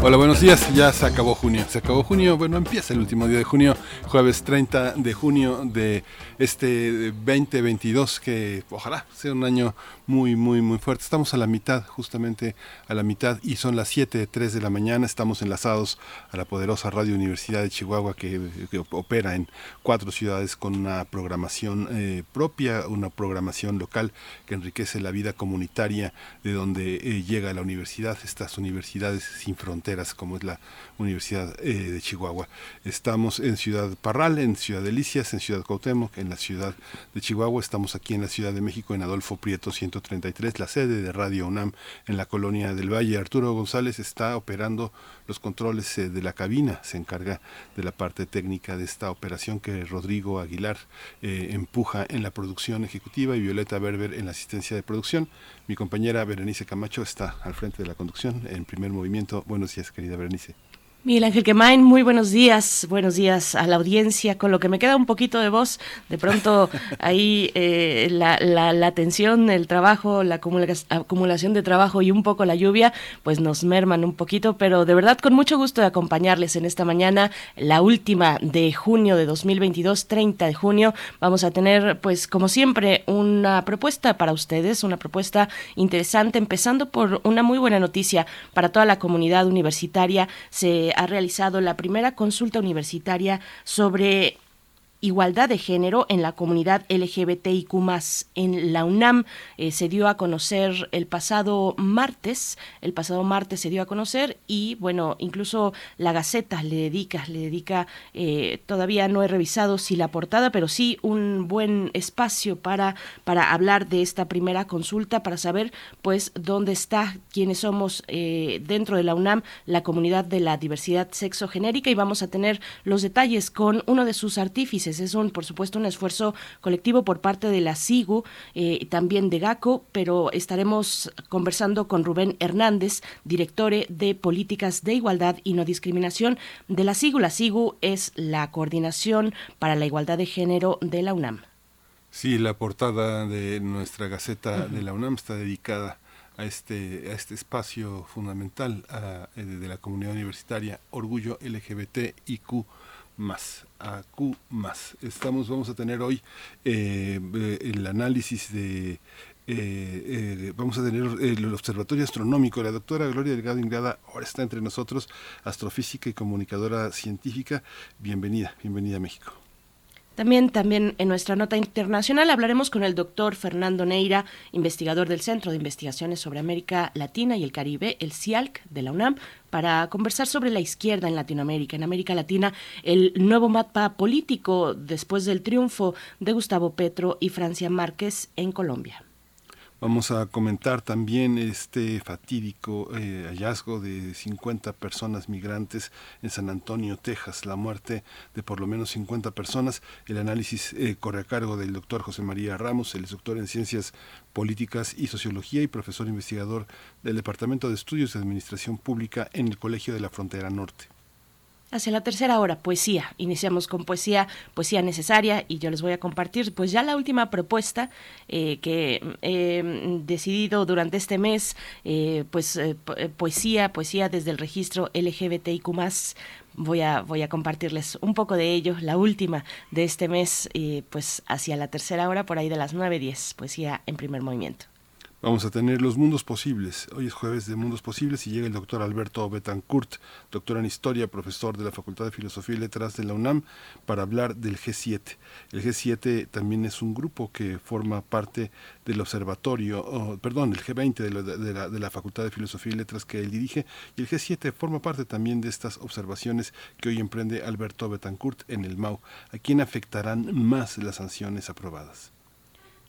Hola, buenos días. Ya se acabó junio. Se acabó junio. Bueno, empieza el último día de junio, jueves 30 de junio de este 2022, que ojalá sea un año muy, muy, muy fuerte. Estamos a la mitad, justamente a la mitad, y son las 7, 3 de la mañana. Estamos enlazados a la poderosa Radio Universidad de Chihuahua, que, opera en cuatro ciudades con una programación eh, propia, una programación local que enriquece la vida comunitaria de donde eh, llega la universidad, estas universidades sin fronteras, como es la Universidad eh, de Chihuahua. Estamos en Ciudad Parral, en Ciudad Delicias, en Ciudad Cuauhtémoc, en la ciudad de Chihuahua. Estamos aquí en la Ciudad de México, en Adolfo Prieto 133, la sede de Radio UNAM en la colonia del Valle. Arturo González está operando los controles eh, de la cabina, se encarga de la parte técnica de esta operación que Rodrigo Aguilar eh, empuja en la producción ejecutiva y Violeta Berber en la asistencia de producción. Mi compañera Berenice Camacho está al frente de la conducción en primer movimiento. Buenos días, querida Berenice. Miguel Ángel Quemain, muy buenos días, buenos días a la audiencia. Con lo que me queda un poquito de voz, de pronto ahí eh, la, la, tensión, el trabajo, la acumulación de trabajo y un poco la lluvia, pues nos merman un poquito, pero de verdad con mucho gusto de acompañarles en esta mañana, la última de junio de 2022, 30 de junio. Vamos a tener, pues como siempre, una propuesta para ustedes, una propuesta interesante, empezando por una muy buena noticia para toda la comunidad universitaria. Se ha realizado la primera consulta universitaria sobre igualdad de género en la comunidad LGBTIQ en la UNAM. Eh, se dio a conocer el pasado martes, el pasado martes se dio a conocer y bueno, incluso la Gaceta le dedica, le dedica, eh, todavía no he revisado si la portada, pero sí un buen espacio para, para hablar de esta primera consulta, para saber pues dónde está, quiénes somos eh, dentro de la UNAM, la comunidad de la diversidad sexogenérica y vamos a tener los detalles con uno de sus artífices es un, por supuesto, un esfuerzo colectivo por parte de la SIGU, eh, también de GACO, pero estaremos conversando con Rubén Hernández, director de Políticas de Igualdad y No Discriminación de la SIGU. La SIGU es la Coordinación para la Igualdad de Género de la UNAM. Sí, la portada de nuestra Gaceta de la UNAM está dedicada a este, a este espacio fundamental eh, de la comunidad universitaria, Orgullo LGBTIQ más, a Q más. Estamos, vamos a tener hoy eh, el análisis de eh, eh, vamos a tener el Observatorio Astronómico. La doctora Gloria Delgado Ingrada ahora está entre nosotros, astrofísica y comunicadora científica. Bienvenida, bienvenida a México. También, también en nuestra nota internacional hablaremos con el doctor Fernando Neira, investigador del Centro de Investigaciones sobre América Latina y el Caribe, el CIALC de la UNAM, para conversar sobre la izquierda en Latinoamérica, en América Latina, el nuevo mapa político después del triunfo de Gustavo Petro y Francia Márquez en Colombia. Vamos a comentar también este fatídico eh, hallazgo de 50 personas migrantes en San Antonio, Texas, la muerte de por lo menos 50 personas. El análisis eh, corre a cargo del doctor José María Ramos, el doctor en Ciencias Políticas y Sociología y profesor investigador del Departamento de Estudios de Administración Pública en el Colegio de la Frontera Norte. Hacia la tercera hora, poesía. Iniciamos con poesía, poesía necesaria y yo les voy a compartir pues ya la última propuesta eh, que he decidido durante este mes, eh, pues eh, poesía, poesía desde el registro LGBTIQ+. Voy a, voy a compartirles un poco de ello, la última de este mes, pues hacia la tercera hora, por ahí de las 9.10, poesía en primer movimiento. Vamos a tener los mundos posibles. Hoy es jueves de mundos posibles y llega el doctor Alberto Betancourt, doctor en historia, profesor de la Facultad de Filosofía y Letras de la UNAM, para hablar del G7. El G7 también es un grupo que forma parte del observatorio, perdón, el G20 de la, de, la, de la Facultad de Filosofía y Letras que él dirige, y el G7 forma parte también de estas observaciones que hoy emprende Alberto Betancourt en el MAU. ¿A quién afectarán más las sanciones aprobadas?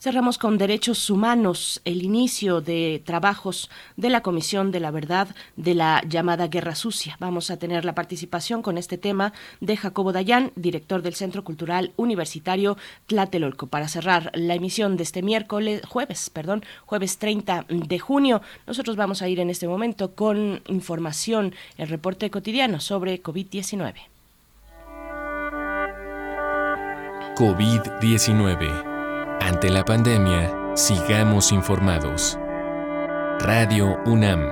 Cerramos con derechos humanos, el inicio de trabajos de la Comisión de la Verdad de la llamada Guerra Sucia. Vamos a tener la participación con este tema de Jacobo Dayan, director del Centro Cultural Universitario Tlatelolco. Para cerrar la emisión de este miércoles, jueves, perdón, jueves 30 de junio, nosotros vamos a ir en este momento con información, el reporte cotidiano sobre COVID-19. COVID-19 ante la pandemia, sigamos informados. Radio UNAM.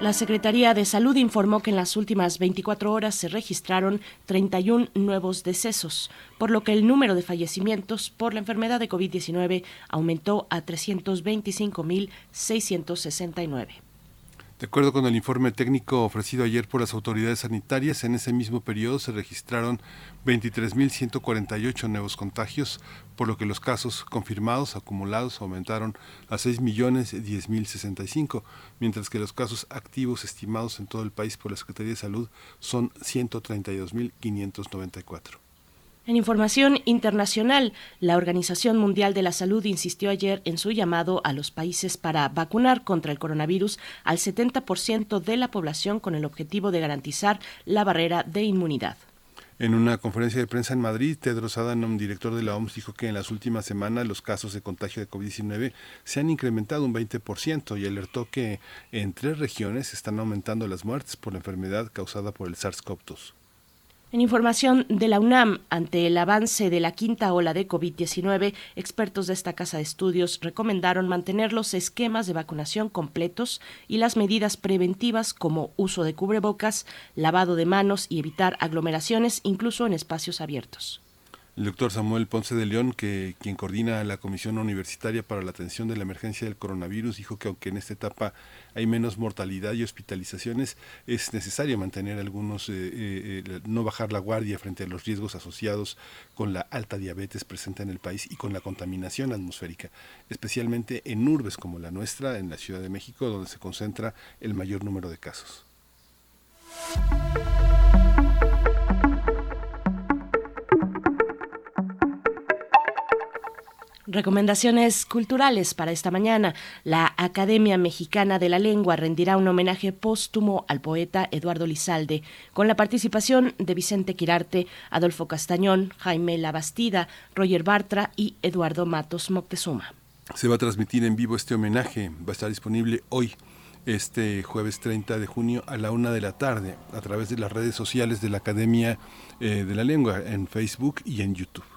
La Secretaría de Salud informó que en las últimas 24 horas se registraron 31 nuevos decesos, por lo que el número de fallecimientos por la enfermedad de COVID-19 aumentó a 325.669. De acuerdo con el informe técnico ofrecido ayer por las autoridades sanitarias, en ese mismo periodo se registraron 23.148 nuevos contagios, por lo que los casos confirmados acumulados aumentaron a 6.010.065, mientras que los casos activos estimados en todo el país por la Secretaría de Salud son 132.594. En información internacional, la Organización Mundial de la Salud insistió ayer en su llamado a los países para vacunar contra el coronavirus al 70% de la población con el objetivo de garantizar la barrera de inmunidad. En una conferencia de prensa en Madrid, Tedros Adhanom, director de la OMS, dijo que en las últimas semanas los casos de contagio de COVID-19 se han incrementado un 20% y alertó que en tres regiones están aumentando las muertes por la enfermedad causada por el SARS-CoV-2. En información de la UNAM, ante el avance de la quinta ola de COVID-19, expertos de esta casa de estudios recomendaron mantener los esquemas de vacunación completos y las medidas preventivas como uso de cubrebocas, lavado de manos y evitar aglomeraciones incluso en espacios abiertos. El doctor Samuel Ponce de León, que quien coordina la Comisión Universitaria para la Atención de la Emergencia del Coronavirus, dijo que aunque en esta etapa hay menos mortalidad y hospitalizaciones, es necesario mantener algunos, eh, eh, eh, no bajar la guardia frente a los riesgos asociados con la alta diabetes presente en el país y con la contaminación atmosférica, especialmente en urbes como la nuestra, en la Ciudad de México, donde se concentra el mayor número de casos. Recomendaciones culturales para esta mañana. La Academia Mexicana de la Lengua rendirá un homenaje póstumo al poeta Eduardo Lizalde, con la participación de Vicente Quirarte, Adolfo Castañón, Jaime Labastida, Roger Bartra y Eduardo Matos Moctezuma. Se va a transmitir en vivo este homenaje, va a estar disponible hoy este jueves 30 de junio a la una de la tarde a través de las redes sociales de la Academia eh, de la Lengua en Facebook y en YouTube.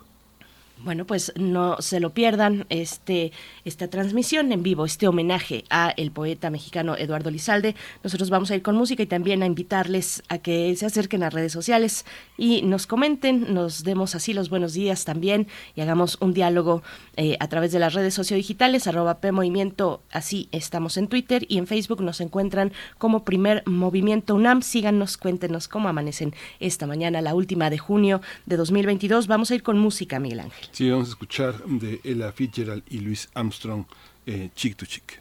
Bueno, pues no se lo pierdan este esta transmisión en vivo, este homenaje a el poeta mexicano Eduardo Lizalde. Nosotros vamos a ir con música y también a invitarles a que se acerquen a redes sociales y nos comenten, nos demos así los buenos días también y hagamos un diálogo eh, a través de las redes sociodigitales, arroba P Movimiento, así estamos en Twitter y en Facebook nos encuentran como primer Movimiento UNAM. Síganos, cuéntenos cómo amanecen esta mañana, la última de junio de 2022. Vamos a ir con música, Miguel Ángel. Sí, vamos a escuchar de Ella Fitzgerald y Luis Armstrong, eh, Chick to Chick.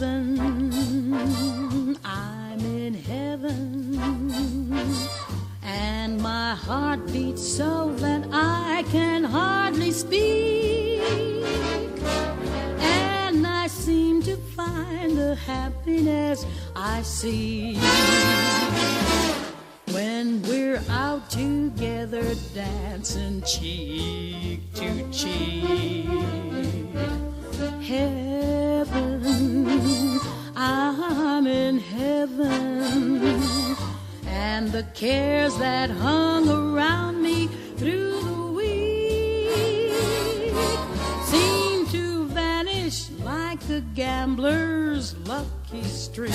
Heaven, I'm in heaven, and my heart beats so that I can hardly speak. Find the happiness I see when we're out together dancing cheek to cheek. Heaven, I'm in heaven, and the cares that hung around me through the like the gambler's lucky streak.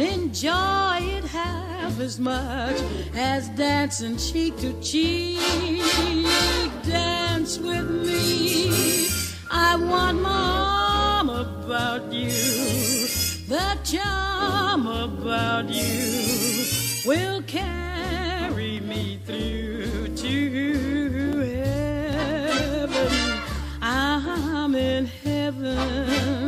enjoy it half as much as dancing cheek to cheek. Dance with me. I want my arm about you. The charm about you will carry me through to heaven. I'm in heaven,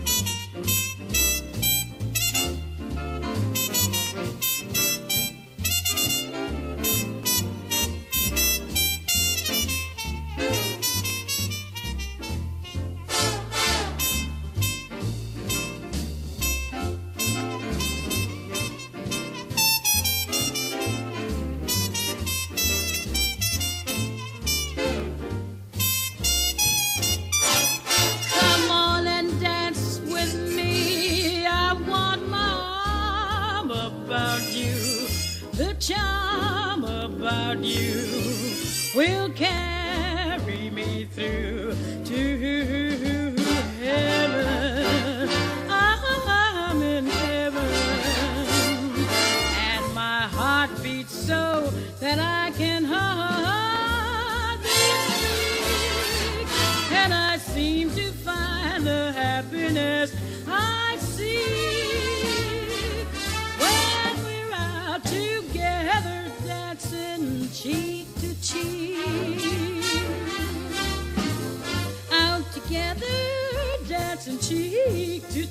About you will carry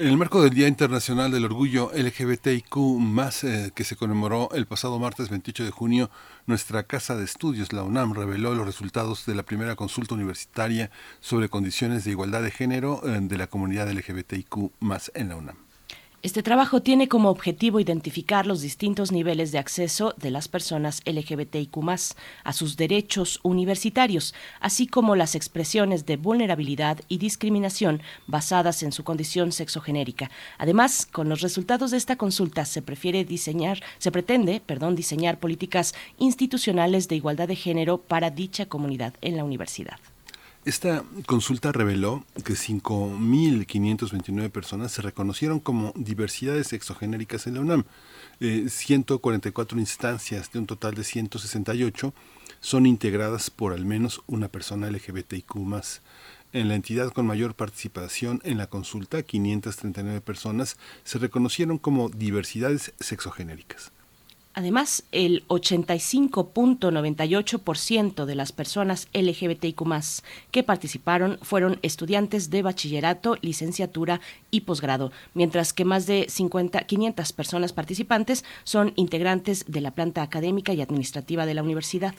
En el marco del Día Internacional del Orgullo LGBTIQ, eh, que se conmemoró el pasado martes 28 de junio, nuestra Casa de Estudios, la UNAM, reveló los resultados de la primera consulta universitaria sobre condiciones de igualdad de género eh, de la comunidad LGBTIQ en la UNAM. Este trabajo tiene como objetivo identificar los distintos niveles de acceso de las personas LGBTIQ a sus derechos universitarios, así como las expresiones de vulnerabilidad y discriminación basadas en su condición sexogenérica. Además, con los resultados de esta consulta se prefiere diseñar, se pretende, perdón, diseñar políticas institucionales de igualdad de género para dicha comunidad en la universidad. Esta consulta reveló que 5.529 personas se reconocieron como diversidades sexogenéricas en la UNAM. Eh, 144 instancias de un total de 168 son integradas por al menos una persona LGBTIQ. En la entidad con mayor participación en la consulta, 539 personas se reconocieron como diversidades sexogenéricas. Además, el 85.98% de las personas LGBTIQ que participaron fueron estudiantes de bachillerato, licenciatura y posgrado, mientras que más de 50, 500 personas participantes son integrantes de la planta académica y administrativa de la universidad.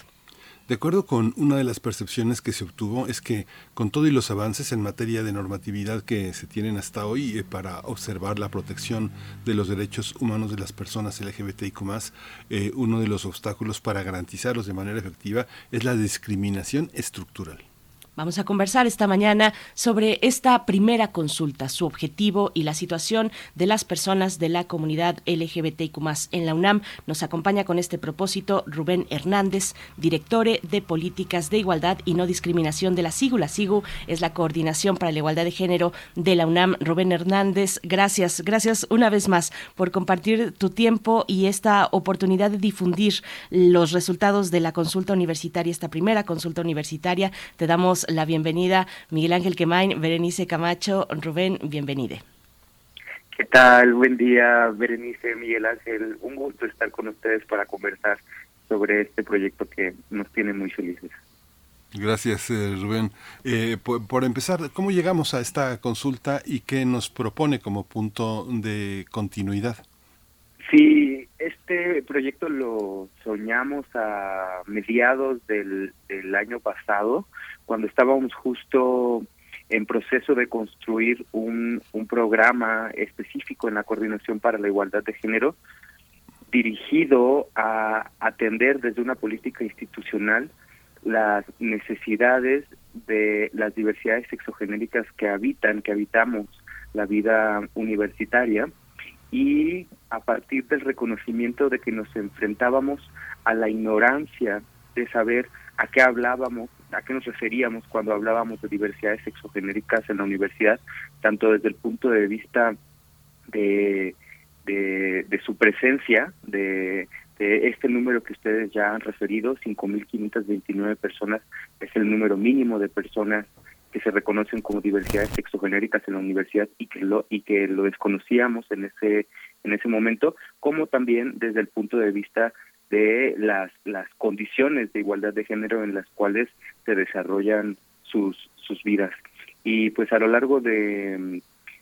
De acuerdo con una de las percepciones que se obtuvo es que con todo y los avances en materia de normatividad que se tienen hasta hoy eh, para observar la protección de los derechos humanos de las personas LGBTIQ+, eh, uno de los obstáculos para garantizarlos de manera efectiva es la discriminación estructural. Vamos a conversar esta mañana sobre esta primera consulta, su objetivo y la situación de las personas de la comunidad LGBTIQ en la UNAM. Nos acompaña con este propósito Rubén Hernández, director de Políticas de Igualdad y No Discriminación de la SIGU. La SIGU es la Coordinación para la Igualdad de Género de la UNAM. Rubén Hernández, gracias, gracias una vez más por compartir tu tiempo y esta oportunidad de difundir los resultados de la consulta universitaria, esta primera consulta universitaria. Te damos la bienvenida Miguel Ángel Quemain, Berenice Camacho, Rubén, bienvenide. ¿Qué tal? Buen día, Berenice, Miguel Ángel. Un gusto estar con ustedes para conversar sobre este proyecto que nos tiene muy felices. Gracias, eh, Rubén. Eh, por, empezar, ¿cómo llegamos a esta consulta y qué nos propone como punto de continuidad? Sí, este proyecto lo soñamos a mediados del, del año pasado, cuando estábamos justo en proceso de construir un, un programa específico en la Coordinación para la Igualdad de Género, dirigido a atender desde una política institucional las necesidades de las diversidades sexogenéricas que habitan, que habitamos la vida universitaria y a partir del reconocimiento de que nos enfrentábamos a la ignorancia de saber a qué hablábamos, a qué nos referíamos cuando hablábamos de diversidades sexogenéricas en la universidad, tanto desde el punto de vista de, de, su presencia, de, este número que ustedes ya han referido, 5.529 personas, es el número mínimo de personas que se reconocen como diversidades sexogenéricas en la universidad y que lo y que lo desconocíamos en ese en ese momento, como también desde el punto de vista de las las condiciones de igualdad de género en las cuales se desarrollan sus sus vidas. Y pues a lo largo de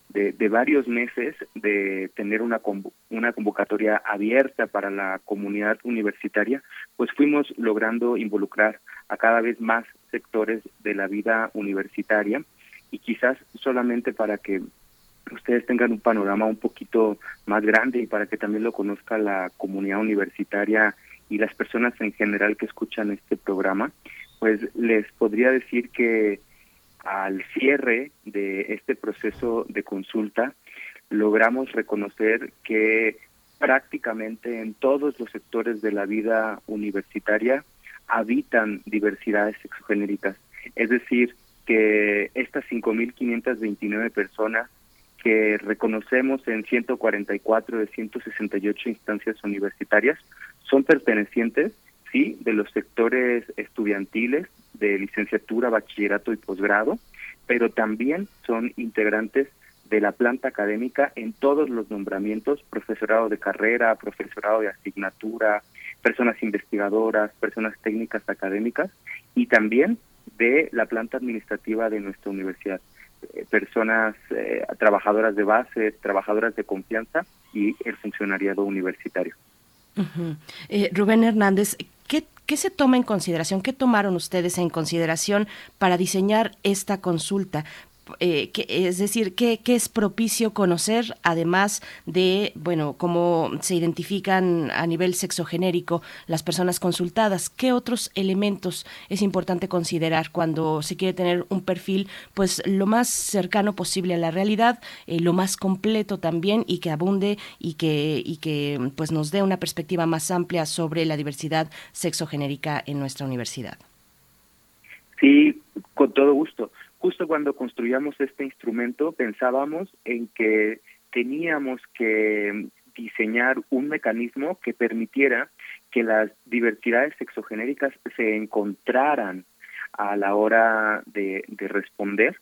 de, varios meses de tener una, una convocatoria abierta para la comunidad universitaria, pues fuimos logrando involucrar a cada vez más sectores de la vida universitaria y quizás solamente para que ustedes tengan un panorama un poquito más grande y para que también lo conozca la comunidad universitaria y las personas en general que escuchan este programa, pues les podría decir que al cierre de este proceso de consulta, logramos reconocer que prácticamente en todos los sectores de la vida universitaria habitan diversidades sexogenéricas. Es decir, que estas 5.529 personas que reconocemos en 144 de 168 instancias universitarias son pertenecientes, sí, de los sectores estudiantiles, de licenciatura, bachillerato y posgrado, pero también son integrantes de la planta académica en todos los nombramientos, profesorado de carrera, profesorado de asignatura, personas investigadoras, personas técnicas académicas y también de la planta administrativa de nuestra universidad, personas eh, trabajadoras de base, trabajadoras de confianza y el funcionariado universitario. Eh, Rubén Hernández, ¿qué ¿Qué se toma en consideración? ¿Qué tomaron ustedes en consideración para diseñar esta consulta? Eh, es decir, ¿qué, ¿qué, es propicio conocer, además de, bueno, cómo se identifican a nivel sexogenérico las personas consultadas? ¿Qué otros elementos es importante considerar cuando se quiere tener un perfil, pues, lo más cercano posible a la realidad, eh, lo más completo también y que abunde y que, y que, pues, nos dé una perspectiva más amplia sobre la diversidad sexogenérica en nuestra universidad? Sí, con todo gusto justo cuando construíamos este instrumento pensábamos en que teníamos que diseñar un mecanismo que permitiera que las diversidades sexogenéricas se encontraran a la hora de, de responder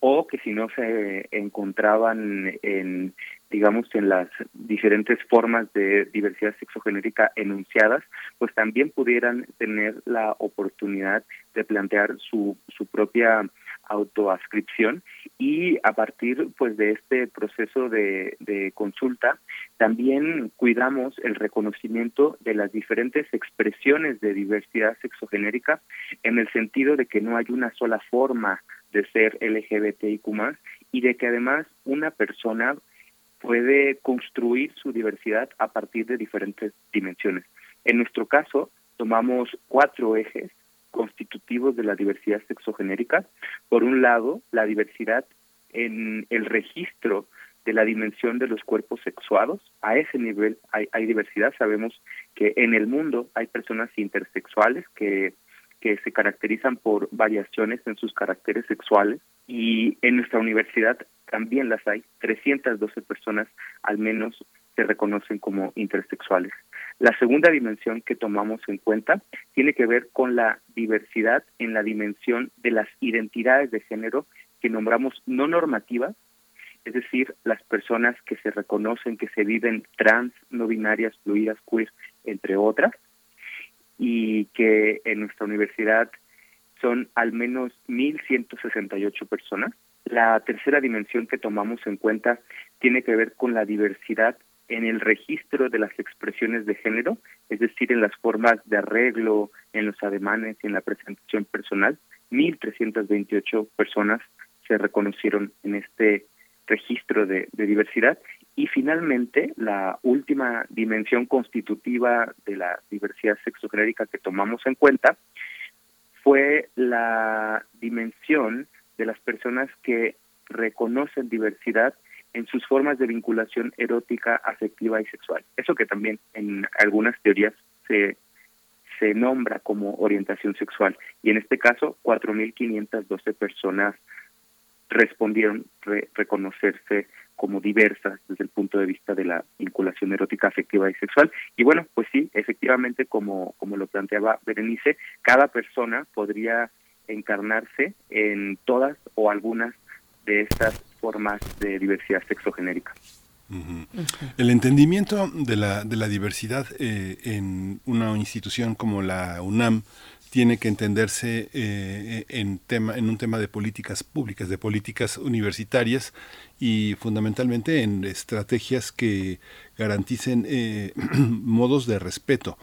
o que si no se encontraban en digamos en las diferentes formas de diversidad sexogenérica enunciadas, pues también pudieran tener la oportunidad de plantear su, su propia autoascripción y a partir pues de este proceso de, de consulta también cuidamos el reconocimiento de las diferentes expresiones de diversidad sexogenérica en el sentido de que no hay una sola forma de ser LGBTIQ y de que además una persona puede construir su diversidad a partir de diferentes dimensiones. En nuestro caso, tomamos cuatro ejes constitutivos de la diversidad sexogenérica. Por un lado, la diversidad en el registro de la dimensión de los cuerpos sexuados. A ese nivel hay, hay diversidad. Sabemos que en el mundo hay personas intersexuales que, que se caracterizan por variaciones en sus caracteres sexuales y en nuestra universidad también las hay. 312 personas al menos se reconocen como intersexuales. La segunda dimensión que tomamos en cuenta tiene que ver con la diversidad en la dimensión de las identidades de género que nombramos no normativas, es decir, las personas que se reconocen, que se viven trans, no binarias, fluidas, queer, entre otras. y que en nuestra universidad son al menos 1.168 personas. La tercera dimensión que tomamos en cuenta tiene que ver con la diversidad en el registro de las expresiones de género, es decir, en las formas de arreglo, en los ademanes y en la presentación personal. 1.328 personas se reconocieron en este registro de, diversidad. Y finalmente, la última dimensión constitutiva de la diversidad sexogenérica que tomamos en cuenta fue la dimensión de las personas que reconocen diversidad en sus formas de vinculación erótica, afectiva y sexual. Eso que también en algunas teorías se, se nombra como orientación sexual. Y en este caso, 4.512 personas respondieron reconocerse como diversas desde el punto de vista de la vinculación erótica, afectiva y sexual. Y bueno, pues sí, efectivamente, como, como lo planteaba Berenice, cada persona podría encarnarse en todas o algunas de estas formas de diversidad sexogenérica. El entendimiento de la, de la diversidad eh, en una institución como la UNAM tiene que entenderse eh, en, tema, en un tema de políticas públicas, de políticas universitarias y fundamentalmente en estrategias que garanticen eh, modos de respeto.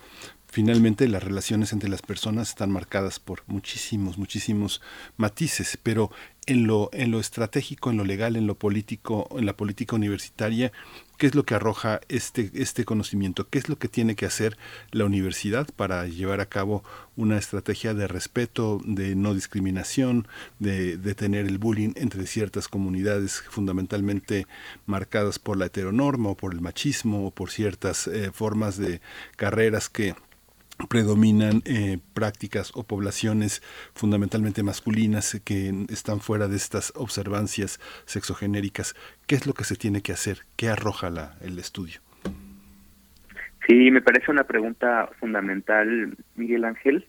Finalmente las relaciones entre las personas están marcadas por muchísimos, muchísimos matices, pero en lo, en lo estratégico, en lo legal, en lo político, en la política universitaria, ¿qué es lo que arroja este, este conocimiento? ¿Qué es lo que tiene que hacer la universidad para llevar a cabo una estrategia de respeto, de no discriminación, de detener el bullying entre ciertas comunidades fundamentalmente marcadas por la heteronorma o por el machismo o por ciertas eh, formas de carreras que predominan eh, prácticas o poblaciones fundamentalmente masculinas que están fuera de estas observancias sexogenéricas. ¿Qué es lo que se tiene que hacer? ¿Qué arroja la, el estudio? Sí, me parece una pregunta fundamental, Miguel Ángel.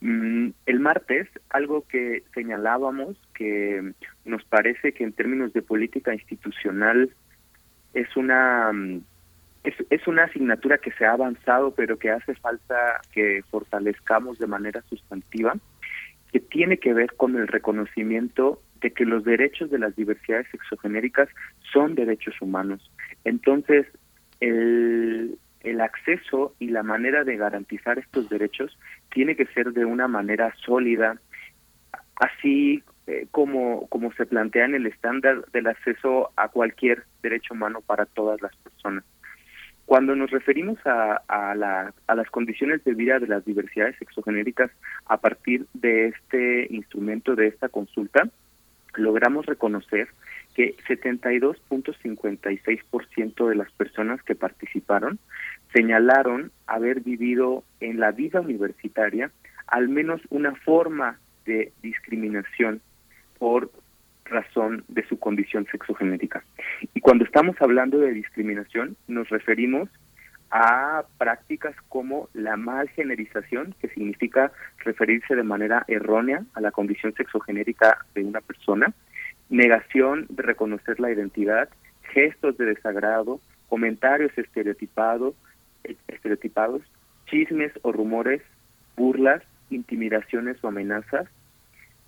Mm, el martes, algo que señalábamos que nos parece que en términos de política institucional es una mm, es, es una asignatura que se ha avanzado, pero que hace falta que fortalezcamos de manera sustantiva, que tiene que ver con el reconocimiento de que los derechos de las diversidades sexogenéricas son derechos humanos. Entonces, el, el acceso y la manera de garantizar estos derechos tiene que ser de una manera sólida, así eh, como, como se plantea en el estándar del acceso a cualquier derecho humano para todas las personas. Cuando nos referimos a, a, la, a las condiciones de vida de las diversidades sexogenéricas a partir de este instrumento, de esta consulta, logramos reconocer que 72.56% de las personas que participaron señalaron haber vivido en la vida universitaria al menos una forma de discriminación por razón de su condición sexogenética. Y cuando estamos hablando de discriminación, nos referimos a prácticas como la malgenerización, que significa referirse de manera errónea a la condición sexogenérica de una persona, negación de reconocer la identidad, gestos de desagrado, comentarios estereotipados, estereotipados, chismes o rumores, burlas, intimidaciones o amenazas,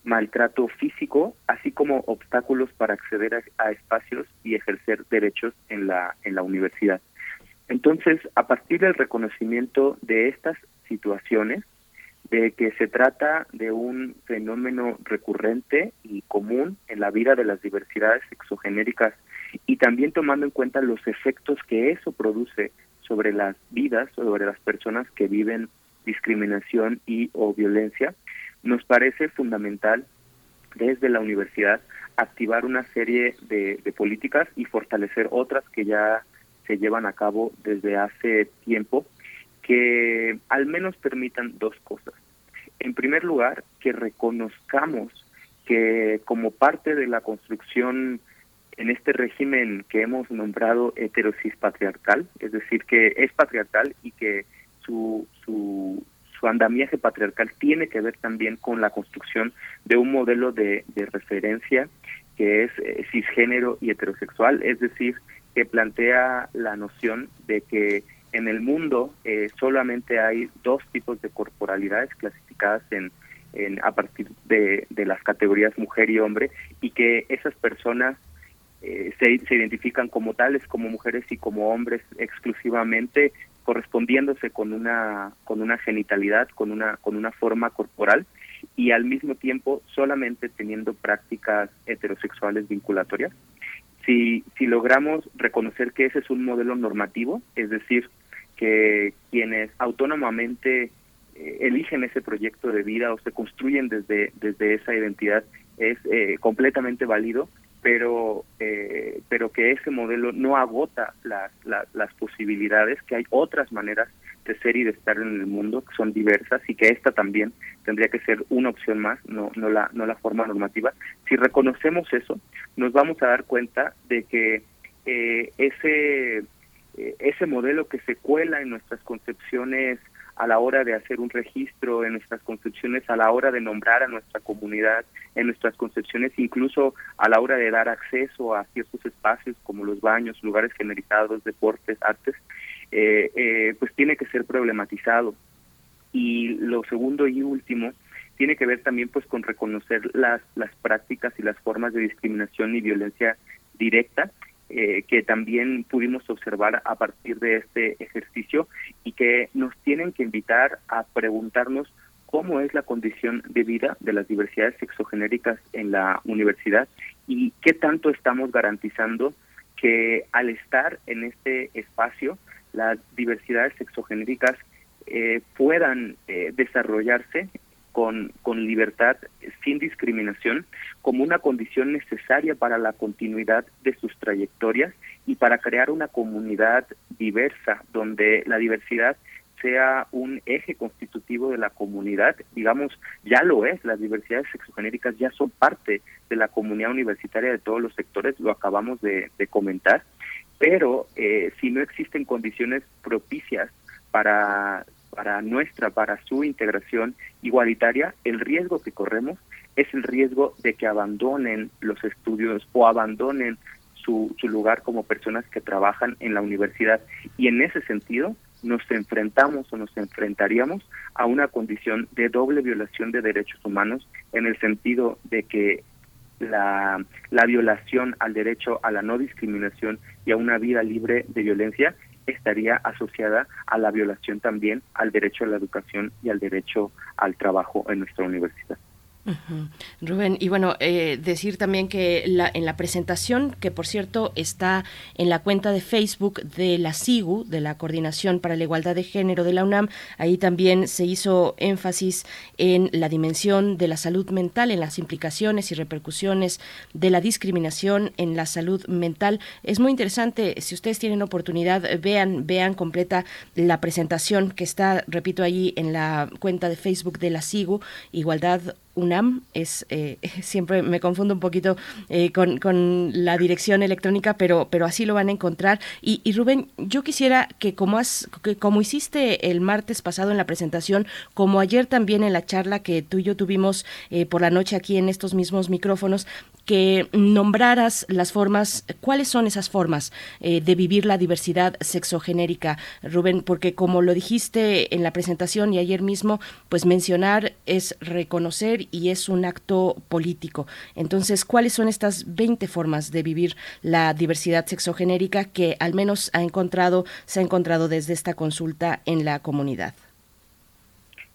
maltrato físico, así como obstáculos para acceder a, espacios y ejercer derechos en la, en la universidad. Entonces, a partir del reconocimiento de estas situaciones, de que se trata de un fenómeno recurrente y común en la vida de las diversidades sexogenéricas y también tomando en cuenta los efectos que eso produce sobre las vidas, sobre las personas que viven discriminación y o violencia, nos parece fundamental desde la universidad activar una serie de, políticas y fortalecer otras que ya se llevan a cabo desde hace tiempo que al menos permitan dos cosas. En primer lugar, que reconozcamos que como parte de la construcción en este régimen que hemos nombrado heterosis patriarcal, es decir, que es patriarcal y que su, su, su andamiaje patriarcal tiene que ver también con la construcción de un modelo de, referencia que es eh, cisgénero y heterosexual, es decir, que plantea la noción de que en el mundo eh, solamente hay dos tipos de corporalidades clasificadas en, en a partir de, de, las categorías mujer y hombre y que esas personas eh, se, se, identifican como tales, como mujeres y como hombres exclusivamente correspondiéndose con una con una genitalidad, con una con una forma corporal y al mismo tiempo solamente teniendo prácticas heterosexuales vinculatorias. Si si logramos reconocer que ese es un modelo normativo, es decir, que quienes autónomamente eh, eligen ese proyecto de vida o se construyen desde, desde esa identidad es eh, completamente válido, pero, eh, pero que ese modelo no agota las, las, posibilidades, que hay otras maneras de ser y de estar en el mundo que son diversas y que esta también tendría que ser una opción más, no, no, la, no la forma normativa. Si reconocemos eso, nos vamos a dar cuenta de que eh, ese eh, ese modelo que se cuela en nuestras concepciones a la hora de hacer un registro, en nuestras concepciones a la hora de nombrar a nuestra comunidad, en nuestras concepciones incluso a la hora de dar acceso a ciertos espacios como los baños, lugares generizados, deportes, artes, eh, eh, pues tiene que ser problematizado. Y lo segundo y último tiene que ver también pues con reconocer las, las prácticas y las formas de discriminación y violencia directa eh, que también pudimos observar a partir de este ejercicio y que nos tienen que invitar a preguntarnos cómo es la condición de vida de las diversidades sexogenéricas en la universidad y qué tanto estamos garantizando que al estar en este espacio las diversidades sexogenéricas eh, puedan eh, desarrollarse con, con libertad, sin discriminación, como una condición necesaria para la continuidad de sus trayectorias y para crear una comunidad diversa, donde la diversidad sea un eje constitutivo de la comunidad, digamos, ya lo es, las diversidades sexogenéricas ya son parte de la comunidad universitaria de todos los sectores, lo acabamos de, de comentar, pero eh, si no existen condiciones propicias para para nuestra, para su integración igualitaria, el riesgo que corremos es el riesgo de que abandonen los estudios o abandonen su, su lugar como personas que trabajan en la universidad. Y en ese sentido, nos enfrentamos o nos enfrentaríamos a una condición de doble violación de derechos humanos en el sentido de que la, la violación al derecho a la no discriminación y a una vida libre de violencia estaría asociada a la violación también al derecho a la educación y al derecho al trabajo en nuestra universidad. Rubén, y bueno, eh, decir también que la, en la presentación, que por cierto está en la cuenta de Facebook de la SIGU, de la Coordinación para la Igualdad de Género de la UNAM, ahí también se hizo énfasis en la dimensión de la salud mental, en las implicaciones y repercusiones de la discriminación en la salud mental. Es muy interesante, si ustedes tienen oportunidad, vean, vean completa la presentación que está, repito, allí en la cuenta de Facebook de la SIGU, Igualdad UNAM es eh, siempre me confundo un poquito eh, con, con, la dirección electrónica pero pero así lo van a encontrar. Y, y Rubén yo quisiera que como has que como hiciste el martes pasado en la presentación como ayer también en la charla que tú y yo tuvimos eh, por la noche aquí en estos mismos micrófonos que nombraras las formas, cuáles son esas formas eh, de vivir la diversidad sexogenérica, Rubén, porque como lo dijiste en la presentación y ayer mismo, pues mencionar es reconocer y es un acto político. Entonces, ¿cuáles son estas 20 formas de vivir la diversidad sexogenérica que al menos ha encontrado, se ha encontrado desde esta consulta en la comunidad?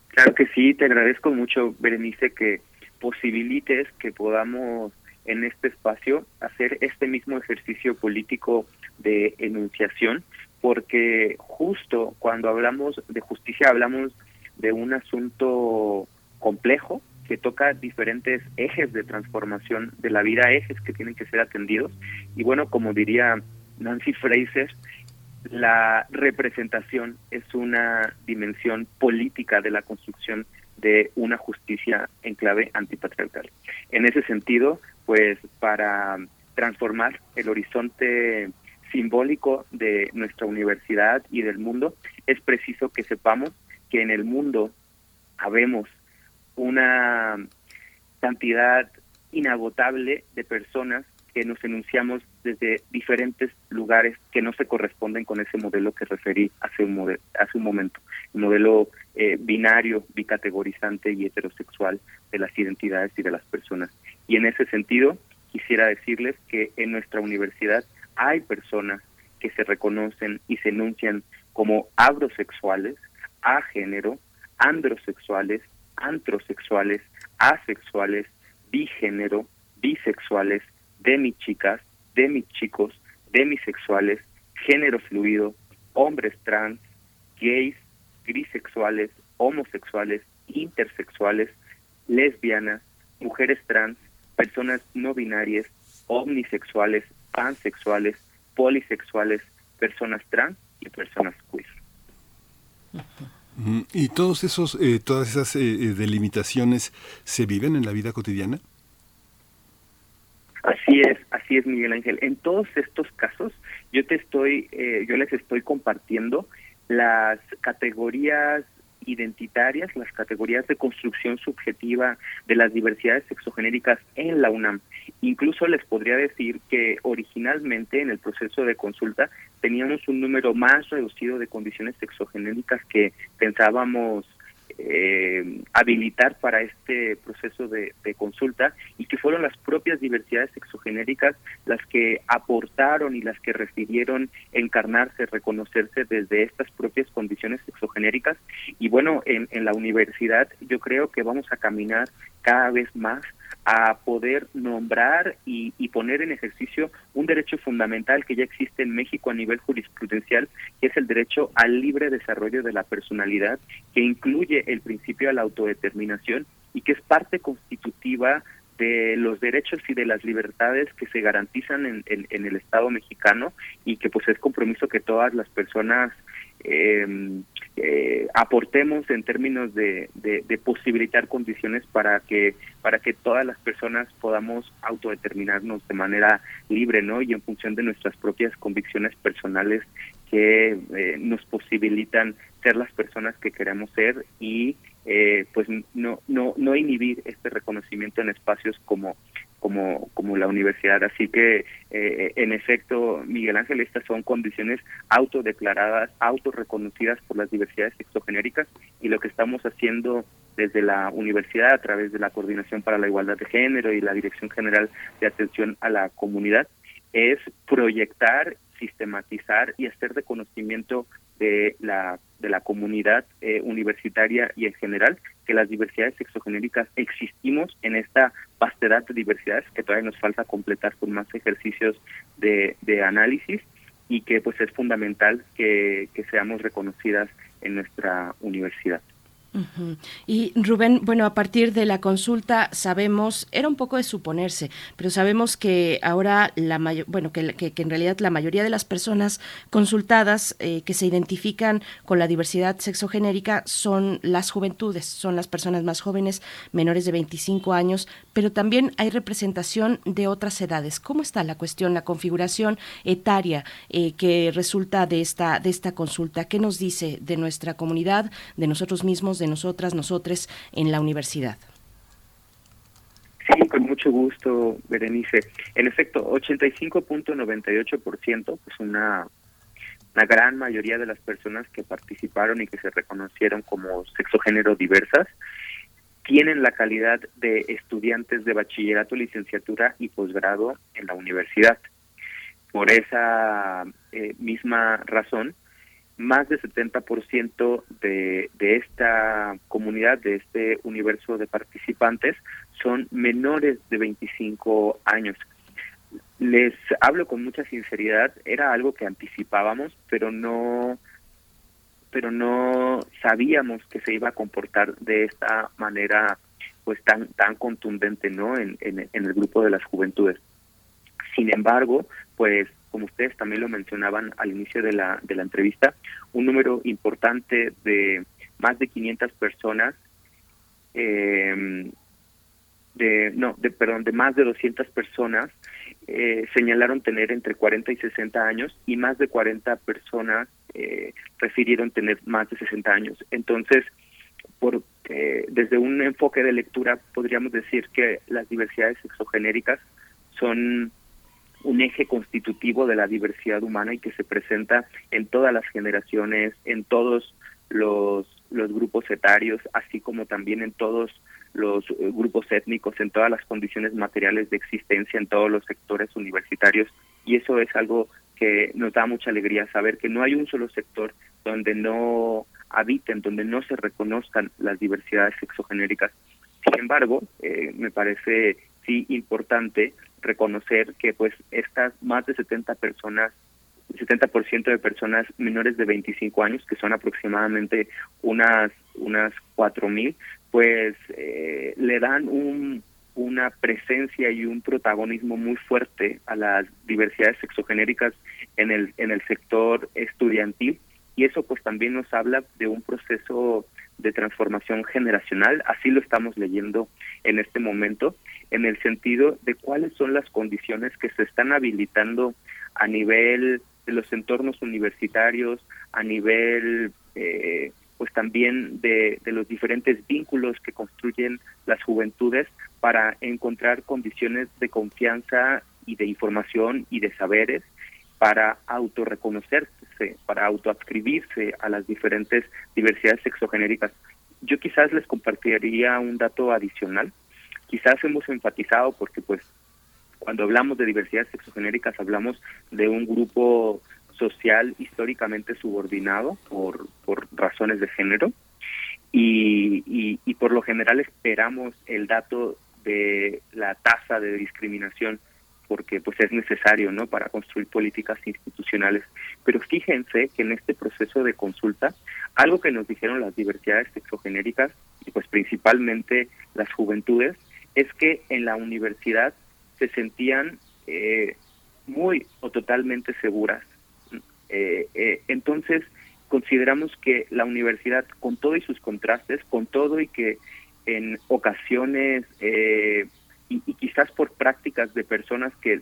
Claro que sí, te agradezco mucho, Berenice, que posibilites que podamos en este espacio hacer este mismo ejercicio político de enunciación, porque justo cuando hablamos de justicia hablamos de un asunto complejo que toca diferentes ejes de transformación de la vida, ejes que tienen que ser atendidos. Y bueno, como diría Nancy Fraser, la representación es una dimensión política de la construcción de una justicia en clave antipatriarcal. En ese sentido, pues para transformar el horizonte simbólico de nuestra universidad y del mundo, es preciso que sepamos que en el mundo habemos una cantidad inagotable de personas que nos enunciamos desde diferentes lugares que no se corresponden con ese modelo que referí hace un, hace un momento, el modelo eh, binario, bicategorizante y heterosexual de las identidades y de las personas. Y en ese sentido, quisiera decirles que en nuestra universidad hay personas que se reconocen y se enuncian como agrosexuales, a género, androsexuales, antrosexuales, asexuales, bigénero, bisexuales, demichicas, demichicos, demisexuales, género fluido, hombres trans, gays, grisexuales, homosexuales, intersexuales, lesbianas, mujeres trans, personas no binarias, omnisexuales, pansexuales, polisexuales, personas trans y personas queer. ¿Y todos esos, eh, todas esas eh, eh, delimitaciones se viven en la vida cotidiana? Así es, así es Miguel Ángel. En todos estos casos, yo te estoy, yo les estoy compartiendo las categorías identitarias, las categorías de construcción subjetiva de las diversidades sexogenéricas en la UNAM. Incluso les podría decir que originalmente en el proceso de consulta teníamos un número más reducido de condiciones sexogenéricas que pensábamos eh, habilitar para este proceso de, consulta y que fueron las propias diversidades sexogenéricas las que aportaron y las que refirieron encarnarse, reconocerse desde estas propias condiciones sexogenéricas. Y bueno, en, en la universidad yo creo que vamos a caminar cada vez más a poder nombrar y, poner en ejercicio un derecho fundamental que ya existe en México a nivel jurisprudencial, que es el derecho al libre desarrollo de la personalidad, que incluye el principio de la autodeterminación y que es parte constitutiva de los derechos y de las libertades que se garantizan en, en el Estado mexicano y que pues es compromiso que todas las personas eh, eh, aportemos en términos de, de, posibilitar condiciones para que para que todas las personas podamos autodeterminarnos de manera libre no y en función de nuestras propias convicciones personales que eh, nos posibilitan ser las personas que queremos ser y eh, pues no no no inhibir este reconocimiento en espacios como como, como la universidad. Así que, eh, en efecto, Miguel Ángel, estas son condiciones autodeclaradas, autorreconocidas por las diversidades sexogenéricas y lo que estamos haciendo desde la universidad a través de la Coordinación para la Igualdad de Género y la Dirección General de Atención a la Comunidad es proyectar, sistematizar y hacer de conocimiento de la, de la comunidad eh, universitaria y en general que las diversidades sexogenéricas existimos en esta vastedad de diversidades que todavía nos falta completar con más ejercicios de, de análisis y que pues es fundamental que, que seamos reconocidas en nuestra universidad. Y Rubén, bueno, a partir de la consulta sabemos, era un poco de suponerse, pero sabemos que ahora la mayor, bueno, que, que, en realidad la mayoría de las personas consultadas eh, que se identifican con la diversidad sexogenérica son las juventudes, son las personas más jóvenes, menores de 25 años, pero también hay representación de otras edades. ¿Cómo está la cuestión, la configuración etaria eh, que resulta de esta, de esta consulta? ¿Qué nos dice de nuestra comunidad, de nosotros mismos? De nosotras, nosotres en la universidad. Sí, con mucho gusto, Berenice. En efecto, 85.98%, pues una, una gran mayoría de las personas que participaron y que se reconocieron como sexogénero diversas, tienen la calidad de estudiantes de bachillerato, licenciatura y posgrado en la universidad. Por esa eh, misma razón, más del 70% de, de esta comunidad, de este universo de participantes, son menores de 25 años. Les hablo con mucha sinceridad, era algo que anticipábamos, pero no pero no sabíamos que se iba a comportar de esta manera pues tan tan contundente no en, en, en el grupo de las juventudes sin embargo pues como ustedes también lo mencionaban al inicio de la, de la entrevista, un número importante de más de 500 personas, eh, de, no, de, perdón, de más de 200 personas eh, señalaron tener entre 40 y 60 años y más de 40 personas eh, refirieron tener más de 60 años. Entonces, por, eh, desde un enfoque de lectura podríamos decir que las diversidades exogenéricas son un eje constitutivo de la diversidad humana y que se presenta en todas las generaciones, en todos los, grupos etarios, así como también en todos los eh, grupos étnicos, en todas las condiciones materiales de existencia, en todos los sectores universitarios. Y eso es algo que nos da mucha alegría saber que no hay un solo sector donde no habiten, donde no se reconozcan las diversidades sexogenéricas. Sin embargo, eh, me parece sí importante reconocer que pues estas más de 70 personas 70% de personas menores de 25 años, que son aproximadamente unas unas 4000, pues eh, le dan un una presencia y un protagonismo muy fuerte a las diversidades sexogenéricas en el en el sector estudiantil. Y eso pues también nos habla de un proceso de transformación generacional, así lo estamos leyendo en este momento, en el sentido de cuáles son las condiciones que se están habilitando a nivel de los entornos universitarios, a nivel eh, pues también de, de los diferentes vínculos que construyen las juventudes para encontrar condiciones de confianza y de información y de saberes para autorreconocerse, para autoadscribirse a las diferentes diversidades sexogenéricas. Yo quizás les compartiría un dato adicional. Quizás hemos enfatizado porque pues cuando hablamos de diversidades sexogenéricas hablamos de un grupo social históricamente subordinado por, por razones de género. Y, y, y por lo general esperamos el dato de la tasa de discriminación porque pues es necesario no para construir políticas institucionales. Pero fíjense que en este proceso de consulta algo que nos dijeron las diversidades sexogenéricas y pues principalmente las juventudes es que en la universidad se sentían eh, muy o totalmente seguras. Eh, eh, entonces consideramos que la universidad con todo y sus contrastes con todo y que en ocasiones eh, y, quizás por prácticas de personas que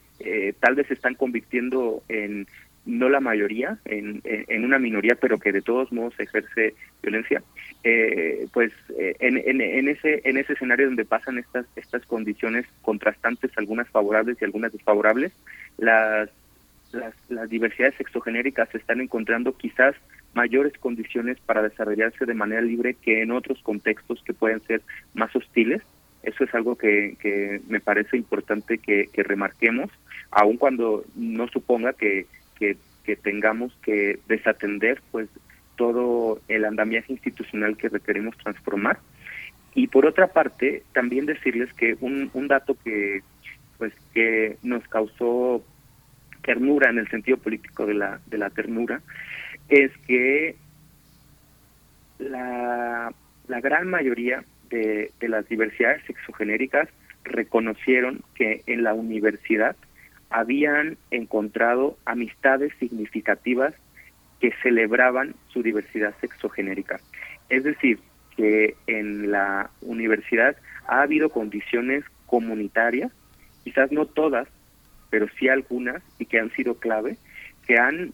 tal vez se están convirtiendo en no la mayoría, en, en, una minoría, pero que de todos modos ejerce violencia, eh, pues eh, en, en, ese en ese escenario donde pasan estas estas condiciones contrastantes, algunas favorables y algunas desfavorables, las las, diversidades sexogenéricas se están encontrando quizás mayores condiciones para desarrollarse de manera libre que en otros contextos que pueden ser más hostiles. Eso es algo que, que me parece importante que, remarquemos, aun cuando no suponga que, que, tengamos que desatender pues todo el andamiaje institucional que requerimos transformar. Y por otra parte, también decirles que un, un dato que pues que nos causó ternura en el sentido político de la de la ternura es que la, la gran mayoría de, las diversidades sexogenéricas reconocieron que en la universidad habían encontrado amistades significativas que celebraban su diversidad sexogenérica. Es decir, que en la universidad ha habido condiciones comunitarias, quizás no todas, pero sí algunas, y que han sido clave, que han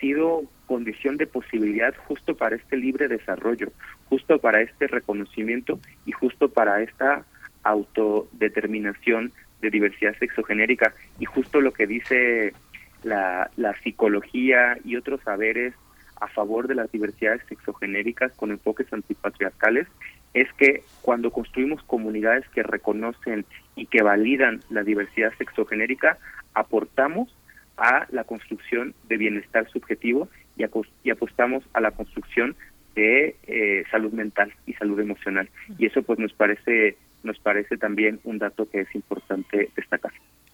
sido condición de posibilidad justo para este libre desarrollo, justo para este reconocimiento y justo para esta autodeterminación de diversidad sexogenérica y justo lo que dice la, la psicología y otros saberes a favor de las diversidades sexogenéricas con enfoques antipatriarcales es que cuando construimos comunidades que reconocen y que validan la diversidad sexogenérica, aportamos a la construcción de bienestar subjetivo y, y apostamos a la construcción de eh, salud mental y salud emocional. Y eso pues nos parece nos parece también un dato que es importante destacar.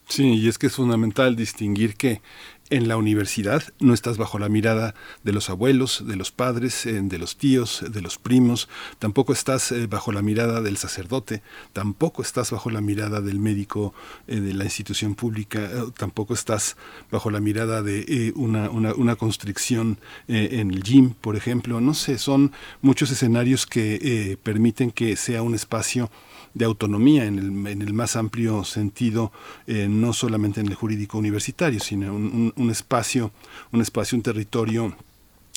Sí, y es que es fundamental distinguir que en la universidad no estás bajo la mirada de los abuelos, de los padres, eh, de los tíos, de los primos, tampoco estás eh, bajo la mirada del sacerdote, tampoco estás bajo la mirada del médico eh, de la institución pública, tampoco estás bajo la mirada de una, una, una, constricción en el gym, por ejemplo. No sé, son muchos escenarios que permiten que sea un espacio de autonomía en el, en el más amplio sentido, eh, no solamente en el jurídico universitario, sino un, un, espacio, un espacio, un territorio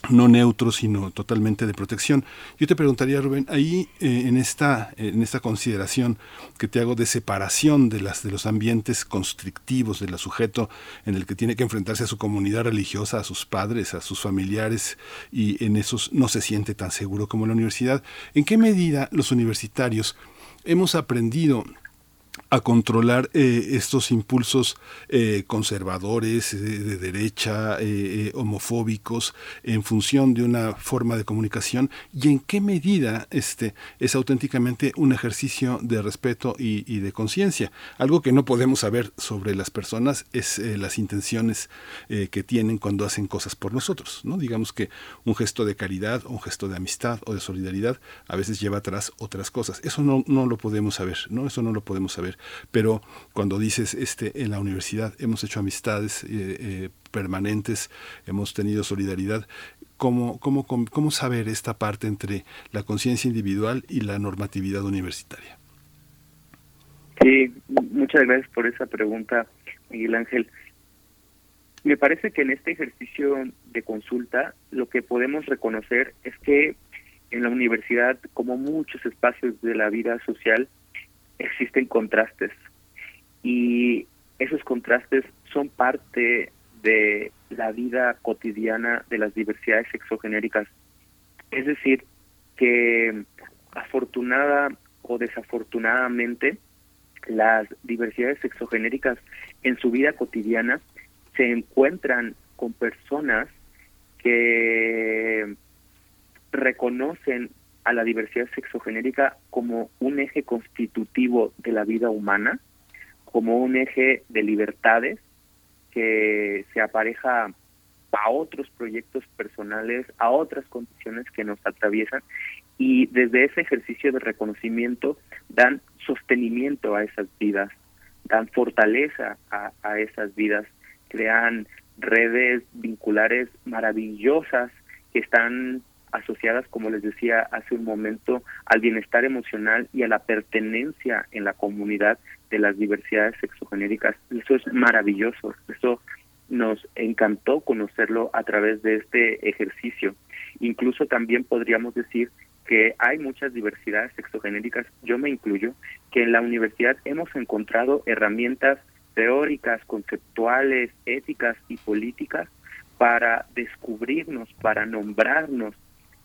no neutro, sino totalmente de protección. Yo te preguntaría, Rubén, ahí eh, en, esta, en esta consideración que te hago de separación de, las, de los ambientes constrictivos del sujeto en el que tiene que enfrentarse a su comunidad religiosa, a sus padres, a sus familiares, y en esos no se siente tan seguro como la universidad, ¿en qué medida los universitarios hemos aprendido a controlar eh, estos impulsos eh, conservadores, eh, de derecha, homofóbicos, en función de una forma de comunicación y en qué medida este es auténticamente un ejercicio de respeto y, y de conciencia. Algo que no podemos saber sobre las personas es las intenciones que tienen cuando hacen cosas por nosotros. ¿no? Digamos que un gesto de caridad, un gesto de amistad o de solidaridad a veces lleva atrás otras cosas. Eso no, no lo podemos saber, ¿no? Eso no lo podemos saber pero cuando dices, este, en la universidad hemos hecho amistades eh, eh, permanentes, hemos tenido solidaridad, ¿cómo, cómo, cómo saber esta parte entre la conciencia individual y la normatividad universitaria? Sí, muchas gracias por esa pregunta, Miguel Ángel. Me parece que en este ejercicio de consulta lo que podemos reconocer es que en la universidad, como muchos espacios de la vida social, existen contrastes y esos contrastes son parte de la vida cotidiana de las diversidades sexogenéricas. Es decir, que afortunada o desafortunadamente las diversidades sexogenéricas en su vida cotidiana se encuentran con personas que reconocen a la diversidad sexogenérica como un eje constitutivo de la vida humana, como un eje de libertades que se apareja a otros proyectos personales, a otras condiciones que nos atraviesan y desde ese ejercicio de reconocimiento dan sostenimiento a esas vidas, dan fortaleza a, a esas vidas, crean redes vinculares maravillosas que están asociadas, como les decía hace un momento, al bienestar emocional y a la pertenencia en la comunidad de las diversidades sexogenéricas. Eso es maravilloso, eso nos encantó conocerlo a través de este ejercicio. Incluso también podríamos decir que hay muchas diversidades sexogenéricas, yo me incluyo, que en la universidad hemos encontrado herramientas teóricas, conceptuales, éticas y políticas para descubrirnos, para nombrarnos,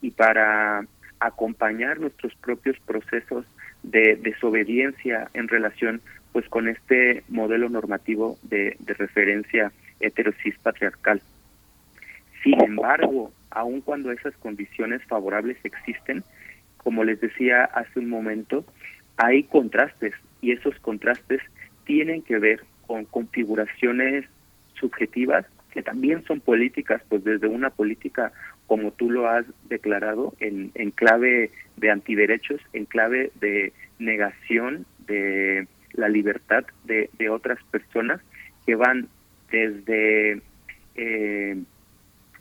y para acompañar nuestros propios procesos de desobediencia en relación pues con este modelo normativo de, de referencia heterosis patriarcal. Sin embargo, aun cuando esas condiciones favorables existen, como les decía hace un momento, hay contrastes y esos contrastes tienen que ver con configuraciones subjetivas que también son políticas, pues desde una política como tú lo has declarado, en, en clave de antiderechos, en clave de negación de la libertad de, de otras personas que van desde eh,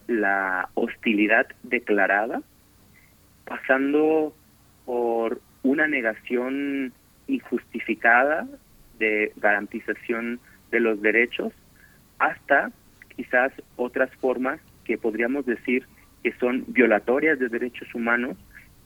la hostilidad declarada, pasando por una negación injustificada de garantización de los derechos, hasta quizás otras formas que podríamos decir que son violatorias de derechos humanos,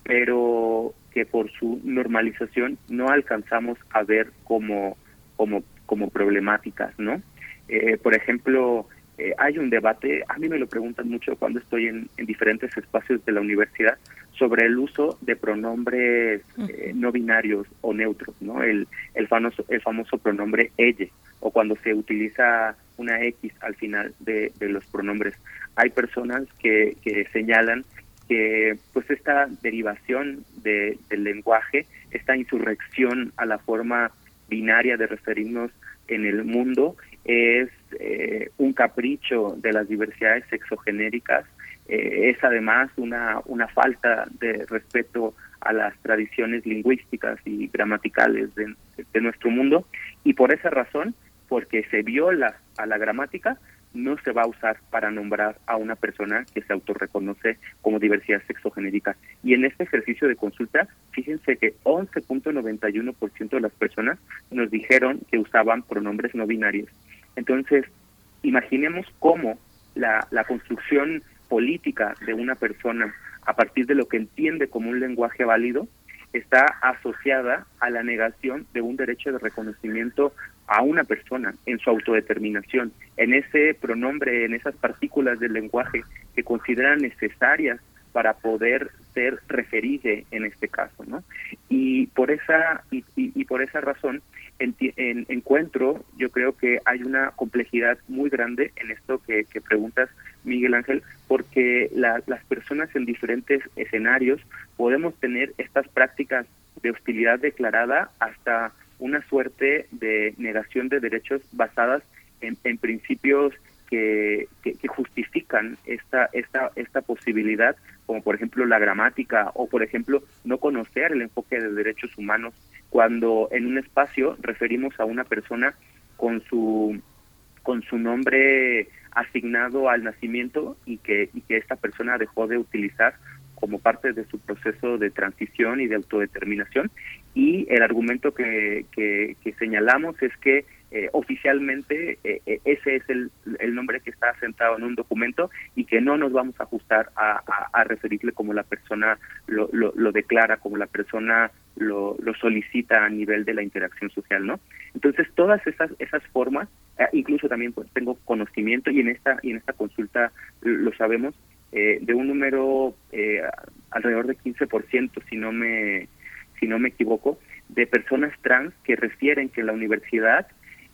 pero que por su normalización no alcanzamos a ver como, como, como problemáticas, ¿no? Eh, por ejemplo, eh, hay un debate, a mí me lo preguntan mucho cuando estoy en, diferentes espacios de la universidad, sobre el uso de pronombres eh, no binarios o neutros, ¿no? El, el, famoso, el famoso pronombre ella, o cuando se utiliza una X al final de, los pronombres. Hay personas que, que señalan que pues esta derivación de, del lenguaje, esta insurrección a la forma binaria de referirnos en el mundo es eh, un capricho de las diversidades sexogenéricas, eh, es además una, una falta de respeto a las tradiciones lingüísticas y gramaticales de, de nuestro mundo. Y por esa razón, porque se viola a la gramática, no se va a usar para nombrar a una persona que se autorreconoce como diversidad sexogenérica. Y en este ejercicio de consulta, fíjense que 11.91% de las personas nos dijeron que usaban pronombres no binarios. Entonces, imaginemos cómo la, la construcción política de una persona a partir de lo que entiende como un lenguaje válido está asociada a la negación de un derecho de reconocimiento a una persona en su autodeterminación, en ese pronombre, en esas partículas del lenguaje que consideran necesarias para poder ser referido en este caso, ¿no? Y por esa y, y, por esa razón en, en, encuentro, yo creo que hay una complejidad muy grande en esto que preguntas, Miguel Ángel, porque la, las personas en diferentes escenarios podemos tener estas prácticas de hostilidad declarada hasta una suerte de negación de derechos basadas en, principios que, que, justifican esta, esta, esta posibilidad, como por ejemplo la gramática o por ejemplo no conocer el enfoque de derechos humanos. Cuando en un espacio referimos a una persona con su con su nombre asignado al nacimiento y que, y que esta persona dejó de utilizar como parte de su proceso de transición y de autodeterminación. Y el argumento que, que, señalamos es que eh, oficialmente eh, eh, ese es el, el, nombre que está sentado en un documento y que no nos vamos a ajustar a, a, referirle como la persona lo, lo, declara, como la persona lo, lo solicita a nivel de la interacción social, ¿no? Entonces todas esas esas formas, incluso también pues, tengo conocimiento y en esta y en esta consulta lo sabemos eh, de un número eh, alrededor de 15%, si no me si no me equivoco, de personas trans que refieren que la universidad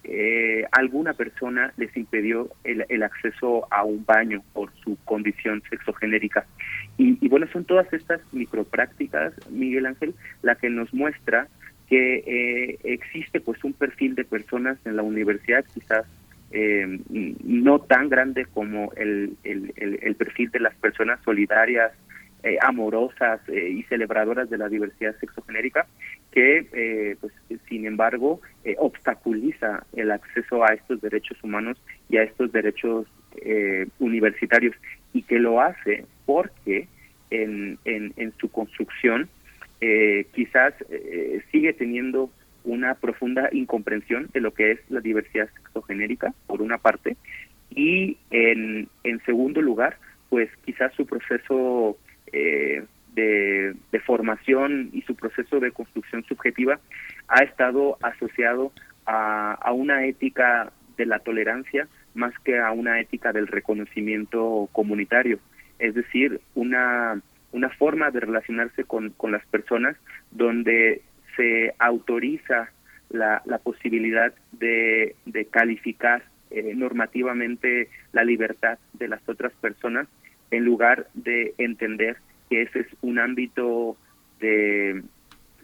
eh, alguna persona les impidió el, el, acceso a un baño por su condición sexogenérica. Y, y bueno, son todas estas microprácticas, Miguel Ángel, la que nos muestra que eh, existe pues un perfil de personas en la universidad, quizás eh, no tan grande como el, el, el, perfil de las personas solidarias, eh, amorosas eh, y celebradoras de la diversidad sexogenérica, que eh, pues, sin embargo obstaculiza el acceso a estos derechos humanos y a estos derechos universitarios y que lo hace porque en, en, en su construcción quizás sigue teniendo una profunda incomprensión de lo que es la diversidad sexogenérica, por una parte, y en, en segundo lugar, pues quizás su proceso eh, de, formación y su proceso de construcción subjetiva ha estado asociado a, a una ética de la tolerancia más que a una ética del reconocimiento comunitario, es decir, una, una forma de relacionarse con, con las personas donde se autoriza la, la posibilidad de, de calificar eh, normativamente la libertad de las otras personas en lugar de entender que ese es un ámbito de,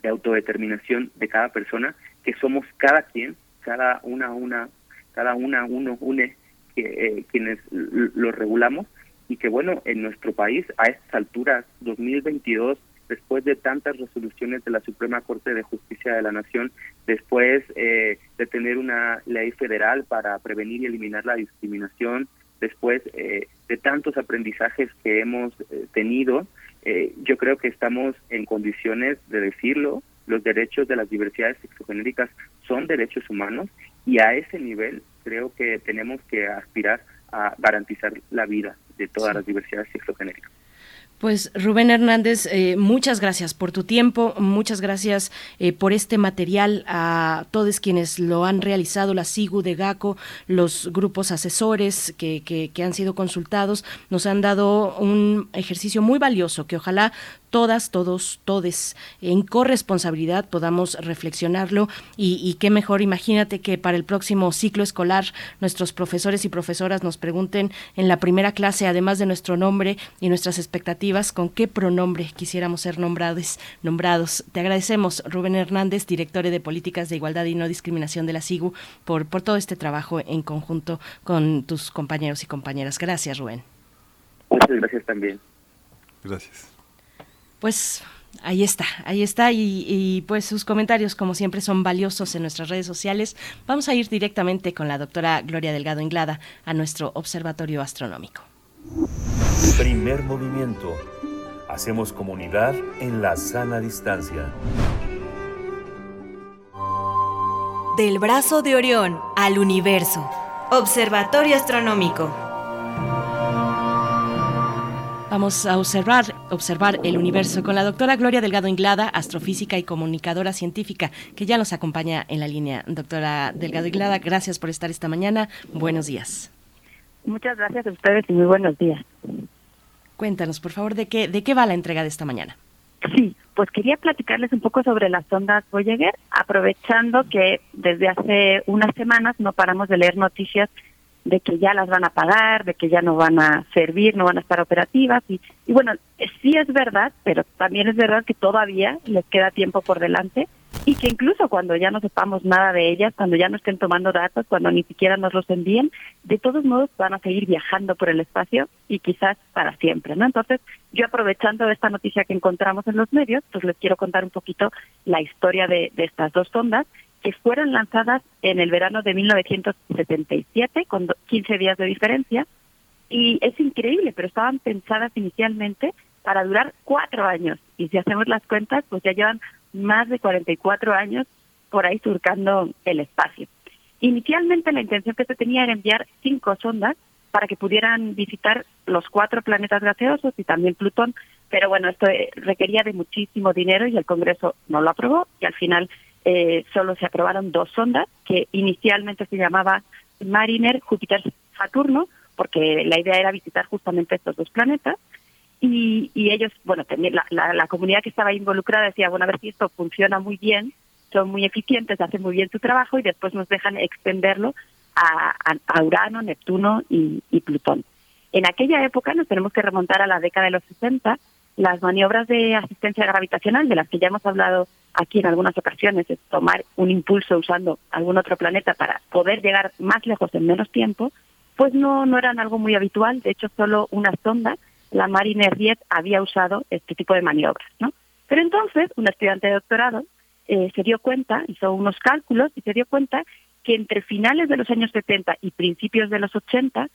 de autodeterminación de cada persona, que somos cada quien, cada una una, cada una uno une eh, quienes lo regulamos y que bueno, en nuestro país a estas alturas, 2022, después de tantas resoluciones de la Suprema Corte de Justicia de la Nación, después eh, de tener una ley federal para prevenir y eliminar la discriminación, después eh, de tantos aprendizajes que hemos eh, tenido, eh, yo creo que estamos en condiciones de decirlo, los derechos de las diversidades sexogenéricas son derechos humanos y a ese nivel creo que tenemos que aspirar a garantizar la vida de todas las diversidades sexogenéricas. Pues Rubén Hernández, eh, muchas gracias por tu tiempo, muchas gracias eh, por este material a todos quienes lo han realizado, la SIGU de GACO, los grupos asesores que, que, que han sido consultados, nos han dado un ejercicio muy valioso que ojalá todas, todos, todes, en corresponsabilidad podamos reflexionarlo y, y, qué mejor, imagínate que para el próximo ciclo escolar nuestros profesores y profesoras nos pregunten en la primera clase, además de nuestro nombre y nuestras expectativas, con qué pronombre quisiéramos ser nombrados. nombrados. Te agradecemos, Rubén Hernández, director de Políticas de Igualdad y No Discriminación de la SIGU, por, por todo este trabajo en conjunto con tus compañeros y compañeras. Gracias, Rubén. Muchas gracias también. Gracias pues ahí está, ahí está y, y, pues sus comentarios como siempre son valiosos en nuestras redes sociales. Vamos a ir directamente con la doctora Gloria Delgado Inglada a nuestro observatorio astronómico. Primer movimiento. Hacemos comunidad en la sana distancia. Del brazo de Orión al universo. Observatorio astronómico. Vamos a observar, observar el universo con la doctora Gloria Delgado Inglada, astrofísica y comunicadora científica, que ya nos acompaña en la línea. Doctora Delgado Inglada, gracias por estar esta mañana. Buenos días. Muchas gracias a ustedes y muy buenos días. Cuéntanos, por favor, de qué, de qué va la entrega de esta mañana. Sí, pues quería platicarles un poco sobre las sondas Voyager, aprovechando que desde hace unas semanas no paramos de leer noticias de que ya las van a pagar, de que ya no van a servir, no van a estar operativas. Y, y bueno, eh, sí es verdad, pero también es verdad que todavía les queda tiempo por delante y que incluso cuando ya no sepamos nada de ellas, cuando ya no estén tomando datos, cuando ni siquiera nos los envíen, de todos modos van a seguir viajando por el espacio y quizás para siempre, ¿no? Entonces, yo aprovechando esta noticia que encontramos en los medios, pues les quiero contar un poquito la historia de, de estas dos sondas que fueron lanzadas en el verano de 1977, con 15 días de diferencia. Y es increíble, pero estaban pensadas inicialmente para durar cuatro años. Y si hacemos las cuentas, pues ya llevan más de 44 años por ahí surcando el espacio. Inicialmente la intención que se tenía era enviar cinco sondas para que pudieran visitar los cuatro planetas gaseosos y también Plutón, pero bueno, esto requería de muchísimo dinero y el Congreso no lo aprobó y al final eh, solo se aprobaron dos sondas, que inicialmente se llamaba Mariner Júpiter Saturno, porque la idea era visitar justamente estos dos planetas. Y, y ellos, bueno, también la, la, comunidad que estaba involucrada decía, bueno, a ver si esto funciona muy bien, son muy eficientes, hacen muy bien su trabajo y después nos dejan extenderlo a, Urano, Neptuno y, y Plutón. En aquella época nos tenemos que remontar a la década de los 60, las maniobras de asistencia gravitacional, de las que ya hemos hablado aquí en algunas ocasiones, es tomar un impulso usando algún otro planeta para poder llegar más lejos en menos tiempo, pues no, no eran algo muy habitual. De hecho, solo una sonda, la Mariner 10, había usado este tipo de maniobras. ¿no? Pero entonces, un estudiante de doctorado eh, se dio cuenta, hizo unos cálculos y se dio cuenta que entre finales de los años 70 y principios de los 80,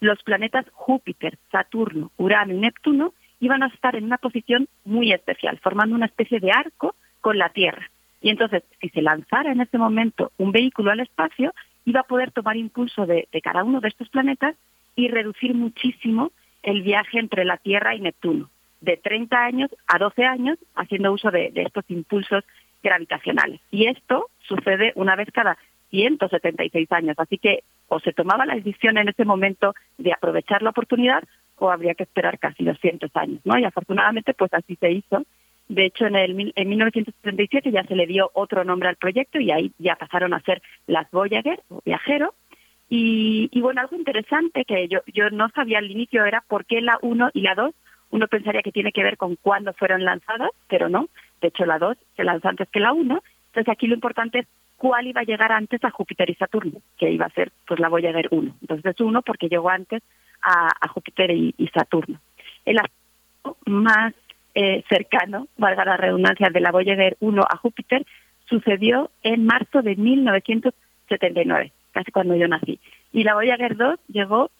los planetas Júpiter, Saturno, Urano y Neptuno iban a estar en una posición muy especial, formando una especie de arco con la Tierra. Y entonces, si se lanzara en ese momento un vehículo al espacio, iba a poder tomar impulso de, cada uno de estos planetas y reducir muchísimo el viaje entre la Tierra y Neptuno, de 30 años a 12 años, haciendo uso de, de estos impulsos gravitacionales. Y esto sucede una vez cada 176 años. Así que o se tomaba la decisión en ese momento de aprovechar la oportunidad o habría que esperar casi 200 años, ¿no? Y afortunadamente, pues así se hizo de hecho, en, el, en 1937 ya se le dio otro nombre al proyecto y ahí ya pasaron a ser las Voyager o Viajero. Y, y bueno, algo interesante que yo, yo no sabía al inicio era por qué la 1 y la 2. Uno pensaría que tiene que ver con cuándo fueron lanzadas, pero no. De hecho, la 2 se lanzó antes que la 1. Entonces aquí lo importante es cuál iba a llegar antes a Júpiter y Saturno, que iba a ser pues la Voyager 1. Entonces es 1 porque llegó antes a, Júpiter y, Saturno. El aspecto más eh, cercano, valga la redundancia, de la Voyager 1 a Júpiter, sucedió en marzo de 1979, casi cuando yo nací. Y la Voyager 2 llegó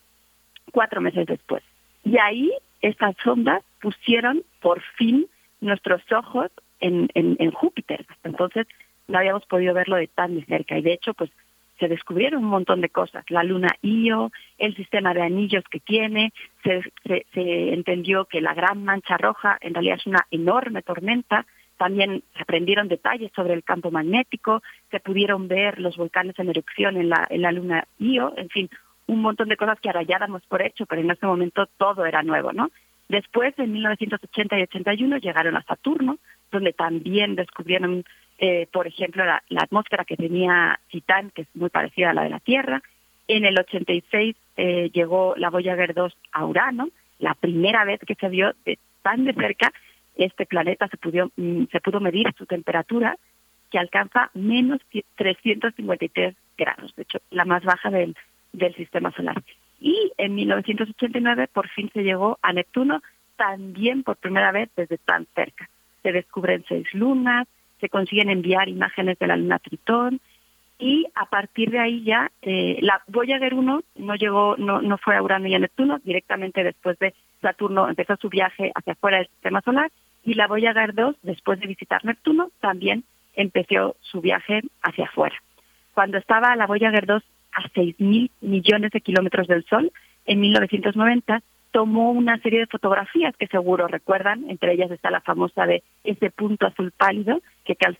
cuatro meses después. Y ahí estas sondas pusieron por fin nuestros ojos en, en Júpiter. Entonces no habíamos podido verlo de tan de cerca. Y de hecho, pues se descubrieron un montón de cosas, la luna Io, el sistema de anillos que tiene, se, se, entendió que la gran mancha roja en realidad es una enorme tormenta, también se aprendieron detalles sobre el campo magnético, se pudieron ver los volcanes en erupción en la, en la luna Io, en fin, un montón de cosas que ahora ya damos por hecho, pero en ese momento todo era nuevo, ¿no? Después, en 1980 y 81, llegaron a Saturno, donde también descubrieron eh, por ejemplo, la, atmósfera que tenía Titán, que es muy parecida a la de la Tierra. En el 86 eh, llegó la Voyager 2 a Urano, la primera vez que se vio de, tan de cerca este planeta se pudo, mm, se pudo medir su temperatura, que alcanza menos 353 grados, de hecho, la más baja del, del sistema solar. Y en 1989 por fin se llegó a Neptuno, también por primera vez desde tan cerca. Se descubren seis lunas, se consiguen enviar imágenes de la luna Tritón y a partir de ahí ya eh, la Voyager 1 no llegó, no, no fue a Urano y a Neptuno, directamente después de Saturno empezó su viaje hacia afuera del sistema solar y la Voyager 2, después de visitar Neptuno, también empezó su viaje hacia afuera. Cuando estaba la Voyager 2 a 6.000 millones de kilómetros del Sol, en 1990 tomó una serie de fotografías que seguro recuerdan, entre ellas está la famosa de ese punto azul pálido que Carl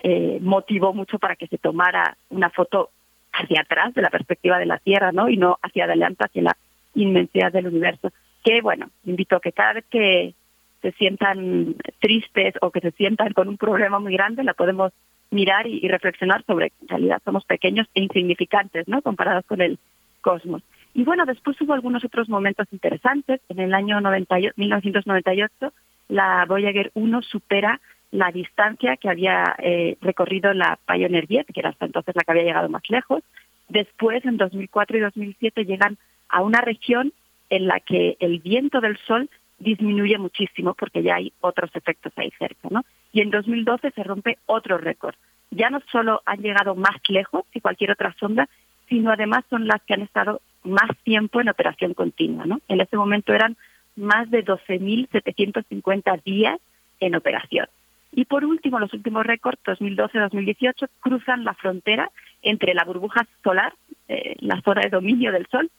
eh, motivó mucho para que se tomara una foto hacia atrás de la perspectiva de la Tierra, ¿no? Y no hacia adelante, hacia la inmensidad del universo. Que bueno, invito a que cada vez que se sientan tristes o que se sientan con un problema muy grande, la podemos mirar y, reflexionar sobre en realidad somos pequeños e insignificantes, ¿no? Comparados con el cosmos. Y bueno, después hubo algunos otros momentos interesantes. En el año 1998, la Voyager 1 supera la distancia que había eh, recorrido la Pioneer 10, que era hasta entonces la que había llegado más lejos. Después, en 2004 y 2007, llegan a una región en la que el viento del Sol disminuye muchísimo porque ya hay otros efectos ahí cerca, ¿no? Y en 2012 se rompe otro récord. Ya no solo han llegado más lejos que cualquier otra sonda, sino además son las que han estado más tiempo en operación continua, ¿no? En ese momento eran más de 12.750 días en operación. Y por último, los últimos récords, 2012-2018, cruzan la frontera entre la burbuja solar, eh, la zona de dominio del Sol,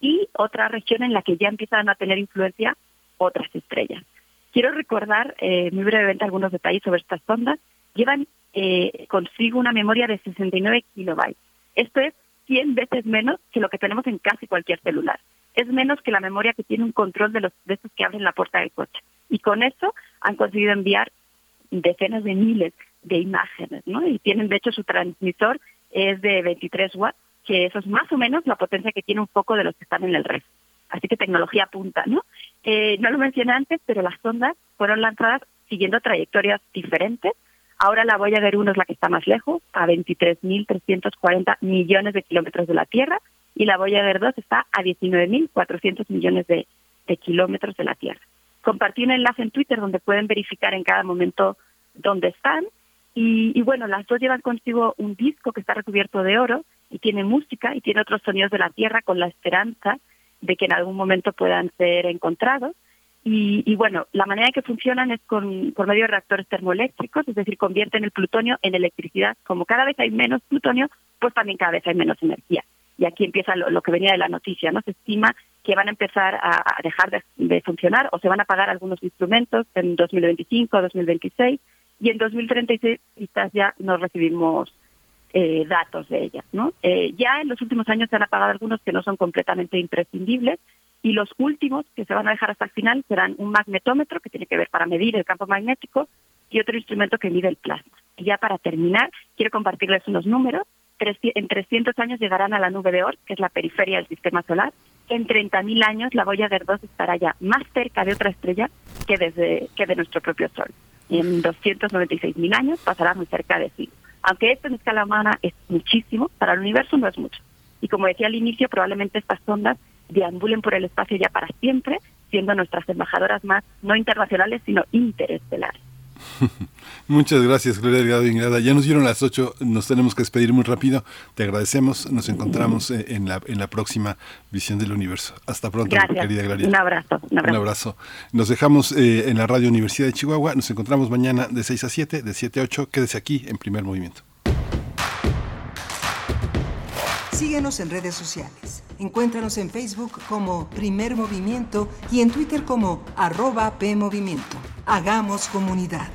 y otra región en la que ya empiezan a tener influencia otras estrellas. Quiero recordar eh, muy brevemente algunos detalles sobre estas sondas. Llevan eh, consigo una memoria de 69 kilobytes. Esto es 100 veces menos que lo que tenemos en casi cualquier celular. Es menos que la memoria que tiene un control de los de esos que abren la puerta del coche. Y con eso han conseguido enviar decenas de miles de imágenes, ¿no? Y tienen, de hecho, su transmisor es de 23 watts, que eso es más o menos la potencia que tiene un foco de los que están en el resto. Así que tecnología punta, ¿no? Eh, no lo mencioné antes, pero las sondas fueron lanzadas siguiendo trayectorias diferentes. Ahora la Voyager 1 es la que está más lejos, a 23.340 millones de kilómetros de la Tierra, y la Voyager 2 está a 19.400 millones de, kilómetros de la Tierra. Compartí un enlace en Twitter donde pueden verificar en cada momento dónde están. Y, y, bueno, las dos llevan consigo un disco que está recubierto de oro y tiene música y tiene otros sonidos de la Tierra con la esperanza de que en algún momento puedan ser encontrados. Y, y bueno, la manera en que funcionan es con, por medio de reactores termoeléctricos, es decir, convierten el plutonio en electricidad. Como cada vez hay menos plutonio, pues también cada vez hay menos energía. Y aquí empieza lo, que venía de la noticia, ¿no? Se estima que van a empezar a, dejar de, de, funcionar o se van a apagar algunos instrumentos en 2025, 2026 y en 2036 quizás ya no recibimos eh, datos de ellas. ¿no? Eh, ya en los últimos años se han apagado algunos que no son completamente imprescindibles y los últimos que se van a dejar hasta el final serán un magnetómetro que tiene que ver para medir el campo magnético y otro instrumento que mide el plasma. Y ya para terminar, quiero compartirles unos números. En 300 años llegarán a la nube de Oort, que es la periferia del sistema solar. En 30.000 años la Voyager 2 estará ya más cerca de otra estrella que, desde, que de nuestro propio Sol. Y en 296.000 años pasará muy cerca de sí. Aunque esto en escala humana es muchísimo, para el universo no es mucho. Y como decía al inicio, probablemente estas sondas deambulen por el espacio ya para siempre, siendo nuestras embajadoras más no internacionales, sino interestelares. Muchas gracias, Gloria Delgado Ingrada. Ya nos dieron las ocho, nos tenemos que despedir muy rápido. Te agradecemos, nos encontramos eh, en la, en la próxima visión del universo. Hasta pronto, gracias. querida Gloria. Un abrazo. Un abrazo. Un abrazo. Nos dejamos eh, en la Radio Universidad de Chihuahua. Nos encontramos mañana de 6 a 7, de 7 a 8. Quédese aquí en primer movimiento. Síguenos en redes sociales. Encuéntranos en Facebook como Primer Movimiento y en Twitter como arroba PMovimiento. Hagamos comunidad.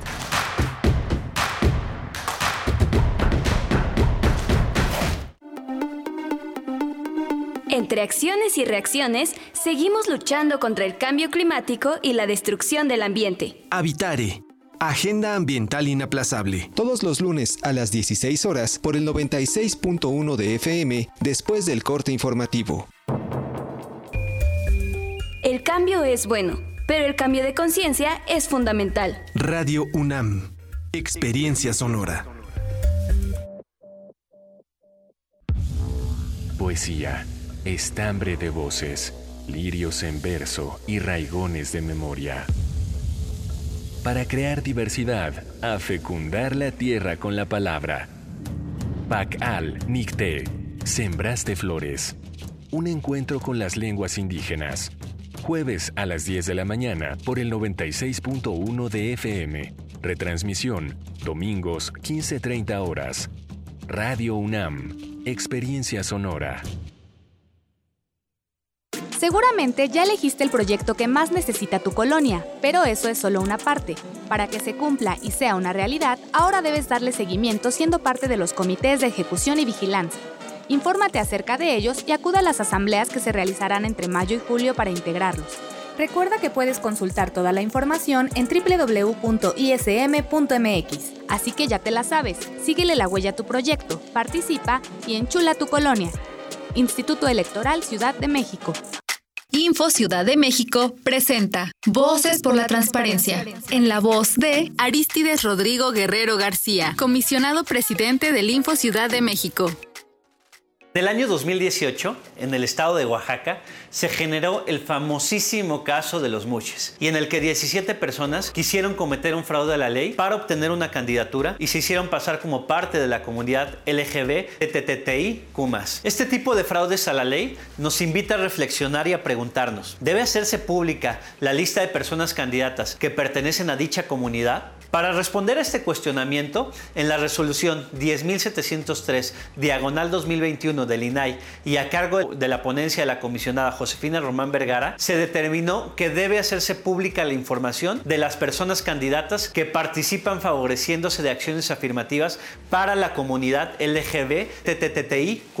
Entre acciones y reacciones, seguimos luchando contra el cambio climático y la destrucción del ambiente. Habitare. Agenda Ambiental Inaplazable. Todos los lunes a las 16 horas por el 96.1 de FM después del corte informativo. El cambio es bueno, pero el cambio de conciencia es fundamental. Radio UNAM. Experiencia sonora. Poesía, estambre de voces, lirios en verso y raigones de memoria para crear diversidad, a fecundar la tierra con la palabra. Pacal Nicte, Sembraste Flores. Un encuentro con las lenguas indígenas. Jueves a las 10 de la mañana por el 96.1 de FM. Retransmisión, domingos 15.30 horas. Radio UNAM, Experiencia Sonora. Seguramente ya elegiste el proyecto que más necesita tu colonia, pero eso es solo una parte. Para que se cumpla y sea una realidad, ahora debes darle seguimiento siendo parte de los comités de ejecución y vigilancia. Infórmate acerca de ellos y acuda a las asambleas que se realizarán entre mayo y julio para integrarlos. Recuerda que puedes consultar toda la información en www.ism.mx. Así que ya te la sabes, síguele la huella a tu proyecto, participa y enchula tu colonia. Instituto Electoral Ciudad de México. Info Ciudad de México presenta Voces por la Transparencia, en la voz de Aristides Rodrigo Guerrero García, comisionado presidente del Info Ciudad de México. En el año 2018, en el estado de Oaxaca, se generó el famosísimo caso de los muches, y en el que 17 personas quisieron cometer un fraude a la ley para obtener una candidatura y se hicieron pasar como parte de la comunidad LGBTTI-Q. Este tipo de fraudes a la ley nos invita a reflexionar y a preguntarnos: ¿debe hacerse pública la lista de personas candidatas que pertenecen a dicha comunidad? Para responder a este cuestionamiento, en la resolución 10.703, diagonal 2021 del INAI y a cargo de la ponencia de la comisionada Josefina Román Vergara, se determinó que debe hacerse pública la información de las personas candidatas que participan favoreciéndose de acciones afirmativas para la comunidad LGBTTI-Q.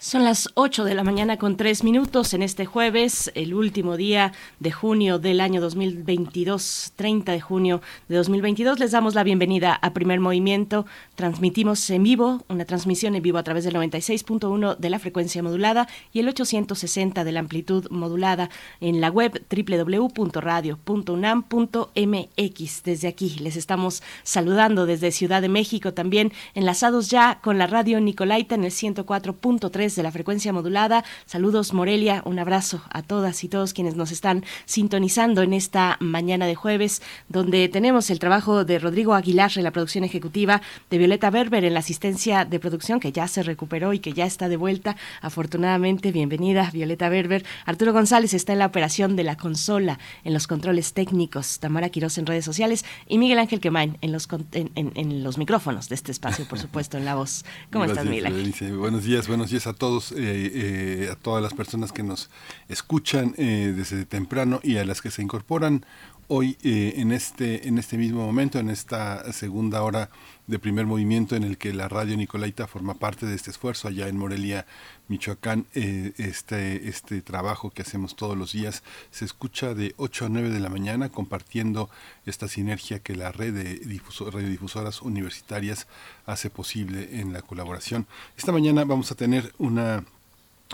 Son las 8 de la mañana con 3 minutos en este jueves, el último día de junio del año 2022, 30 de junio de 2022. Les damos la bienvenida a Primer Movimiento. Transmitimos en vivo, una transmisión en vivo a través del 96.1 de la frecuencia modulada y el 860 de la amplitud modulada en la web www.radio.unam.mx. Desde aquí les estamos saludando desde Ciudad de México también, enlazados ya con la radio Nicolaita en el 104.3 de la frecuencia modulada. Saludos Morelia, un abrazo a todas y todos quienes nos están sintonizando en esta mañana de jueves, donde tenemos el trabajo de Rodrigo Aguilar en la producción ejecutiva, de Violeta Berber en la asistencia de producción, que ya se recuperó y que ya está de vuelta. Afortunadamente, bienvenida Violeta Berber. Arturo González está en la operación de la consola, en los controles técnicos, Tamara Quiroz en redes sociales y Miguel Ángel Quemain en los, en, los micrófonos de este espacio, por supuesto, en la voz. ¿Cómo estás, Miguel? Buenos días, buenos días a todos eh, eh, a todas las personas que nos escuchan eh, desde temprano y a las que se incorporan hoy en este en este mismo momento, en esta segunda hora de primer movimiento en el que la radio Nicolaita forma parte de este esfuerzo allá en Morelia, Michoacán. este, este trabajo que hacemos todos los días se escucha de 8 a 9 de la mañana compartiendo esta sinergia que la red de radiodifusoras universitarias hace posible en la colaboración. Esta mañana vamos a tener una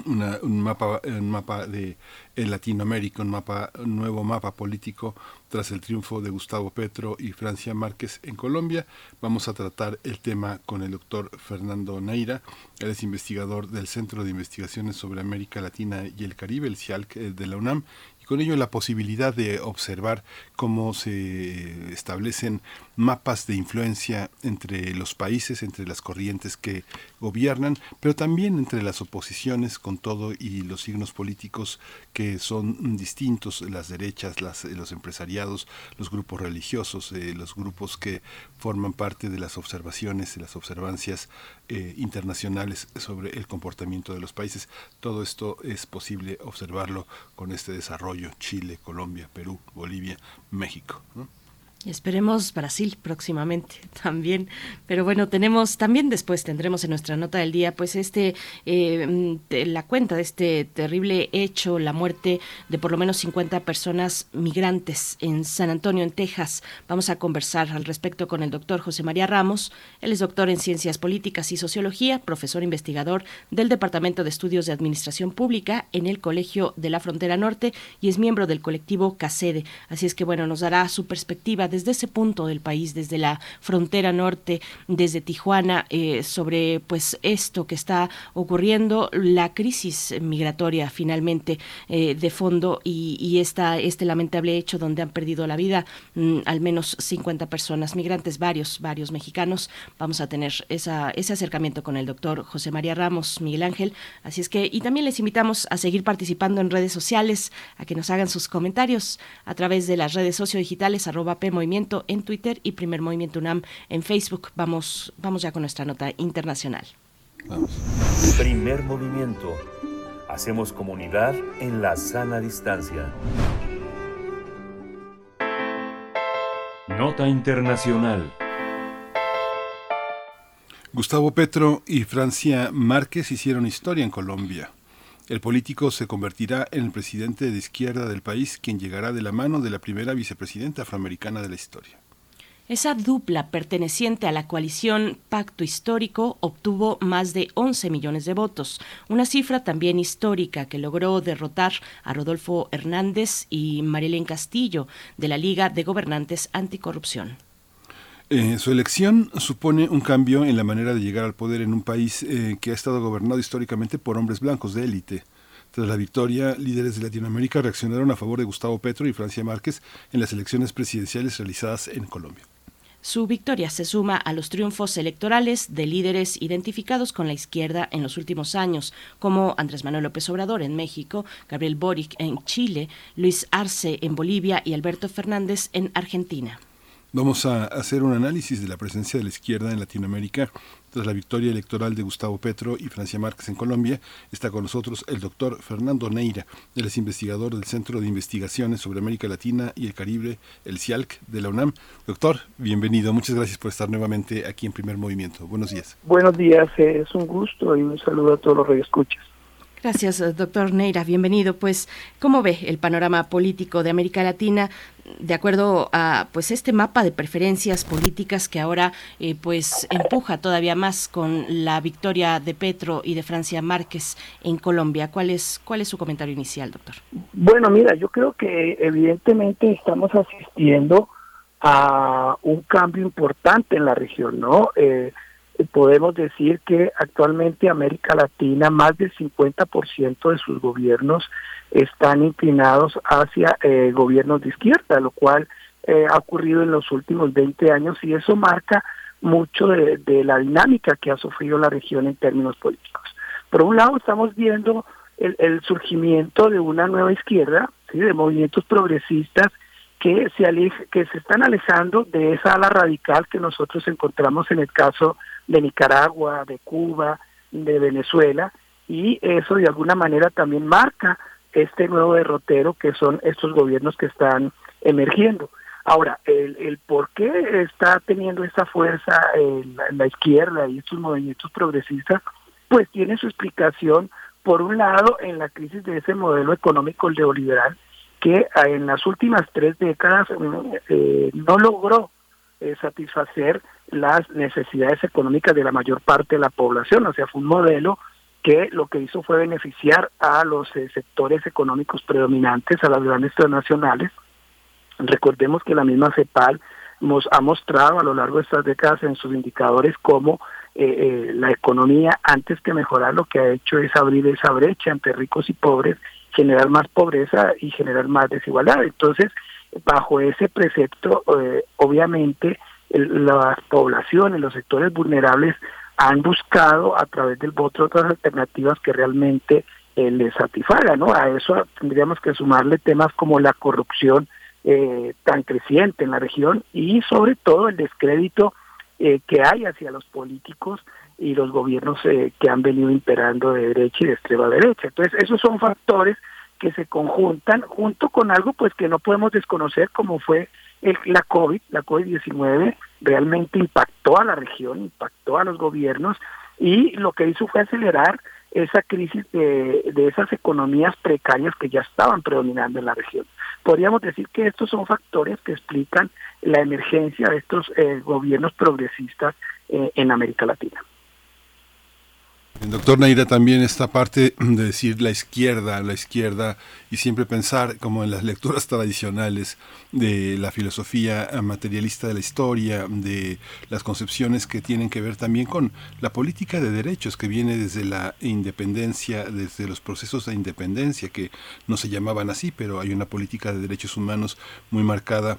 un mapa un mapa de Latinoamérica un mapa un nuevo mapa político tras el triunfo de Gustavo Petro y Francia Márquez en Colombia. Vamos a tratar el tema con el doctor Fernando Neira. Él es investigador del Centro de Investigaciones sobre América Latina y el Caribe el CIALC eh, de la UNAM. Y con ello la posibilidad de observar cómo se establecen mapas de influencia entre los países, entre las corrientes que gobiernan, pero también entre las oposiciones con todo y los signos políticos que son distintos, las derechas, las, los empresariados, los grupos religiosos, eh, los grupos que forman parte de las observaciones, y las observancias eh, internacionales sobre el comportamiento de los países. Todo esto es posible observarlo con este desarrollo, Chile, Colombia, Perú, Bolivia, México. Esperemos Brasil próximamente también. Pero bueno, tenemos también después tendremos en nuestra nota del día, pues este eh, la cuenta de este terrible hecho, la muerte de por lo menos 50 personas migrantes en San Antonio, en Texas. Vamos a conversar al respecto con el doctor José María Ramos. Él es doctor en ciencias políticas y sociología, profesor investigador del Departamento de Estudios de Administración Pública en el Colegio de la Frontera Norte y es miembro del colectivo CACEDE. Así es que bueno, nos dará su perspectiva desde ese punto del país, desde la frontera norte, desde Tijuana, eh, sobre pues esto que está ocurriendo, la crisis migratoria finalmente eh, de fondo y, esta, este lamentable hecho donde han perdido la vida mm, al menos 50 personas migrantes, varios, varios mexicanos. Vamos a tener esa, ese acercamiento con el doctor José María Ramos, Miguel Ángel. Así es que, y también les invitamos a seguir participando en redes sociales, a que nos hagan sus comentarios a través de las redes sociodigitales, arroba P Movimiento en Twitter y Primer Movimiento UNAM en Facebook. Vamos, vamos ya con nuestra nota internacional. Primer movimiento. Hacemos comunidad en la sana distancia. Nota Internacional. Gustavo Petro y Francia Márquez hicieron historia en Colombia. El político se convertirá en el presidente de izquierda del país, quien llegará de la mano de la primera vicepresidenta afroamericana de la historia. Esa dupla perteneciente a la coalición Pacto Histórico obtuvo más de 11 millones de votos, una cifra también histórica que logró derrotar a Rodolfo Hernández y Marilén Castillo de la Liga de Gobernantes Anticorrupción. Eh, su elección supone un cambio en la manera de llegar al poder en un país eh, que ha estado gobernado históricamente por hombres blancos de élite. Tras la victoria, líderes de Latinoamérica reaccionaron a favor de Gustavo Petro y Francia Márquez en las elecciones presidenciales realizadas en Colombia. Su victoria se suma a los triunfos electorales de líderes identificados con la izquierda en los últimos años, como Andrés Manuel López Obrador en México, Gabriel Boric en Chile, Luis Arce en Bolivia y Alberto Fernández en Argentina. Vamos a hacer un análisis de la presencia de la izquierda en Latinoamérica tras la victoria electoral de Gustavo Petro y Francia Márquez en Colombia. Está con nosotros el doctor Fernando Neira, él es investigador del Centro de Investigaciones sobre América Latina y el Caribe, el CIALC de la UNAM. Doctor, bienvenido. Muchas gracias por estar nuevamente aquí en Primer Movimiento. Buenos días. Buenos días, es un gusto y un saludo a todos los radioescuchas. Gracias, doctor Neira. Bienvenido. Pues, ¿cómo ve el panorama político de América Latina de acuerdo a pues este mapa de preferencias políticas que ahora eh, pues empuja todavía más con la victoria de Petro y de Francia Márquez en Colombia? ¿Cuál es cuál es su comentario inicial, doctor? Bueno, mira, yo creo que evidentemente estamos asistiendo a un cambio importante en la región, ¿no? Eh, podemos decir que actualmente América Latina, más del 50% de sus gobiernos están inclinados hacia eh, gobiernos de izquierda, lo cual eh, ha ocurrido en los últimos 20 años y eso marca mucho de, la dinámica que ha sufrido la región en términos políticos. Por un lado, estamos viendo el, surgimiento de una nueva izquierda, ¿sí? de movimientos progresistas que se, que se están alejando de esa ala radical que nosotros encontramos en el caso de Nicaragua, de Cuba, de Venezuela, y eso de alguna manera también marca este nuevo derrotero que son estos gobiernos que están emergiendo. Ahora, el, el por qué está teniendo esta fuerza en la, izquierda y estos movimientos progresistas, pues tiene su explicación, por un lado, en la crisis de ese modelo económico neoliberal que en las últimas tres décadas eh, no logró satisfacer las necesidades económicas de la mayor parte de la población, o sea, fue un modelo que lo que hizo fue beneficiar a los eh, sectores económicos predominantes, a las grandes transnacionales. Recordemos que la misma CEPAL nos ha mostrado a lo largo de estas décadas en sus indicadores cómo eh, la economía, antes que mejorar, lo que ha hecho es abrir esa brecha entre ricos y pobres, generar más pobreza y generar más desigualdad. Entonces, bajo ese precepto, eh, obviamente, las poblaciones, los sectores vulnerables han buscado a través del voto otras alternativas que realmente eh, les satisfagan, ¿no? A eso tendríamos que sumarle temas como la corrupción eh, tan creciente en la región y sobre todo el descrédito que hay hacia los políticos y los gobiernos que han venido imperando de derecha y de extrema derecha. Entonces, esos son factores que se conjuntan junto con algo pues que no podemos desconocer como fue el, la COVID, la COVID-19 realmente impactó a la región, impactó a los gobiernos y lo que hizo fue acelerar esa crisis de, de esas economías precarias que ya estaban predominando en la región. Podríamos decir que estos son factores que explican la emergencia de estos eh, gobiernos progresistas eh, en América Latina. Doctor Naira, también esta parte de decir la izquierda, la izquierda, y siempre pensar como en las lecturas tradicionales de la filosofía materialista de la historia, de las concepciones que tienen que ver también con la política de derechos que viene desde la independencia, desde los procesos de independencia, que no se llamaban así, pero hay una política de derechos humanos muy marcada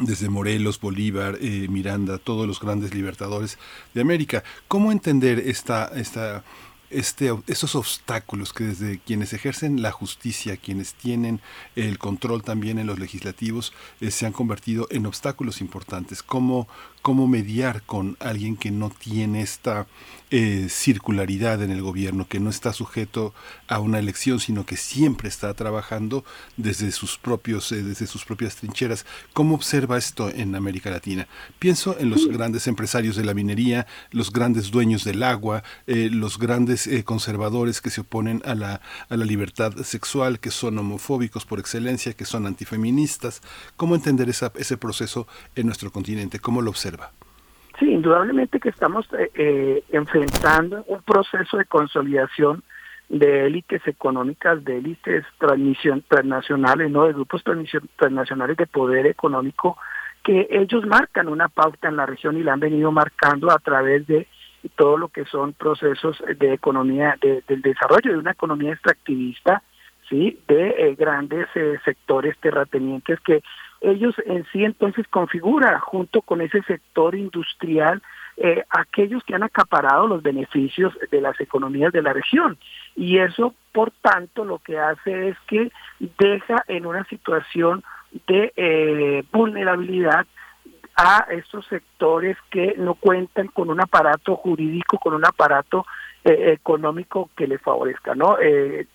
desde Morelos, Bolívar, eh, Miranda, todos los grandes libertadores de América. ¿Cómo entender esta, esta este, esos obstáculos que desde quienes ejercen la justicia, quienes tienen el control también en los legislativos, eh, se han convertido en obstáculos importantes. ¿Cómo, cómo mediar con alguien que no tiene esta eh, circularidad en el gobierno, que no está sujeto a una elección, sino que siempre está trabajando desde sus propios, eh, desde sus propias trincheras. ¿Cómo observa esto en América Latina? Pienso en los grandes empresarios de la minería, los grandes dueños del agua, eh, los grandes conservadores que se oponen a la, a la libertad sexual, que son homofóbicos por excelencia, que son antifeministas. ¿Cómo entender esa, ese proceso en nuestro continente? ¿Cómo lo observa? Sí, indudablemente que estamos eh, eh, enfrentando un proceso de consolidación de élites económicas, de élites transnacionales, no de grupos transnacionales de poder económico, que ellos marcan una pauta en la región y la han venido marcando a través de todo lo que son procesos de economía, del desarrollo de una economía extractivista, sí, de eh, grandes sectores terratenientes que ellos en sí entonces configura junto con ese sector industrial eh, aquellos que han acaparado los beneficios de las economías de la región. Y eso, por tanto, lo que hace es que deja en una situación de eh, vulnerabilidad a estos sectores que no cuentan con un aparato jurídico, con un aparato eh, económico que les favorezca, ¿no?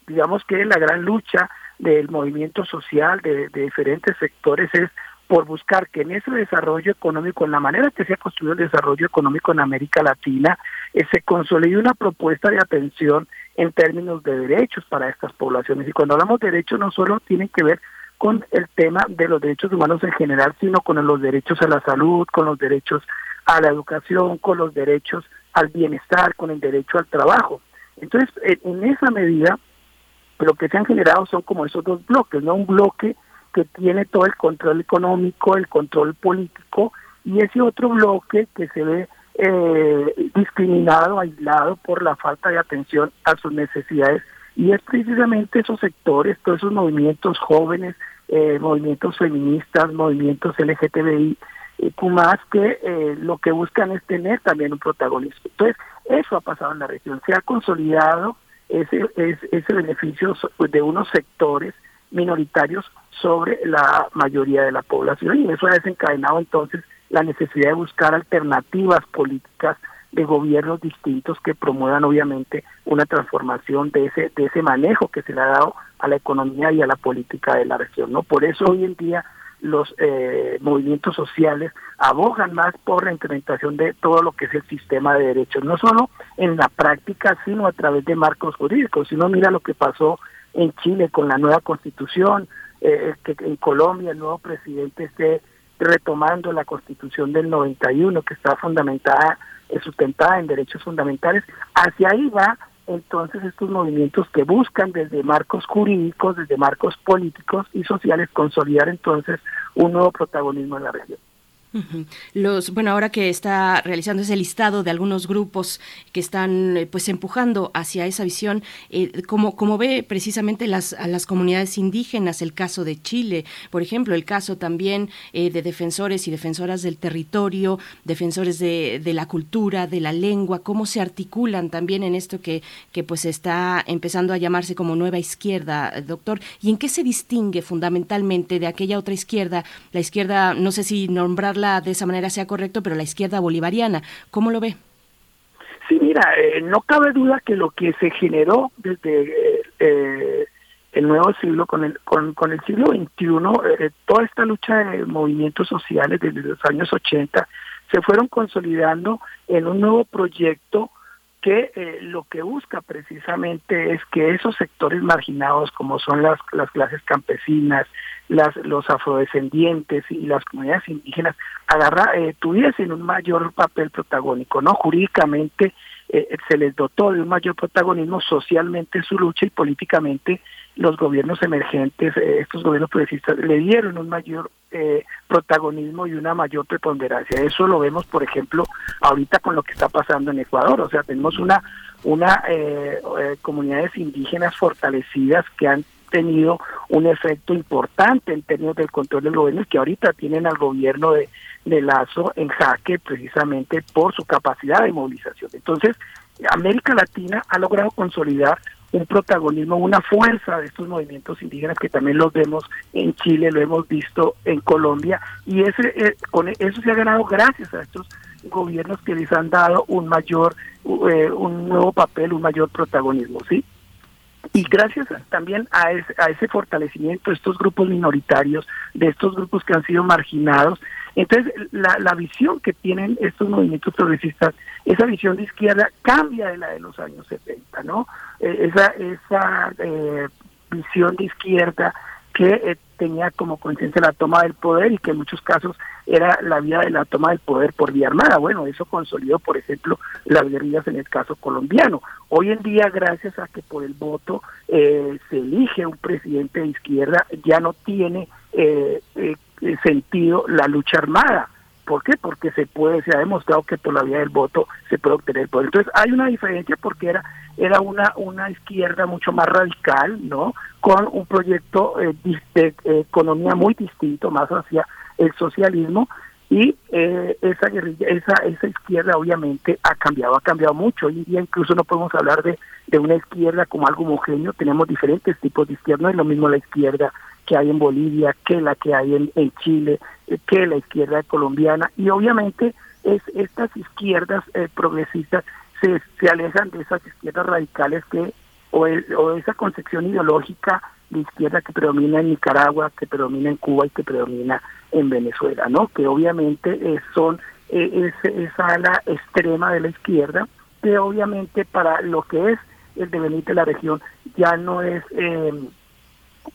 digamos que la gran lucha del movimiento social de, diferentes sectores es por buscar que en ese desarrollo económico, en la manera que se ha construido el desarrollo económico en América Latina, eh, se consolide una propuesta de atención en términos de derechos para estas poblaciones. Y cuando hablamos de derechos no solo tienen que ver con el tema de los derechos humanos en general, sino con los derechos a la salud, con los derechos a la educación, con los derechos al bienestar, con el derecho al trabajo. Entonces, en esa medida, lo que se han generado son como esos dos bloques, ¿no? Un bloque que tiene todo el control económico, el control político, y ese otro bloque que se ve eh, discriminado, aislado por la falta de atención a sus necesidades, y es precisamente esos sectores, todos esos movimientos jóvenes, eh, movimientos feministas, movimientos LGTBI, eh, más que eh, lo que buscan es tener también un protagonismo. Entonces, eso ha pasado en la región, se ha consolidado ese, es, ese beneficio de unos sectores minoritarios sobre la mayoría de la población y eso ha desencadenado entonces la necesidad de buscar alternativas políticas de gobiernos distintos que promuevan obviamente una transformación de ese de ese manejo que se le ha dado a la economía y a la política de la región no por eso hoy en día los eh, movimientos sociales abogan más por la implementación de todo lo que es el sistema de derechos, no solo en la práctica, sino a través de marcos jurídicos. Si uno mira lo que pasó en Chile con la nueva constitución, eh, que en Colombia el nuevo presidente esté retomando la constitución del 91, que está fundamentada, eh, sustentada en derechos fundamentales, hacia ahí va entonces estos movimientos que buscan desde marcos jurídicos, desde marcos políticos y sociales, consolidar entonces un nuevo protagonismo en la región. Los, bueno, ahora que está realizando ese listado de algunos grupos que están eh, pues empujando hacia esa visión, eh, como, ve precisamente las, a las comunidades indígenas, el caso de Chile, por ejemplo, el caso también eh, de defensores y defensoras del territorio, defensores de, de, la cultura, de la lengua, cómo se articulan también en esto que, que pues está empezando a llamarse como nueva izquierda, doctor, y en qué se distingue fundamentalmente de aquella otra izquierda, la izquierda, no sé si nombrarla de esa manera sea correcto, pero la izquierda bolivariana, ¿cómo lo ve? Sí, mira, eh, no cabe duda que lo que se generó desde eh, el nuevo siglo, con el, con, con el siglo XXI, eh, toda esta lucha de movimientos sociales desde los años 80 se fueron consolidando en un nuevo proyecto que lo que busca precisamente es que esos sectores marginados como son las, las clases campesinas, las, los afrodescendientes y las comunidades indígenas agarra, eh, tuviesen un mayor papel protagónico, ¿no? Jurídicamente eh, se les dotó de un mayor protagonismo socialmente en su lucha y políticamente los gobiernos emergentes, eh, estos gobiernos progresistas, le dieron un mayor eh, protagonismo y una mayor preponderancia. Eso lo vemos, por ejemplo, ahorita con lo que está pasando en Ecuador. O sea, tenemos una, una comunidades indígenas fortalecidas que han tenido un efecto importante en términos del control del gobierno y que ahorita tienen al gobierno de, de Lazo en jaque precisamente por su capacidad de movilización. Entonces, América Latina ha logrado consolidar un protagonismo, una fuerza de estos movimientos indígenas que también los vemos en Chile, lo hemos visto en Colombia y ese eh, con eso se ha ganado gracias a estos gobiernos que les han dado un mayor eh, un nuevo papel, un mayor protagonismo, ¿sí? Y gracias también a ese, a ese fortalecimiento de estos grupos minoritarios, de estos grupos que han sido marginados, entonces, la, la visión que tienen estos movimientos progresistas, esa visión de izquierda cambia de la de los años 70, ¿no? Eh, esa esa eh, visión de izquierda que eh, tenía como conciencia la toma del poder y que en muchos casos era la vía de la toma del poder por vía armada. Bueno, eso consolidó, por ejemplo, las guerrillas en el caso colombiano. Hoy en día, gracias a que por el voto se elige un presidente de izquierda, ya no tiene eh, sentido la lucha armada. ¿Por qué? Porque se puede, se ha demostrado que por la vía del voto se puede obtener el poder. Entonces hay una diferencia porque era era una una izquierda mucho más radical, ¿no? Con un proyecto eh, de, economía muy distinto, más hacia el socialismo y eh, esa guerrilla, esa esa izquierda obviamente ha cambiado, ha cambiado mucho. Hoy en día incluso no podemos hablar de, de una izquierda como algo homogéneo, tenemos diferentes tipos de izquierda, no es lo mismo la izquierda que hay en Bolivia, que la que hay en, Chile, eh, que la izquierda colombiana. Y obviamente es estas izquierdas eh, progresistas se, se alejan de esas izquierdas radicales que o, o esa concepción ideológica de izquierda que predomina en Nicaragua, que predomina en Cuba y que predomina en Venezuela, ¿no? Que obviamente eh, son esa ala extrema de la izquierda, que obviamente para lo que es el devenir de la región ya no es eh,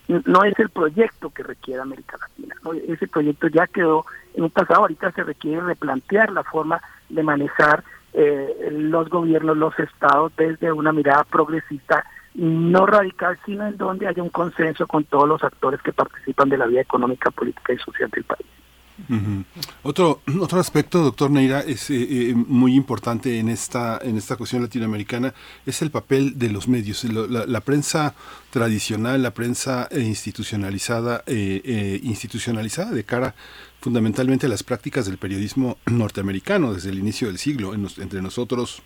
no es el proyecto que requiere América Latina. Ese proyecto ya quedó en un pasado, ahorita se requiere replantear la forma de manejar eh, los gobiernos, los estados desde una mirada progresista, no radical, sino en donde haya un consenso con todos los actores que participan de la vida económica, política y social del país. Otro otro aspecto, doctor Neira, es eh, eh, muy importante en esta en esta cuestión latinoamericana es el papel de los medios, la, prensa tradicional, la prensa eh, institucionalizada, institucionalizada de cara fundamentalmente a las prácticas del periodismo norteamericano desde el inicio del siglo, entre nosotros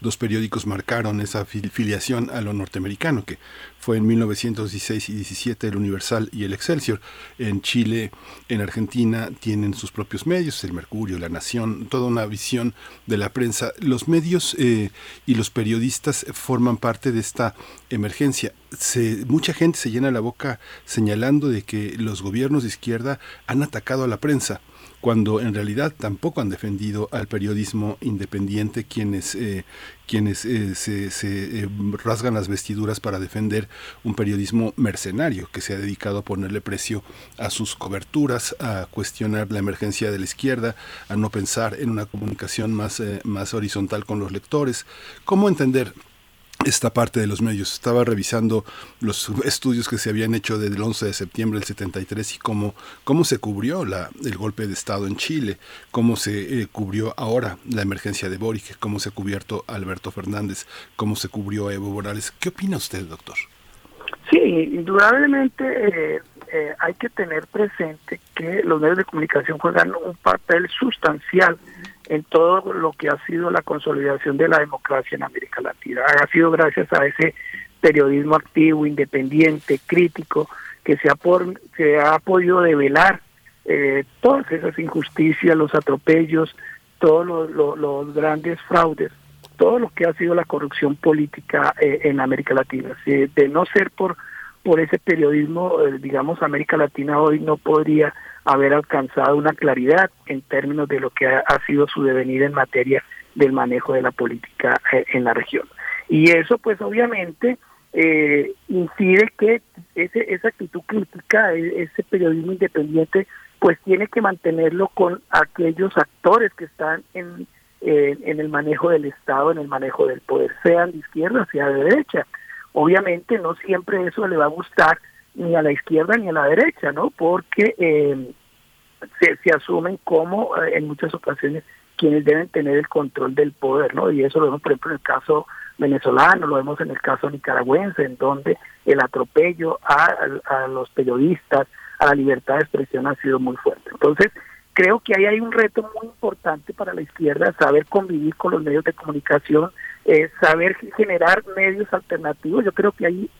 dos periódicos marcaron esa filiación a lo norteamericano, que fue en 1916 y 17 el Universal y el Excelsior. En Chile, en Argentina, tienen sus propios medios, el Mercurio, la Nación, toda una visión de la prensa. Los medios eh, y los periodistas forman parte de esta emergencia. Se, mucha gente se llena la boca señalando de que los gobiernos de izquierda han atacado a la prensa cuando en realidad tampoco han defendido al periodismo independiente quienes, eh, quienes eh, se, eh, rasgan las vestiduras para defender un periodismo mercenario que se ha dedicado a ponerle precio a sus coberturas, a cuestionar la emergencia de la izquierda, a no pensar en una comunicación más, más horizontal con los lectores. ¿Cómo entender esta parte de los medios. Estaba revisando los estudios que se habían hecho desde el 11 de septiembre del 73 y cómo, cómo se cubrió la, el golpe de Estado en Chile, cómo se eh, cubrió ahora la emergencia de Boric, cómo se ha cubierto Alberto Fernández, cómo se cubrió Evo Morales. ¿Qué opina usted, doctor? Sí, indudablemente eh, eh, hay que tener presente que los medios de comunicación juegan un papel sustancial en todo lo que ha sido la consolidación de la democracia en América Latina. Ha sido gracias a ese periodismo activo, independiente, crítico, que se ha, por, se ha podido develar eh, todas esas injusticias, los atropellos, todos los, grandes fraudes, todo lo que ha sido la corrupción política eh, en América Latina. de no ser por, por ese periodismo, eh, digamos, América Latina hoy no podría haber alcanzado una claridad en términos de lo que ha, sido su devenir en materia del manejo de la política eh, en la región. Y eso pues obviamente eh, incide que ese, esa actitud crítica, e, ese periodismo independiente, pues tiene que mantenerlo con aquellos actores que están en, en el manejo del Estado, en el manejo del poder, sean de izquierda, sea de derecha. Obviamente no siempre eso le va a gustar ni a la izquierda ni a la derecha, ¿no? Porque eh, se, asumen como eh, en muchas ocasiones quienes deben tener el control del poder, ¿no? Y eso lo vemos, por ejemplo, en el caso venezolano, lo vemos en el caso nicaragüense, en donde el atropello a, a los periodistas, a la libertad de expresión ha sido muy fuerte. Entonces, creo que ahí hay un reto muy importante para la izquierda, saber convivir con los medios de comunicación, eh, saber generar medios alternativos. Yo creo que ahí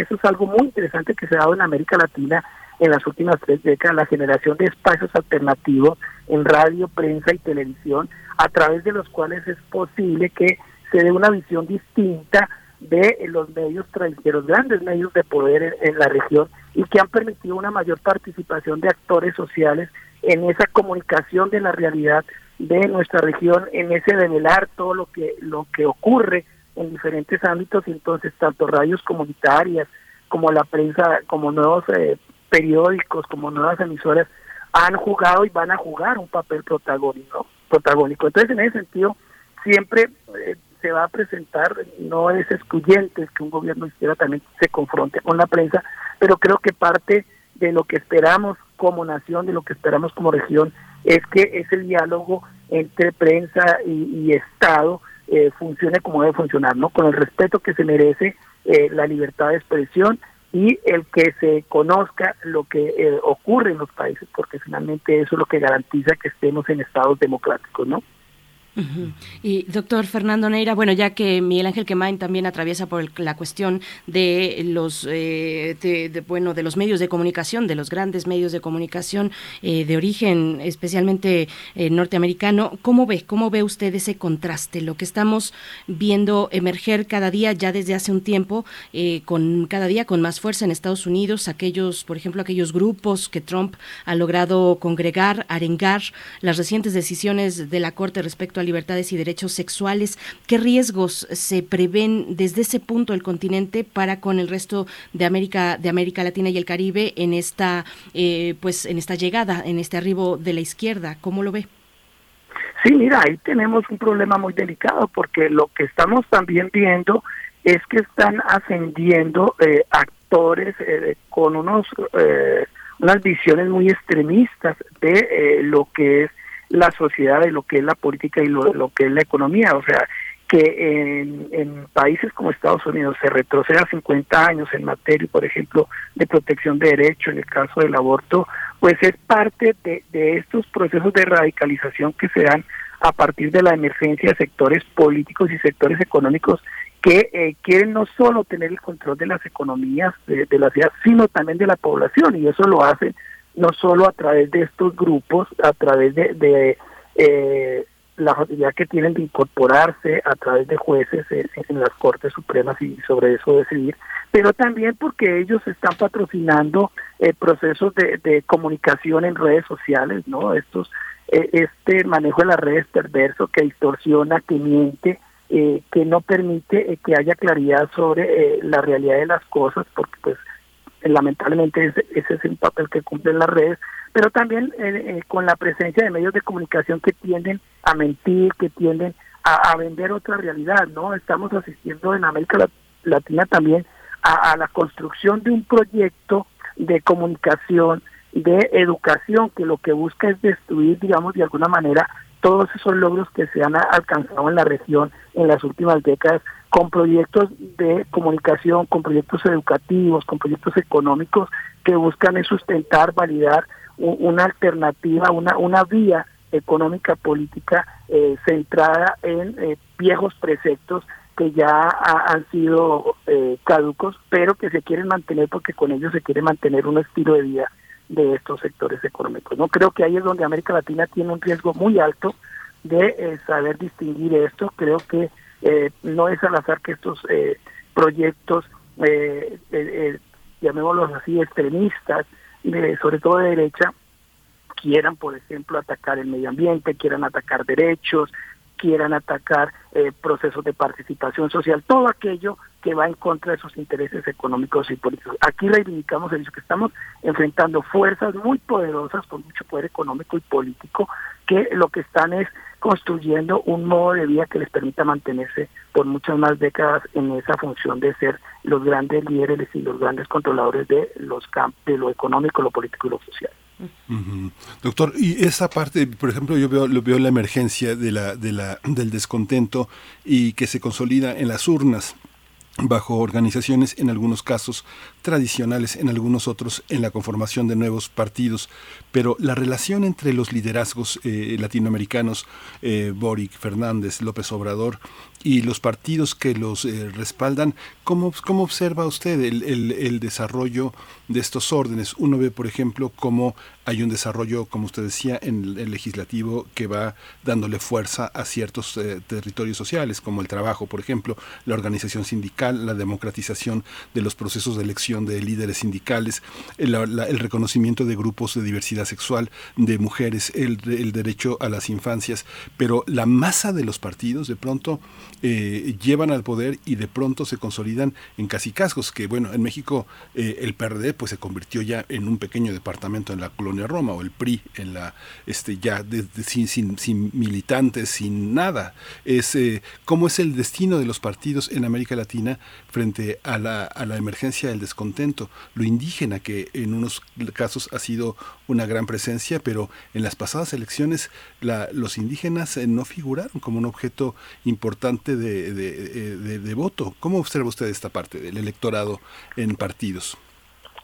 eso es algo muy interesante que se ha dado en América Latina en las últimas tres décadas, la generación de espacios alternativos en radio, prensa y televisión, a través de los cuales es posible que se dé una visión distinta de los medios tradicionales, grandes medios de poder en la región y que han permitido una mayor participación de actores sociales en esa comunicación de la realidad de nuestra región, en ese develar todo lo que lo que ocurre en diferentes ámbitos, y entonces tanto radios comunitarias como la prensa, como nuevos eh, periódicos, como nuevas emisoras han jugado y van a jugar un papel protagónico. protagónico. Entonces, en ese sentido, siempre eh, se va a presentar, no es excluyente que un gobierno izquierda también se confronte con la prensa, pero creo que parte de lo que esperamos como nación, de lo que esperamos como región, es que ese diálogo entre prensa y, Estado eh, funcione como debe funcionar, ¿no? Con el respeto que se merece eh, la libertad de expresión y el que se conozca lo que eh, ocurre en los países, porque finalmente eso es lo que garantiza que estemos en estados democráticos, ¿no? Y doctor Fernando Neira, bueno, ya que Miguel Ángel Quemain también atraviesa por la cuestión de los, eh, de, bueno, de los medios de comunicación, de los grandes medios de comunicación eh, de origen especialmente eh, norteamericano, ¿cómo ve, cómo ve usted ese contraste, lo que estamos viendo emerger cada día ya desde hace un tiempo, con cada día con más fuerza en Estados Unidos, aquellos, por ejemplo, aquellos grupos que Trump ha logrado congregar, arengar, las recientes decisiones de la Corte respecto libertades y derechos sexuales. ¿Qué riesgos se prevén desde ese punto del continente para con el resto de América, de América Latina y el Caribe en esta, eh, pues, en esta llegada, en este arribo de la izquierda? ¿Cómo lo ve? Sí, mira, ahí tenemos un problema muy delicado porque lo que estamos también viendo es que están ascendiendo eh, actores eh, con unos unas visiones muy extremistas de lo que es la sociedad de lo que es la política y lo, que es la economía. O sea, que en, países como Estados Unidos se retroceda 50 años en materia, por ejemplo, de protección de derechos, en el caso del aborto, pues es parte de, estos procesos de radicalización que se dan a partir de la emergencia de sectores políticos y sectores económicos que eh, quieren no solo tener el control de las economías de, de la ciudad, sino también de la población, y eso lo hacen no solo a través de estos grupos, a través de, eh, la facilidad que tienen de incorporarse a través de jueces en, las Cortes Supremas y sobre eso decidir, pero también porque ellos están patrocinando eh, procesos de, comunicación en redes sociales, ¿no? Estos, eh, este manejo de las redes perverso que distorsiona, que miente, que no permite que haya claridad sobre la realidad de las cosas, porque pues lamentablemente ese, es el papel que cumplen las redes, pero también eh, eh, con la presencia de medios de comunicación que tienden a mentir, que tienden a, vender otra realidad, ¿no? Estamos asistiendo en América Latina también a, la construcción de un proyecto de comunicación, de educación, que lo que busca es destruir, digamos, de alguna manera, todos esos logros que se han alcanzado en la región en las últimas décadas con proyectos de comunicación, con proyectos educativos, con proyectos económicos que buscan sustentar, validar una alternativa, una, vía económica política eh, centrada en eh, viejos preceptos que ya han sido eh, caducos, pero que se quieren mantener porque con ellos se quiere mantener un estilo de vida de estos sectores económicos. No creo que ahí es donde América Latina tiene un riesgo muy alto de saber distinguir esto. Creo que eh, no es al azar que estos eh, proyectos, eh, eh, llamémoslos así, extremistas, sobre todo de derecha, quieran, por ejemplo, atacar el medio ambiente, quieran atacar derechos, quieran atacar eh, procesos de participación social, todo aquello que va en contra de sus intereses económicos y políticos. Aquí reivindicamos el hecho que estamos enfrentando fuerzas muy poderosas con mucho poder económico y político que lo que están es construyendo un modo de vida que les permita mantenerse por muchas más décadas en esa función de ser los grandes líderes y los grandes controladores de los campos de lo económico, lo político y lo social. Doctor, y esa parte, por ejemplo, yo veo, veo la emergencia de la, de la, del descontento y que se consolida en las urnas bajo organizaciones, en algunos casos tradicionales, en algunos otros en la conformación de nuevos partidos. Pero la relación entre los liderazgos eh, latinoamericanos, eh, Boric, Fernández, López Obrador, y los partidos que los eh, respaldan, ¿cómo, ¿cómo, observa usted el, el, desarrollo de estos órdenes? Uno ve, por ejemplo, cómo hay un desarrollo, como usted decía, en el legislativo que va dándole fuerza a ciertos eh, territorios sociales, como el trabajo, por ejemplo, la organización sindical, la democratización de los procesos de elección de líderes sindicales, el, reconocimiento de grupos de diversidad sexual, de mujeres, el, derecho a las infancias, pero la masa de los partidos de pronto eh, llevan al poder y de pronto se consolidan en casicazgos, que bueno, en México eh, el PRD pues se convirtió ya en un pequeño departamento en la colonia Roma, o el PRI en la, este ya sin, sin, sin, militantes, sin nada. Es, eh, ¿Cómo es el destino de los partidos en América Latina frente a la, a la emergencia del descontento? Lo indígena, que en unos casos ha sido una gran presencia, pero en las pasadas elecciones la, los indígenas no figuraron como un objeto importante de, de, voto. ¿Cómo observa usted esta parte del electorado en partidos?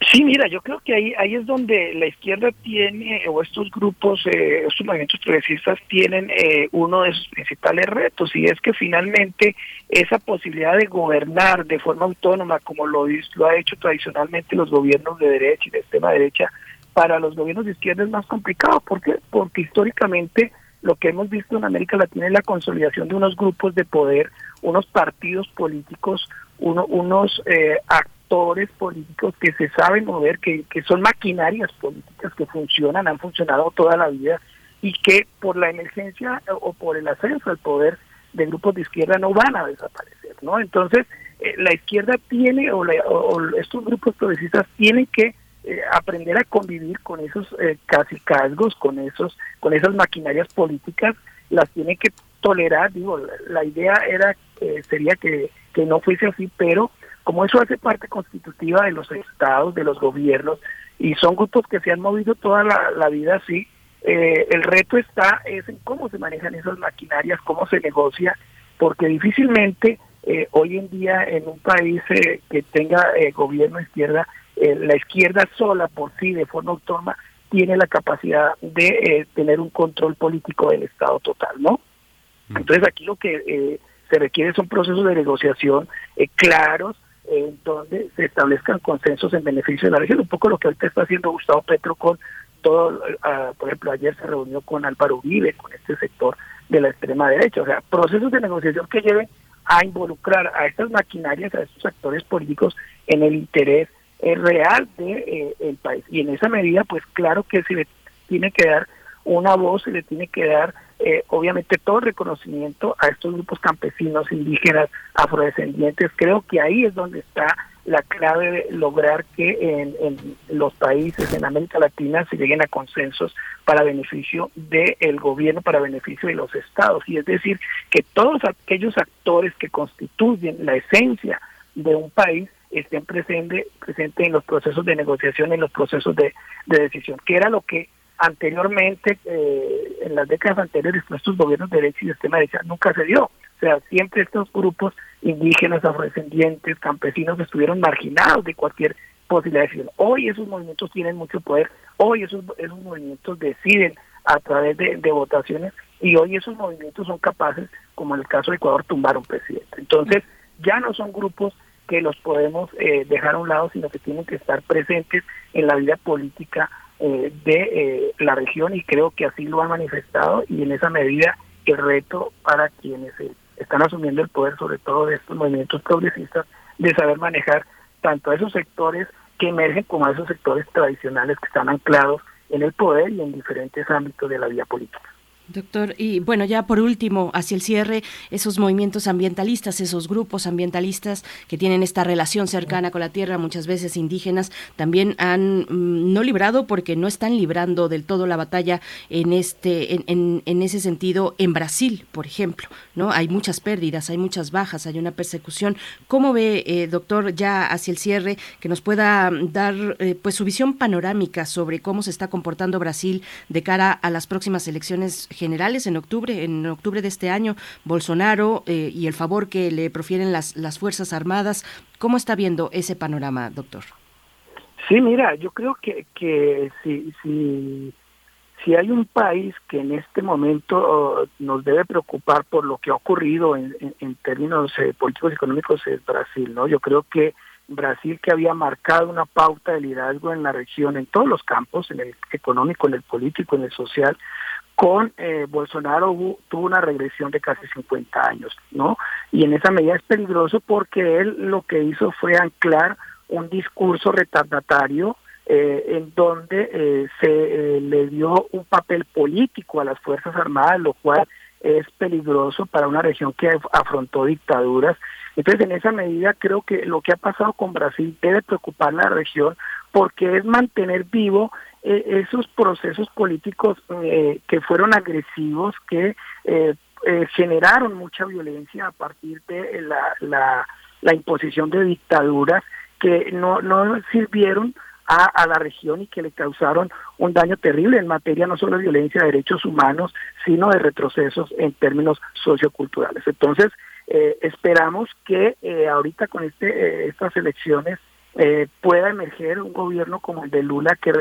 Sí, mira, yo creo que ahí ahí es donde la izquierda tiene, o estos grupos, eh, estos movimientos progresistas tienen eh, uno de sus principales retos, y es que finalmente esa posibilidad de gobernar de forma autónoma, como lo, lo ha hecho tradicionalmente los gobiernos de derecha y de extrema derecha, para los gobiernos de izquierda es más complicado. ¿Por qué? Porque históricamente lo que hemos visto en América Latina es la consolidación de unos grupos de poder, unos partidos políticos, uno, unos eh, actores políticos que se saben mover, que, que son maquinarias políticas que funcionan, han funcionado toda la vida y que por la emergencia o por el ascenso al poder de grupos de izquierda no van a desaparecer, ¿no? Entonces, eh, la izquierda tiene, o, o estos grupos progresistas tienen que eh, aprender a convivir con esos eh, casi casgos, con esos, con esas maquinarias políticas, las tiene que tolerar. Digo, la, idea era eh, sería que, que no fuese así, pero como eso hace parte constitutiva de los estados, de los gobiernos, y son grupos que se han movido toda la, vida así, el reto está es en cómo se manejan esas maquinarias, cómo se negocia, porque difícilmente hoy en día en un país que tenga gobierno izquierda eh, la izquierda sola por sí, de forma autónoma, tiene la capacidad de eh, tener un control político del Estado total, ¿no? Mm. Entonces aquí lo que eh, se requiere son procesos de negociación claros, en donde se establezcan consensos en beneficio de la región, un poco lo que ahorita está haciendo Gustavo Petro con todo, ah, por ejemplo, ayer se reunió con Álvaro Uribe, con este sector de la extrema derecha, o sea, procesos de negociación que lleven a involucrar a estas maquinarias, a estos actores políticos en el interés real de eh, país. Y en esa medida pues claro que se le tiene que dar una voz se le tiene que dar eh, obviamente todo el reconocimiento a estos grupos campesinos indígenas afrodescendientes creo que ahí es donde está la clave de lograr que en, en los países en América Latina se lleguen a consensos para beneficio del gobierno, para beneficio de los estados. Y es decir, que todos aquellos actores que constituyen la esencia de un país estén presentes presente en los procesos de negociación, en los procesos de, decisión, que era lo que anteriormente, eh, en las décadas anteriores, estos gobiernos de derecha y de extrema derecha nunca se dio. O sea, siempre estos grupos indígenas, afrodescendientes, campesinos estuvieron marginados de cualquier posibilidad de decisión. Hoy esos movimientos tienen mucho poder, hoy esos, esos movimientos deciden a través de, de votaciones y hoy esos movimientos son capaces, como en el caso de Ecuador, tumbar un presidente. Entonces, ya no son grupos que los podemos eh, dejar a un lado, sino que tienen que estar presentes en la vida política eh, de eh, la región y creo que así lo han manifestado y en esa medida el reto para quienes están asumiendo el poder, sobre todo de estos movimientos progresistas, de saber manejar tanto a esos sectores que emergen como a esos sectores tradicionales que están anclados en el poder y en diferentes ámbitos de la vida política. Doctor, y bueno, ya por último, hacia el cierre, esos movimientos ambientalistas, esos grupos ambientalistas que tienen esta relación cercana con la tierra, muchas veces indígenas, también han mm, no librado porque no están librando del todo la batalla en este, en, en, ese sentido, en Brasil, por ejemplo, ¿no? Hay muchas pérdidas, hay muchas bajas, hay una persecución. ¿Cómo ve, eh, doctor, ya hacia el cierre, que nos pueda dar eh, pues su visión panorámica sobre cómo se está comportando Brasil de cara a las próximas elecciones generales en octubre, en octubre de este año, Bolsonaro eh, y el favor que le profieren las, las Fuerzas Armadas. ¿Cómo está viendo ese panorama, doctor? Sí, mira, yo creo que, que si, si, hay un país que en este momento oh, nos debe preocupar por lo que ha ocurrido en, en, términos eh, políticos y económicos es Brasil, ¿no? Yo creo que Brasil que había marcado una pauta de liderazgo en la región, en todos los campos, en el económico, en el político, en el social, con eh, Bolsonaro tuvo una regresión de casi 50 años, ¿no? Y en esa medida es peligroso porque él lo que hizo fue anclar un discurso retardatario eh, en donde eh, se le dio un papel político a las Fuerzas Armadas, lo cual es peligroso para una región que afrontó dictaduras. Entonces, en esa medida, creo que lo que ha pasado con Brasil debe preocupar a la región porque es mantener vivo eh, esos procesos políticos eh, que fueron agresivos, que eh, generaron mucha violencia a partir de la, la, la imposición de dictaduras que no, no sirvieron a, a, la región y que le causaron un daño terrible en materia no solo de violencia de derechos humanos, sino de retrocesos en términos socioculturales. Entonces, esperamos que ahorita con este, estas elecciones eh, pueda emerger un gobierno como el de Lula que,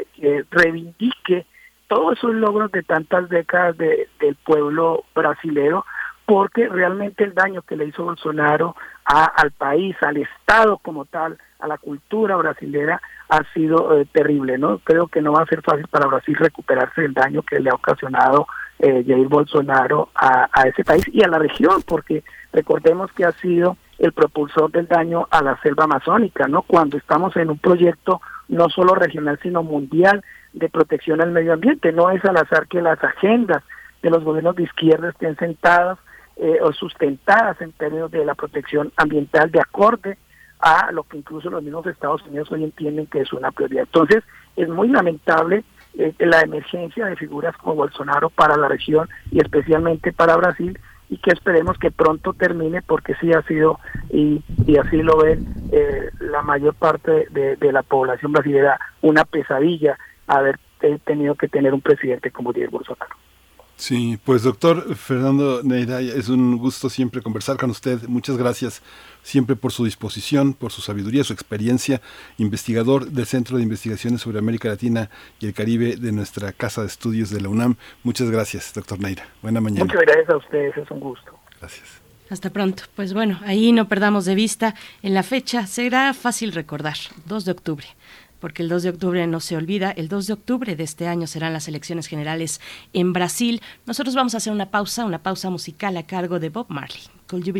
reivindique todos esos logros de tantas décadas de, del pueblo brasilero, porque realmente el daño que le hizo Bolsonaro a, al país, al Estado como tal, a la cultura brasilera, ha sido eh, terrible, ¿no? Creo que no va a ser fácil para Brasil recuperarse del daño que le ha ocasionado eh, Jair Bolsonaro a, a ese país y a la región, porque recordemos que ha sido el propulsor del daño a la selva amazónica, ¿no? Cuando estamos en un proyecto no solo regional, sino mundial de protección al medio ambiente. No es al azar que las agendas de los gobiernos de izquierda estén sentadas eh, o sustentadas en términos de la protección ambiental de acorde a lo que incluso los mismos Estados Unidos hoy entienden que es una prioridad. Entonces, es muy lamentable eh, la emergencia de figuras como Bolsonaro para la región y especialmente para Brasil, y que esperemos que pronto termine porque sí ha sido y, y así lo ven eh, la mayor parte de, de, la población brasileña una pesadilla haber tenido que tener un presidente como Jair Bolsonaro. Sí, pues doctor Fernando Neira, es un gusto siempre conversar con usted. Muchas gracias siempre por su disposición, por su sabiduría, su experiencia, investigador del Centro de Investigaciones sobre América Latina y el Caribe de nuestra Casa de Estudios de la UNAM. Muchas gracias, doctor Neira. Buena mañana. Muchas gracias a ustedes, es un gusto. Gracias. Hasta pronto. Pues bueno, ahí no perdamos de vista en la fecha. Será fácil recordar, 2 de octubre porque el 2 de octubre no se olvida, el 2 de octubre de este año serán las elecciones generales en Brasil. Nosotros vamos a hacer una pausa, una pausa musical a cargo de Bob Marley, Could You Be.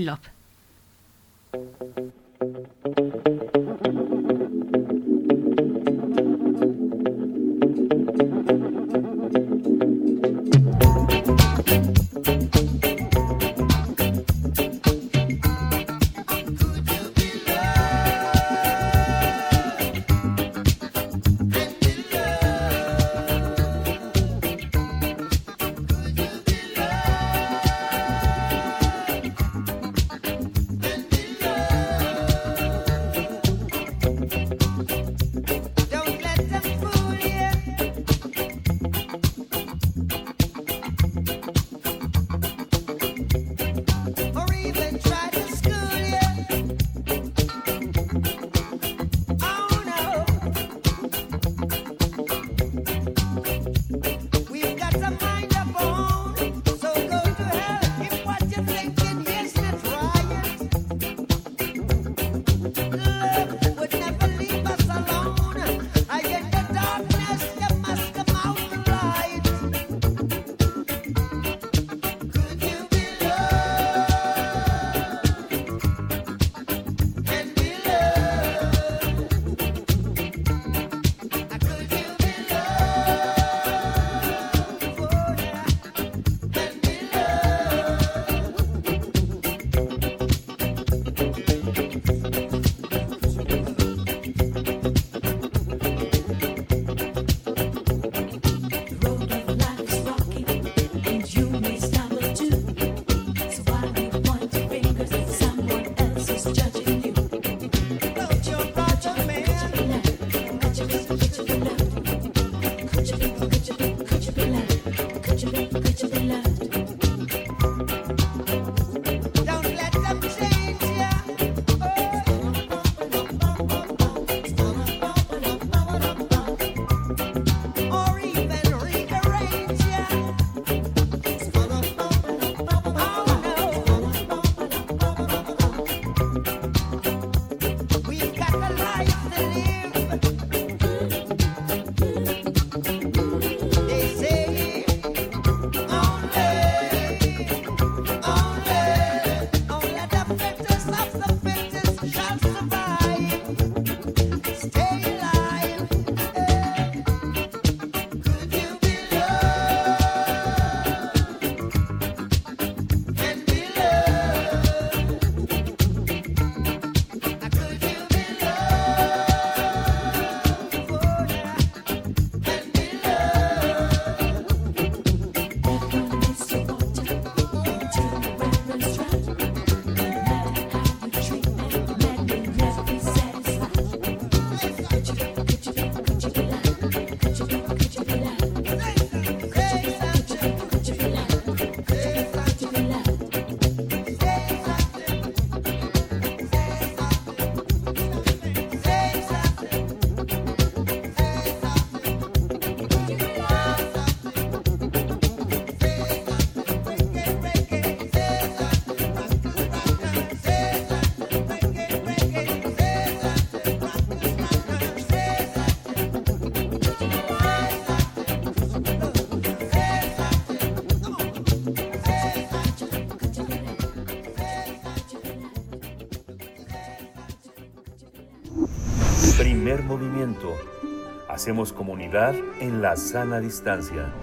Hacemos comunidad en la sana distancia.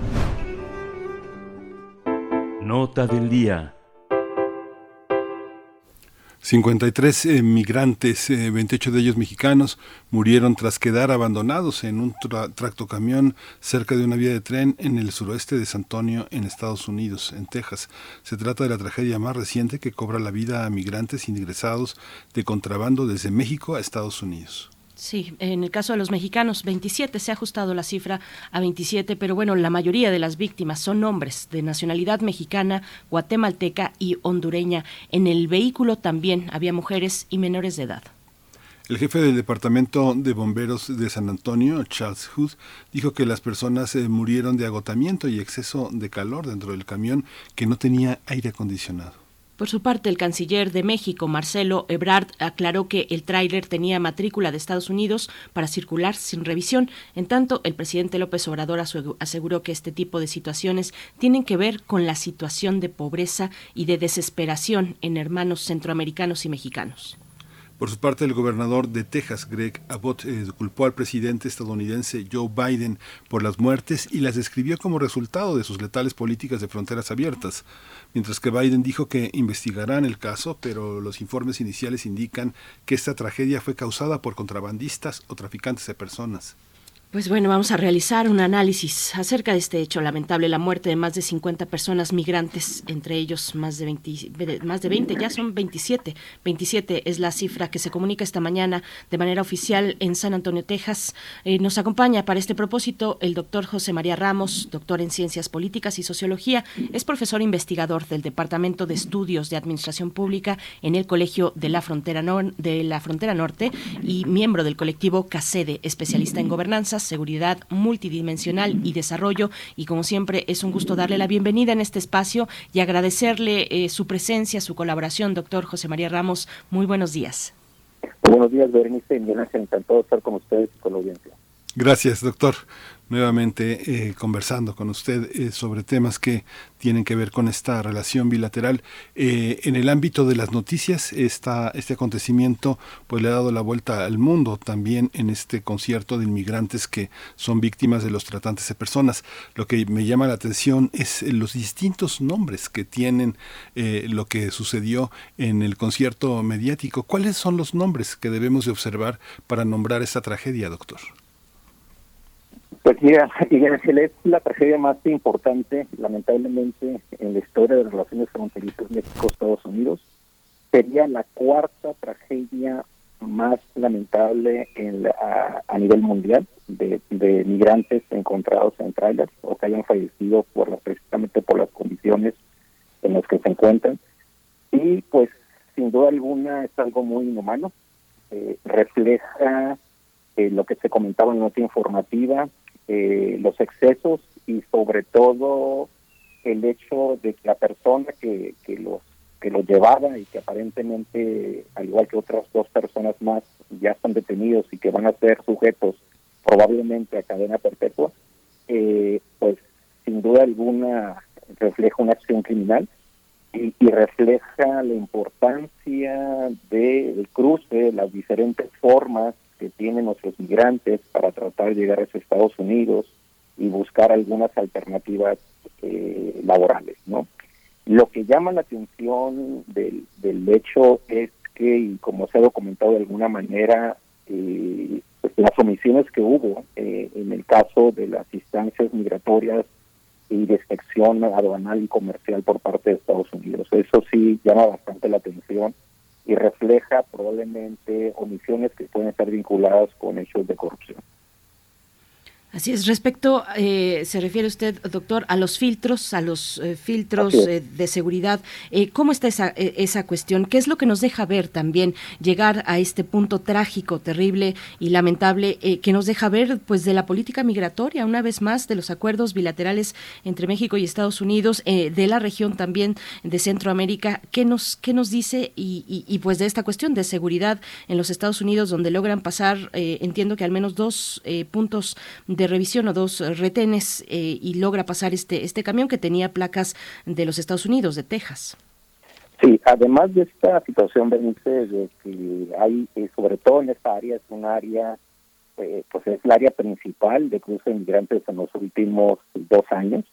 Nota del día. 53 eh, migrantes, eh, 28 de ellos mexicanos, murieron tras quedar abandonados en un tra- tractocamión cerca de una vía de tren en el suroeste de San Antonio, en Estados Unidos, en Texas. Se trata de la tragedia más reciente que cobra la vida a migrantes ingresados de contrabando desde México a Estados Unidos. Sí, en el caso de los mexicanos, 27, se ha ajustado la cifra a 27, pero bueno, la mayoría de las víctimas son hombres de nacionalidad mexicana, guatemalteca y hondureña. En el vehículo también había mujeres y menores de edad. El jefe del Departamento de Bomberos de San Antonio, Charles Hood, dijo que las personas eh, murieron de agotamiento y exceso de calor dentro del camión que no tenía aire acondicionado. Por su parte, el canciller de México, Marcelo Ebrard, aclaró que el tráiler tenía matrícula de Estados Unidos para circular sin revisión. En tanto, el presidente López Obrador aseguró que este tipo de situaciones tienen que ver con la situación de pobreza y de desesperación en hermanos centroamericanos y mexicanos. Por su parte, el gobernador de Texas, Greg Abbott, eh, culpó al presidente estadounidense Joe Biden por las muertes y las describió como resultado de sus letales políticas de fronteras abiertas, mientras que Biden dijo que investigarán el caso, pero los informes iniciales indican que esta tragedia fue causada por contrabandistas o traficantes de personas. Pues bueno, vamos a realizar un análisis acerca de este hecho lamentable, la muerte de más de 50 personas migrantes, entre ellos más de 20, ve- más de 20, ya son 27. 27 es la cifra que se comunica esta mañana de manera oficial en San Antonio, Texas. Eh, nos acompaña para este propósito el doctor José María Ramos, doctor en Ciencias Políticas y Sociología, es profesor investigador del Departamento de Estudios de Administración Pública en el Colegio de la Frontera, Nor- de la Frontera Norte y miembro del colectivo CACEDE, especialista en gobernanza, seguridad multidimensional y desarrollo. Y como siempre, es un gusto darle la bienvenida en este espacio y agradecerle eh, su presencia, su colaboración, doctor José María Ramos. Muy buenos días. Buenos días, Berenice y Miguel Ángel. Encantado de estar con ustedes y con la audiencia. Gracias, doctor. Nuevamente eh, conversando con usted eh, sobre temas que tienen que ver con esta relación bilateral. Eh, en el ámbito de las noticias, esta, este acontecimiento pues le ha dado la vuelta al mundo también en este concierto de inmigrantes que son víctimas de los tratantes de personas. Lo que me llama la atención es los distintos nombres que tienen eh, lo que sucedió en el concierto mediático. ¿Cuáles son los nombres que debemos de observar para nombrar esta tragedia, doctor? Pues mira, Miguel es la tragedia más importante, lamentablemente, en la historia de las relaciones fronterizas México-Estados Unidos. Sería la cuarta tragedia más lamentable en la- a, nivel mundial de, de migrantes encontrados en trailers o que hayan fallecido por la, precisamente por las condiciones condiciones en las que se encuentran. Y pues sin duda alguna es algo muy inhumano, eh, refleja eh, lo que se comentaba en la nota informativa, eh, los excesos y sobre todo el hecho de que la persona que, que los que los llevaba y que aparentemente, al igual que otras dos personas más, ya están detenidos y que van a ser sujetos probablemente a cadena perpetua, eh, pues sin duda alguna refleja una acción criminal y, y refleja la importancia del cruce, las diferentes formas que tienen nuestros migrantes para tratar de llegar a esos Estados Unidos y buscar algunas alternativas eh, laborales, ¿no? Lo que llama la atención del, del hecho es que, y como se ha documentado de alguna manera, eh, pues, las omisiones que hubo eh, en el caso de las instancias migratorias y de inspección aduanal y comercial por parte de Estados Unidos. Eso sí llama bastante la atención y refleja probablemente omisiones que pueden estar vinculadas con hechos de corrupción. Así es. Respecto, eh, se refiere usted, doctor, a los filtros, a los eh, filtros eh, de seguridad. Eh, ¿Cómo está esa, esa cuestión? ¿Qué es lo que nos deja ver también llegar a este punto trágico, terrible y lamentable que nos deja ver, pues, de la política migratoria, una vez más, de los acuerdos bilaterales entre México y Estados Unidos, eh, de la región también de Centroamérica? ¿Qué nos, qué nos dice y, y, y, pues de esta cuestión de seguridad en los Estados Unidos, donde logran pasar, eh, entiendo que al menos dos eh, puntos de revisión o dos retenes eh, y logra pasar este, este camión que tenía placas de los Estados Unidos, de Texas. Sí, además de esta situación, Bernice, de que hay, eh, sobre todo en esta área, es un área, eh, pues es el área principal de cruce de inmigrantes en los últimos dos años.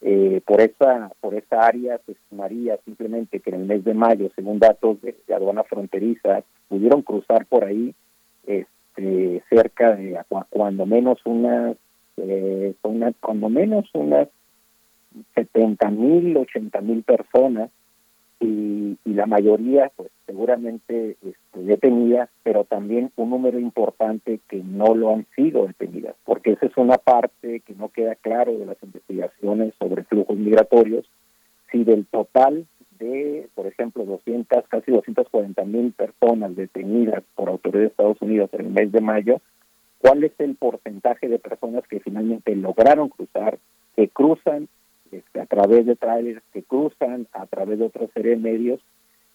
Eh, por esa por esa área se estimaría simplemente que en el mes de mayo, según datos de, de aduana fronteriza, pudieron cruzar por ahí este, cerca de cuando menos unas eh, una, cuando menos unas 70 mil, 80 mil personas y, y, la mayoría pues seguramente este, detenidas, pero también un número importante que no lo han sido detenidas, porque esa es una parte que no queda claro de las investigaciones sobre flujos migratorios, si del total de, por ejemplo, 200, casi 240 mil personas detenidas por autoridades de Estados Unidos en el mes de mayo, cuál es el porcentaje de personas que finalmente lograron cruzar, que cruzan este, a través de trailers, que cruzan a través de otra serie medios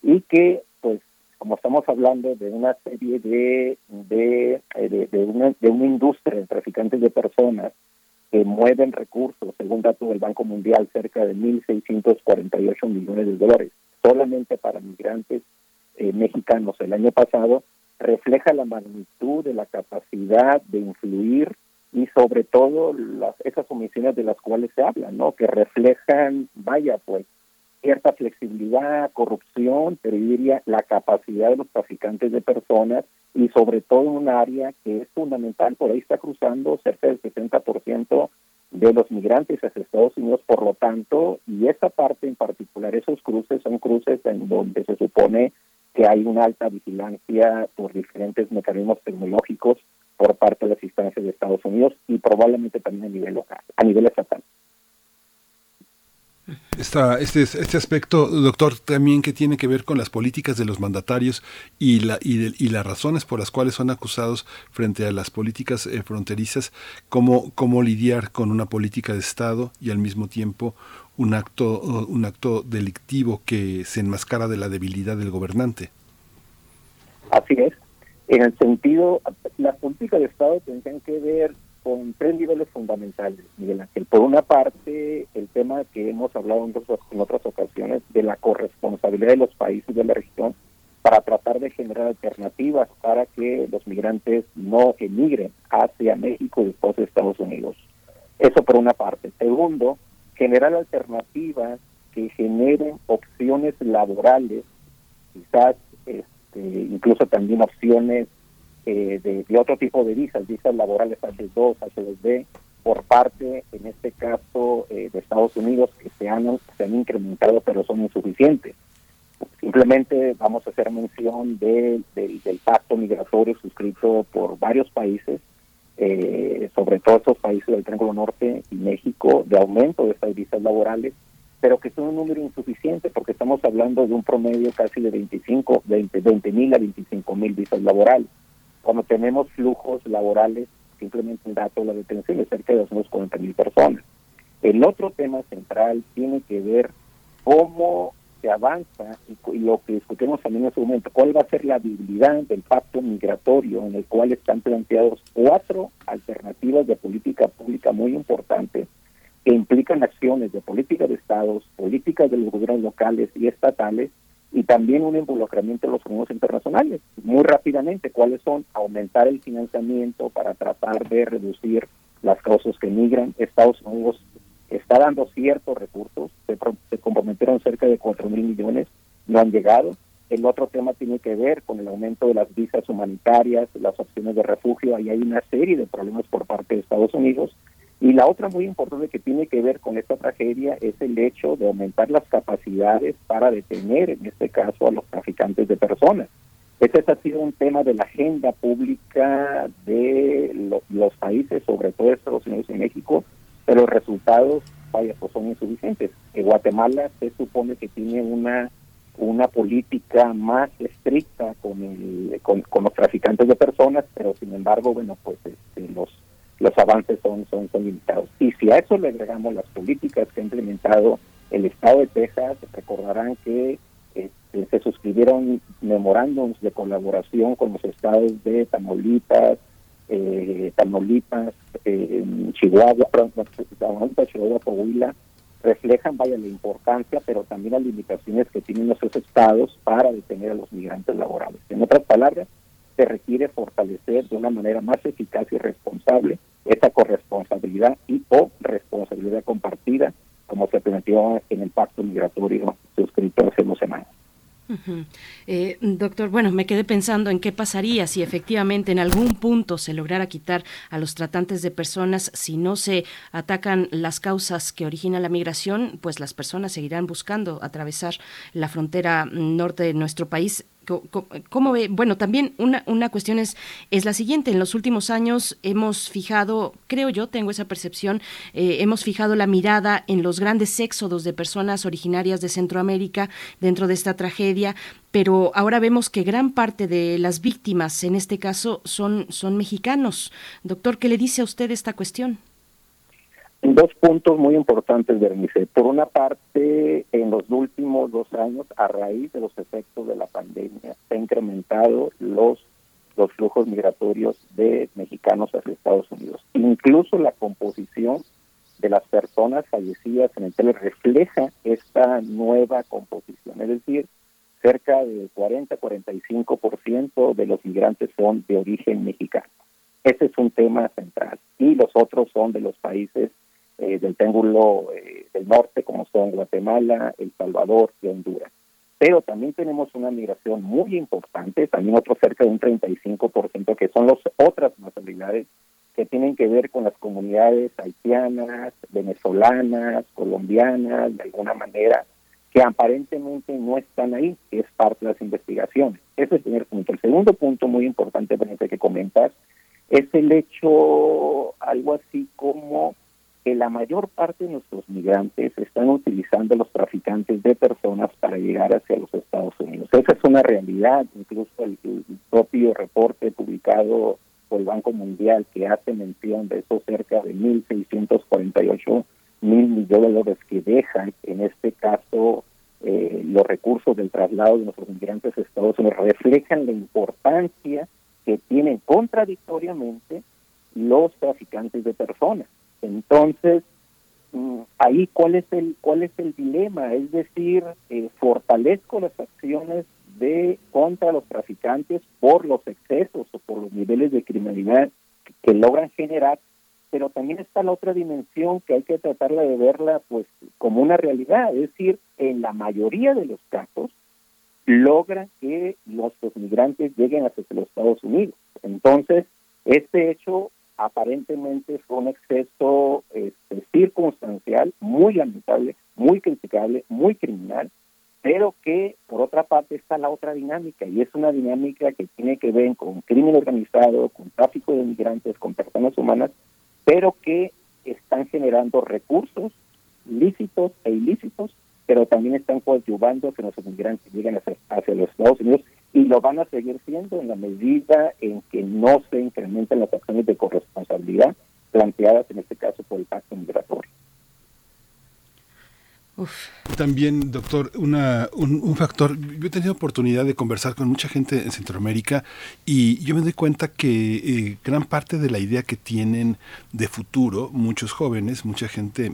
y que, pues, como estamos hablando de una serie de de, de, de, una, de una industria de traficantes de personas que mueven recursos, según datos del Banco Mundial, cerca de 1.648 millones de dólares, solamente para migrantes eh, mexicanos el año pasado, refleja la magnitud de la capacidad de influir y sobre todo las, esas omisiones de las cuales se habla, ¿no? Que reflejan, vaya, pues, cierta flexibilidad, corrupción, pero diría la capacidad de los traficantes de personas y sobre todo un área que es fundamental, por ahí está cruzando cerca del 60% de los migrantes hacia Estados Unidos, por lo tanto, y esa parte en particular, esos cruces son cruces en donde se supone que hay una alta vigilancia por diferentes mecanismos tecnológicos por parte de las instancias de Estados Unidos y probablemente también a nivel local, a nivel estatal. Esta, este, este aspecto, doctor, también que tiene que ver con las políticas de los mandatarios y, la, y, de, y las razones por las cuales son acusados frente a las políticas eh, fronterizas, cómo, cómo lidiar con una política de Estado y al mismo tiempo un acto, un acto delictivo que se enmascara de la debilidad del gobernante. Así es. En el sentido, las políticas de Estado tendrían que ver con tres niveles fundamentales, Miguel Ángel. Por una parte, el tema que hemos hablado en, otras, ocasiones de la corresponsabilidad de los países de la región para tratar de generar alternativas para que los migrantes no emigren hacia México y después de Estados Unidos. Eso por una parte. Segundo, generar alternativas que generen opciones laborales, quizás este, incluso también opciones eh, de, otro tipo de visas, visas laborales H2, H2B, por parte, en este caso, eh, de Estados Unidos, que se han, se han incrementado, pero son insuficientes. Simplemente vamos a hacer mención de, de, del pacto migratorio suscrito por varios países, eh, sobre todo estos países del Triángulo Norte y México, de aumento de estas visas laborales, pero que son un número insuficiente porque estamos hablando de un promedio casi de 25, 20 mil a 25 mil visas laborales. Cuando tenemos flujos laborales, simplemente un dato, la detención es cerca de 240 mil personas. El otro tema central tiene que ver cómo se avanza y, lo que discutimos también en ese momento, cuál va a ser la habilidad del pacto migratorio en el cual están planteados cuatro alternativas de política pública muy importantes que implican acciones de política de estados, políticas de los gobiernos locales y estatales y también un involucramiento de los fondos internacionales. Muy rápidamente, ¿cuáles son? Aumentar el financiamiento para tratar de reducir las causas que migran. Estados Unidos está dando ciertos recursos, se, se comprometieron cerca de 4 mil millones, no han llegado. El otro tema tiene que ver con el aumento de las visas humanitarias, las opciones de refugio. Ahí hay una serie de problemas por parte de Estados Unidos y la otra muy importante que tiene que ver con esta tragedia es el hecho de aumentar las capacidades para detener, en este caso, a los traficantes de personas. Ese ha sido un tema de la agenda pública de los países, sobre todo Estados Unidos y México, pero los resultados, pues son insuficientes. En Guatemala se supone que tiene una una política más estricta con, el, con, los traficantes de personas, pero sin embargo, bueno, pues este, los los avances son, son, son limitados. Y si a eso le agregamos las políticas que ha implementado el Estado de Texas, recordarán que este, se suscribieron memorándums de colaboración con los estados de Tamaulipas, eh, Tamaulipas, eh, Chihuahua, Tamaulipas, Chihuahua, Coahuila, reflejan, vaya, la importancia, pero también las limitaciones que tienen esos estados para detener a los migrantes laborales. En otras palabras, se requiere fortalecer de una manera más eficaz y responsable esa corresponsabilidad y o responsabilidad compartida, como se planteó en el pacto migratorio suscrito hace dos semanas. Eh, doctor, bueno, me quedé pensando en qué pasaría si efectivamente en algún punto se lograra quitar a los tratantes de personas, si no se atacan las causas que originan la migración, pues las personas seguirán buscando atravesar la frontera norte de nuestro país. ¿Cómo ve? Bueno, también una, una cuestión es, es la siguiente. En los últimos años hemos fijado, creo yo, tengo esa percepción, eh, hemos fijado la mirada en los grandes éxodos de personas originarias de Centroamérica dentro de esta tragedia, pero ahora vemos que gran parte de las víctimas, en este caso, son, son mexicanos. Doctor, ¿qué le dice a usted esta cuestión? Dos puntos muy importantes, Bernice. Por una parte, en los últimos dos años, a raíz de los efectos de la pandemia, se han incrementado los, los flujos migratorios de mexicanos hacia Estados Unidos. Incluso la composición de las personas fallecidas en el tele refleja esta nueva composición. Es decir, cerca del 40-45% de los migrantes son de origen mexicano. Ese es un tema central. Y los otros son de los países eh, del Triángulo eh, del Norte, como son Guatemala, El Salvador y Honduras. Pero también tenemos una migración muy importante, también otro cerca de un 35%, que son las otras nacionalidades que tienen que ver con las comunidades haitianas, venezolanas, colombianas, de alguna manera, que aparentemente no están ahí, que es parte de las investigaciones. Ese es el primer punto. El segundo punto muy importante, que comentar, es el hecho, algo así como que la mayor parte de nuestros migrantes están utilizando los traficantes de personas para llegar hacia los Estados Unidos. Esa es una realidad, incluso el, propio reporte publicado por el Banco Mundial que hace mención de esos cerca de 1.648 mil millones de dólares que dejan, en este caso, eh, los recursos del traslado de nuestros migrantes a Estados Unidos, reflejan la importancia que tienen contradictoriamente los traficantes de personas. Entonces, mm, ahí cuál es el cuál es el dilema, es decir, eh, fortalezco las acciones de contra los traficantes por los excesos o por los niveles de criminalidad que, logran generar, pero también está la otra dimensión que hay que tratarla de verla pues como una realidad, es decir, en la mayoría de los casos logran que los, migrantes lleguen hacia los Estados Unidos. Entonces, este hecho aparentemente fue un exceso este, circunstancial muy lamentable, muy criticable, muy criminal, pero que por otra parte está la otra dinámica y es una dinámica que tiene que ver con crimen organizado, con tráfico de migrantes, con personas humanas, pero que están generando recursos lícitos e ilícitos, pero también están coadyuvando que nuestros migrantes lleguen hacia, hacia los Estados Unidos y lo van a seguir siendo en la medida en que no se incrementen las acciones de corresponsabilidad planteadas en este caso por el pacto migratorio. También, doctor, una, un, factor, yo he tenido oportunidad de conversar con mucha gente en Centroamérica y yo me doy cuenta que eh, gran parte de la idea que tienen de futuro, muchos jóvenes, mucha gente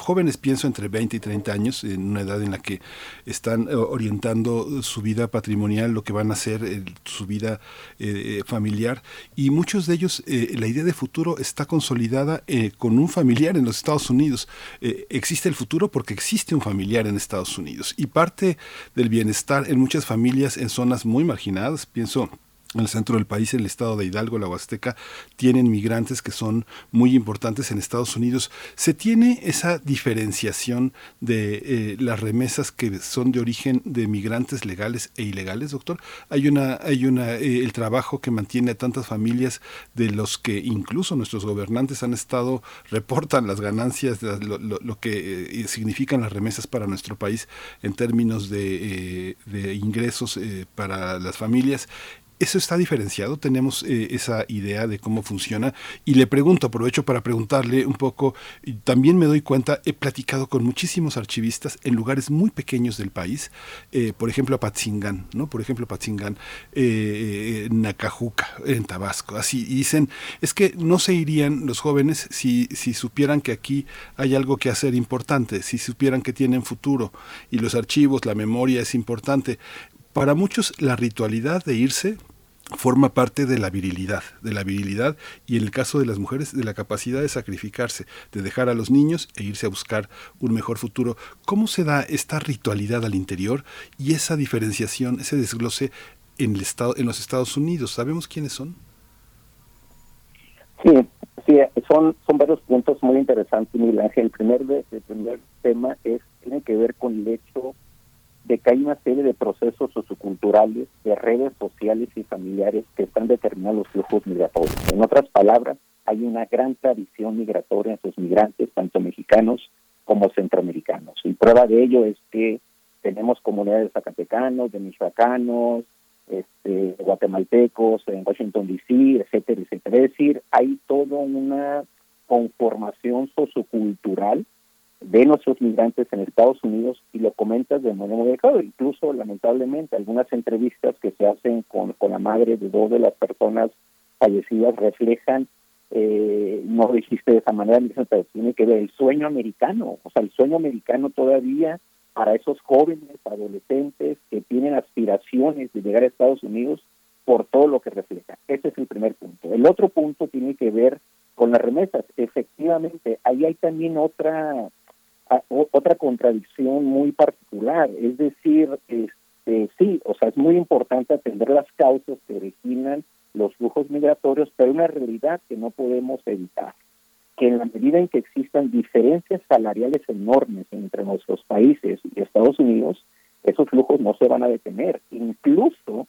jóvenes, pienso entre 20 y 30 años, en una edad en la que están eh, orientando su vida patrimonial, lo que van a hacer, su vida eh, eh, familiar, y muchos de ellos, la idea de futuro está consolidada con un familiar en los Estados Unidos. existe el futuro porque existe un familiar en Estados Unidos, y parte del bienestar en muchas familias en zonas muy marginadas, pienso en el centro del país, en el estado de Hidalgo, la Huasteca, tienen migrantes que son muy importantes en Estados Unidos. ¿Se tiene esa diferenciación de eh, las remesas que son de origen de migrantes legales e ilegales, doctor? Hay una, hay una, eh, el trabajo que mantiene a tantas familias de los que incluso nuestros gobernantes han estado, reportan las ganancias, lo, que eh, significan las remesas para nuestro país en términos de, de ingresos para las familias ¿Eso está diferenciado? ¿Tenemos eh, esa idea de cómo funciona? Y le pregunto, aprovecho para preguntarle un poco, también me doy cuenta, he platicado con muchísimos archivistas en lugares muy pequeños del país, eh, por ejemplo, Patzingán, ¿no? Por ejemplo, Patzingán, eh, Nacajuca, en Tabasco, así, y dicen, es que no se irían los jóvenes si, si supieran que aquí hay algo que hacer importante, si supieran que tienen futuro, y los archivos, la memoria es importante. Para muchos la ritualidad de irse forma parte de la virilidad, de la virilidad y en el caso de las mujeres de la capacidad de sacrificarse, de dejar a los niños e irse a buscar un mejor futuro. ¿Cómo se da esta ritualidad al interior y esa diferenciación, ese desglose en el estado en los Estados Unidos? ¿Sabemos quiénes son? Sí, sí, son varios puntos muy interesantes, Miguel Ángel. El primer el primer tema es tiene que ver con el hecho de que hay una serie de procesos socioculturales, de redes sociales y familiares que están determinando los flujos migratorios. En otras palabras, hay una gran tradición migratoria en sus migrantes, tanto mexicanos como centroamericanos. Y prueba de ello es que tenemos comunidades de zacatecanos, de michoacanos, este, guatemaltecos en Washington D.C., etcétera, etcétera. Es decir, hay toda una conformación sociocultural de nuestros migrantes en Estados Unidos y lo comentas de modo muy claro. Incluso, lamentablemente, algunas entrevistas que se hacen con, con la madre de dos de las personas fallecidas reflejan, eh, no lo dijiste de esa manera, pero tiene que ver el sueño americano, o sea, el sueño americano todavía para esos jóvenes, adolescentes que tienen aspiraciones de llegar a Estados Unidos por todo lo que refleja. Ese es el primer punto. El otro punto tiene que ver con las remesas. Efectivamente, ahí hay también otra otra contradicción muy particular, es decir, este, sí, o sea, es muy importante atender las causas que originan los flujos migratorios, pero una realidad que no podemos evitar, que en la medida en que existan diferencias salariales enormes entre nuestros países y Estados Unidos, esos flujos no se van a detener. Incluso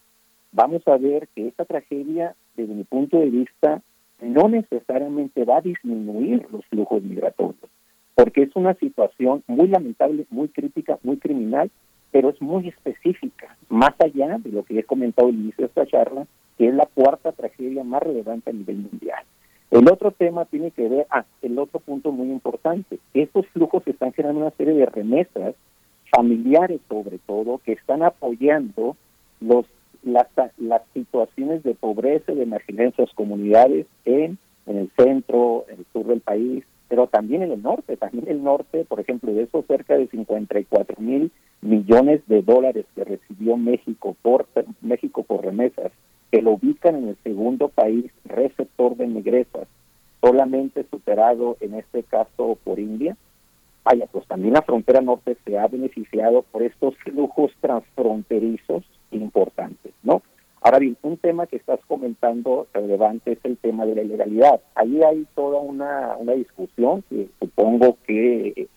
vamos a ver que esta tragedia, desde mi punto de vista, no necesariamente va a disminuir los flujos migratorios porque es una situación muy lamentable, muy crítica, muy criminal, pero es muy específica, más allá de lo que he comentado al inicio de esta charla, que es la cuarta tragedia más relevante a nivel mundial. El otro tema tiene que ver, ah, el otro punto muy importante, estos flujos están generando una serie de remesas familiares sobre todo, que están apoyando los las, las situaciones de pobreza y de emergencia en las comunidades en, en el centro, en el sur del país, pero también en el norte, también el norte, por ejemplo, de esos cerca de 54 mil millones de dólares que recibió México por México por remesas, que lo ubican en el segundo país receptor de ingresas, solamente superado en este caso por India. Vaya, pues también la frontera norte se ha beneficiado por estos flujos transfronterizos importantes, ¿no? Ahora bien, un tema que estás comentando relevante es el tema de la ilegalidad. Ahí hay toda una, una discusión que supongo que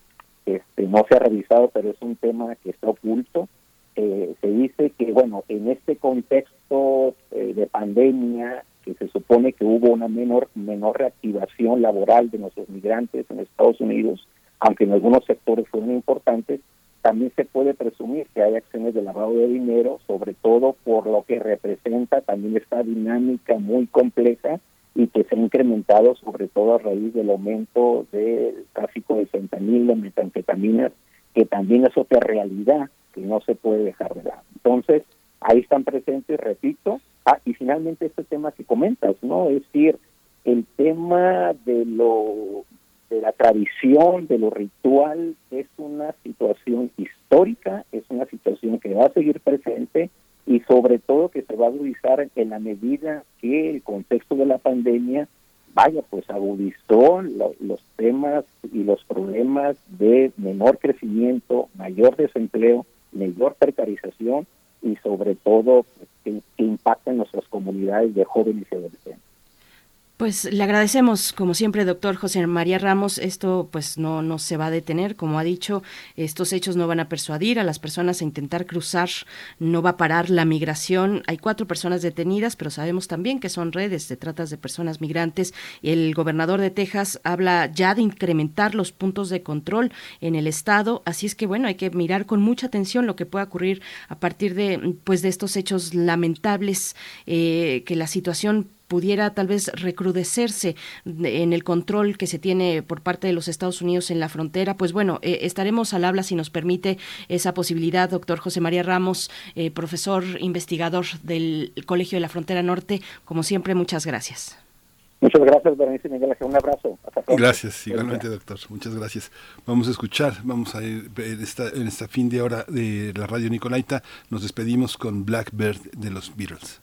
este, no se ha revisado, pero es un tema que está oculto. Eh, se dice que, bueno, en este contexto eh, de pandemia, que se supone que hubo una menor, menor reactivación laboral de nuestros migrantes en Estados Unidos, aunque en algunos sectores fueron importantes, también se puede presumir que hay acciones de lavado de dinero, sobre todo por lo que representa también esta dinámica muy compleja y que se ha incrementado sobre todo a raíz del aumento del tráfico de fentanilo, metanfetaminas, que también es otra realidad que no se puede dejar de lado. Entonces, ahí están presentes, repito, ah, y finalmente este tema que comentas, ¿no? Es decir, el tema de lo de la tradición, de lo ritual, es una situación histórica, es una situación que va a seguir presente y sobre todo que se va a agudizar en la medida que el contexto de la pandemia vaya, pues agudizó los temas y los problemas de menor crecimiento, mayor desempleo, mayor precarización y sobre todo que, que impacta en nuestras comunidades de jóvenes y adolescentes. Pues le agradecemos, como siempre, doctor José María Ramos. Esto pues no, no se va a detener, como ha dicho, estos hechos no van a persuadir a las personas a intentar cruzar, no va a parar la migración. Hay cuatro personas detenidas, pero sabemos también que son redes de tratas de personas migrantes. El gobernador de Texas habla ya de incrementar los puntos de control en el estado, así es que bueno, hay que mirar con mucha atención lo que pueda ocurrir a partir de pues de estos hechos lamentables, eh, que la situación pudiera tal vez recrudecerse en el control que se tiene por parte de los Estados Unidos en la frontera, pues bueno, eh, estaremos al habla si nos permite esa posibilidad, doctor José María Ramos, eh, profesor investigador del Colegio de la Frontera Norte. Como siempre, muchas gracias. Muchas gracias, Berenice Miguel. Un abrazo. Gracias, igualmente, doctor. Muchas gracias. Vamos a escuchar, vamos a ir en esta, en esta fin de hora de la radio Nicolaita. Nos despedimos con Blackbird de los Beatles.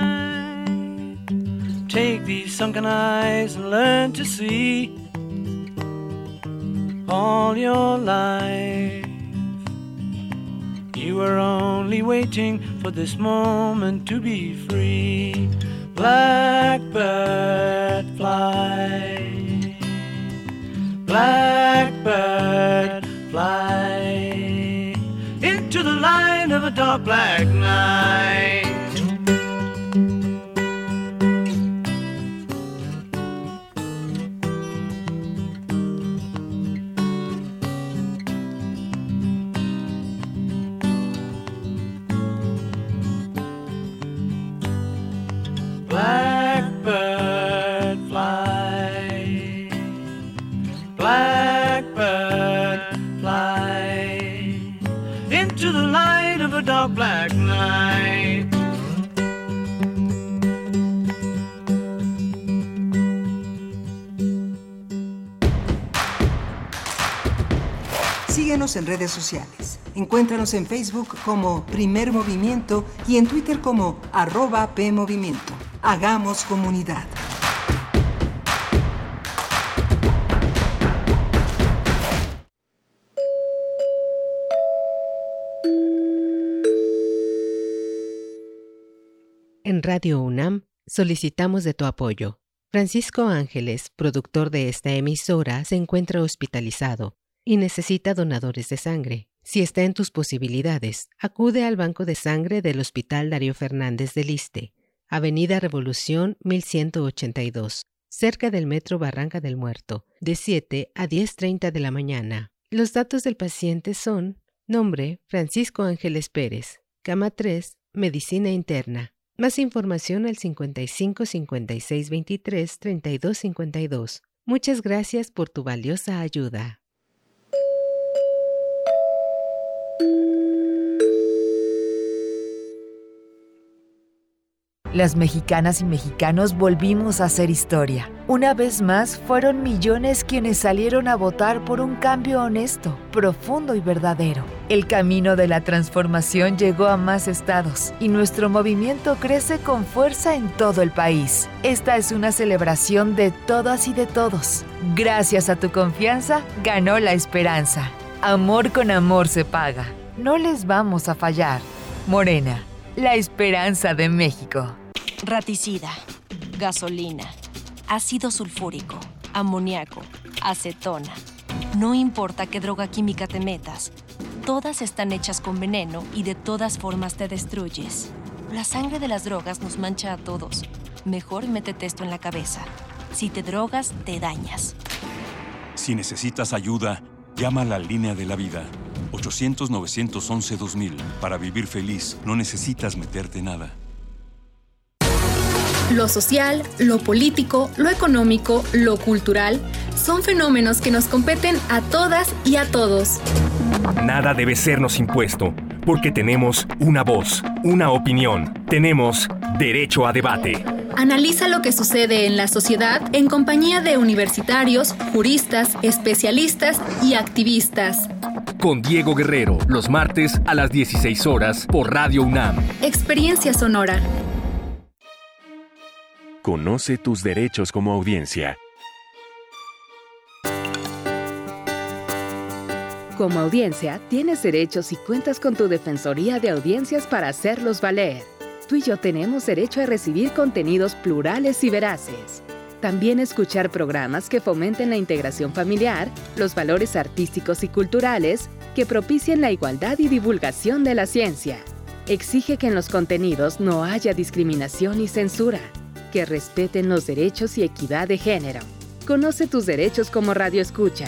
Take these sunken eyes and learn to see all your life. You were only waiting for this moment to be free. Blackbird fly. Blackbird fly into the light of a dark black night. En redes sociales. Encuéntranos en Facebook como Primer Movimiento y en Twitter como arroba PMovimiento. Hagamos comunidad. En Radio UNAM solicitamos de tu apoyo. Francisco Ángeles, productor de esta emisora, se encuentra hospitalizado y necesita donadores de sangre. Si está en tus posibilidades, acude al Banco de Sangre del Hospital Darío Fernández del Liste, Avenida Revolución 1182, cerca del Metro Barranca del Muerto, de 7 a 10.30 de la mañana. Los datos del paciente son nombre Francisco Ángeles Pérez, cama 3, medicina interna. Más información al 55 56 23 32 52. Muchas gracias por tu valiosa ayuda. Las mexicanas y mexicanos volvimos a hacer historia. Una vez más, fueron millones quienes salieron a votar por un cambio honesto, profundo y verdadero. El camino de la transformación llegó a más estados y nuestro movimiento crece con fuerza en todo el país. Esta es una celebración de todas y de todos Gracias a tu confianza, ganó la esperanza. Amor con amor se paga. No les vamos a fallar. Morena, la esperanza de México. Raticida, gasolina, ácido sulfúrico, amoníaco, acetona. No importa qué droga química te metas, todas están hechas con veneno y de todas formas te destruyes. La sangre de las drogas nos mancha a todos. Mejor métete esto en la cabeza. Si te drogas, te dañas. Si necesitas ayuda, llama a la línea de la vida. 800-911-2000. Para vivir feliz, no necesitas meterte nada. Lo social, lo político, lo económico, lo cultural son fenómenos que nos competen a todas y a todos. Nada debe sernos impuesto, porque tenemos una voz, una opinión, tenemos derecho a debate. Analiza lo que sucede en la sociedad en compañía de universitarios, juristas, especialistas y activistas. Con Diego Guerrero, los martes a las 16 horas por Radio UNAM. Experiencia Sonora. Conoce tus derechos como audiencia. Como audiencia, tienes derechos y cuentas con tu Defensoría de Audiencias para hacerlos valer. Tú y yo tenemos derecho a recibir contenidos plurales y veraces. También escuchar programas que fomenten la integración familiar, los valores artísticos y culturales, que propicien la igualdad y divulgación de la ciencia. Exige que en los contenidos no haya discriminación y censura, que respeten los derechos y equidad de género. Conoce tus derechos como Radio Escucha.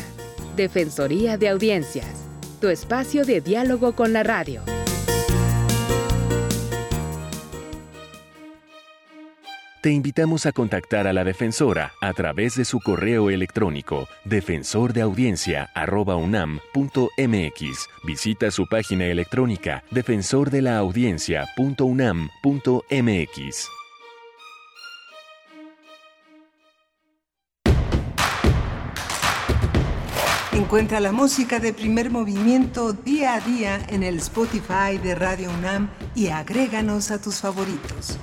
Defensoría de Audiencias, tu espacio de diálogo con la radio. Te invitamos a contactar a la defensora a través de su correo electrónico defensordeaudiencia.unam.mx. Visita su página electrónica defensordelaudiencia.unam.mx. Encuentra la música de primer movimiento día a día en el Spotify de Radio UNAM y agréganos a tus favoritos.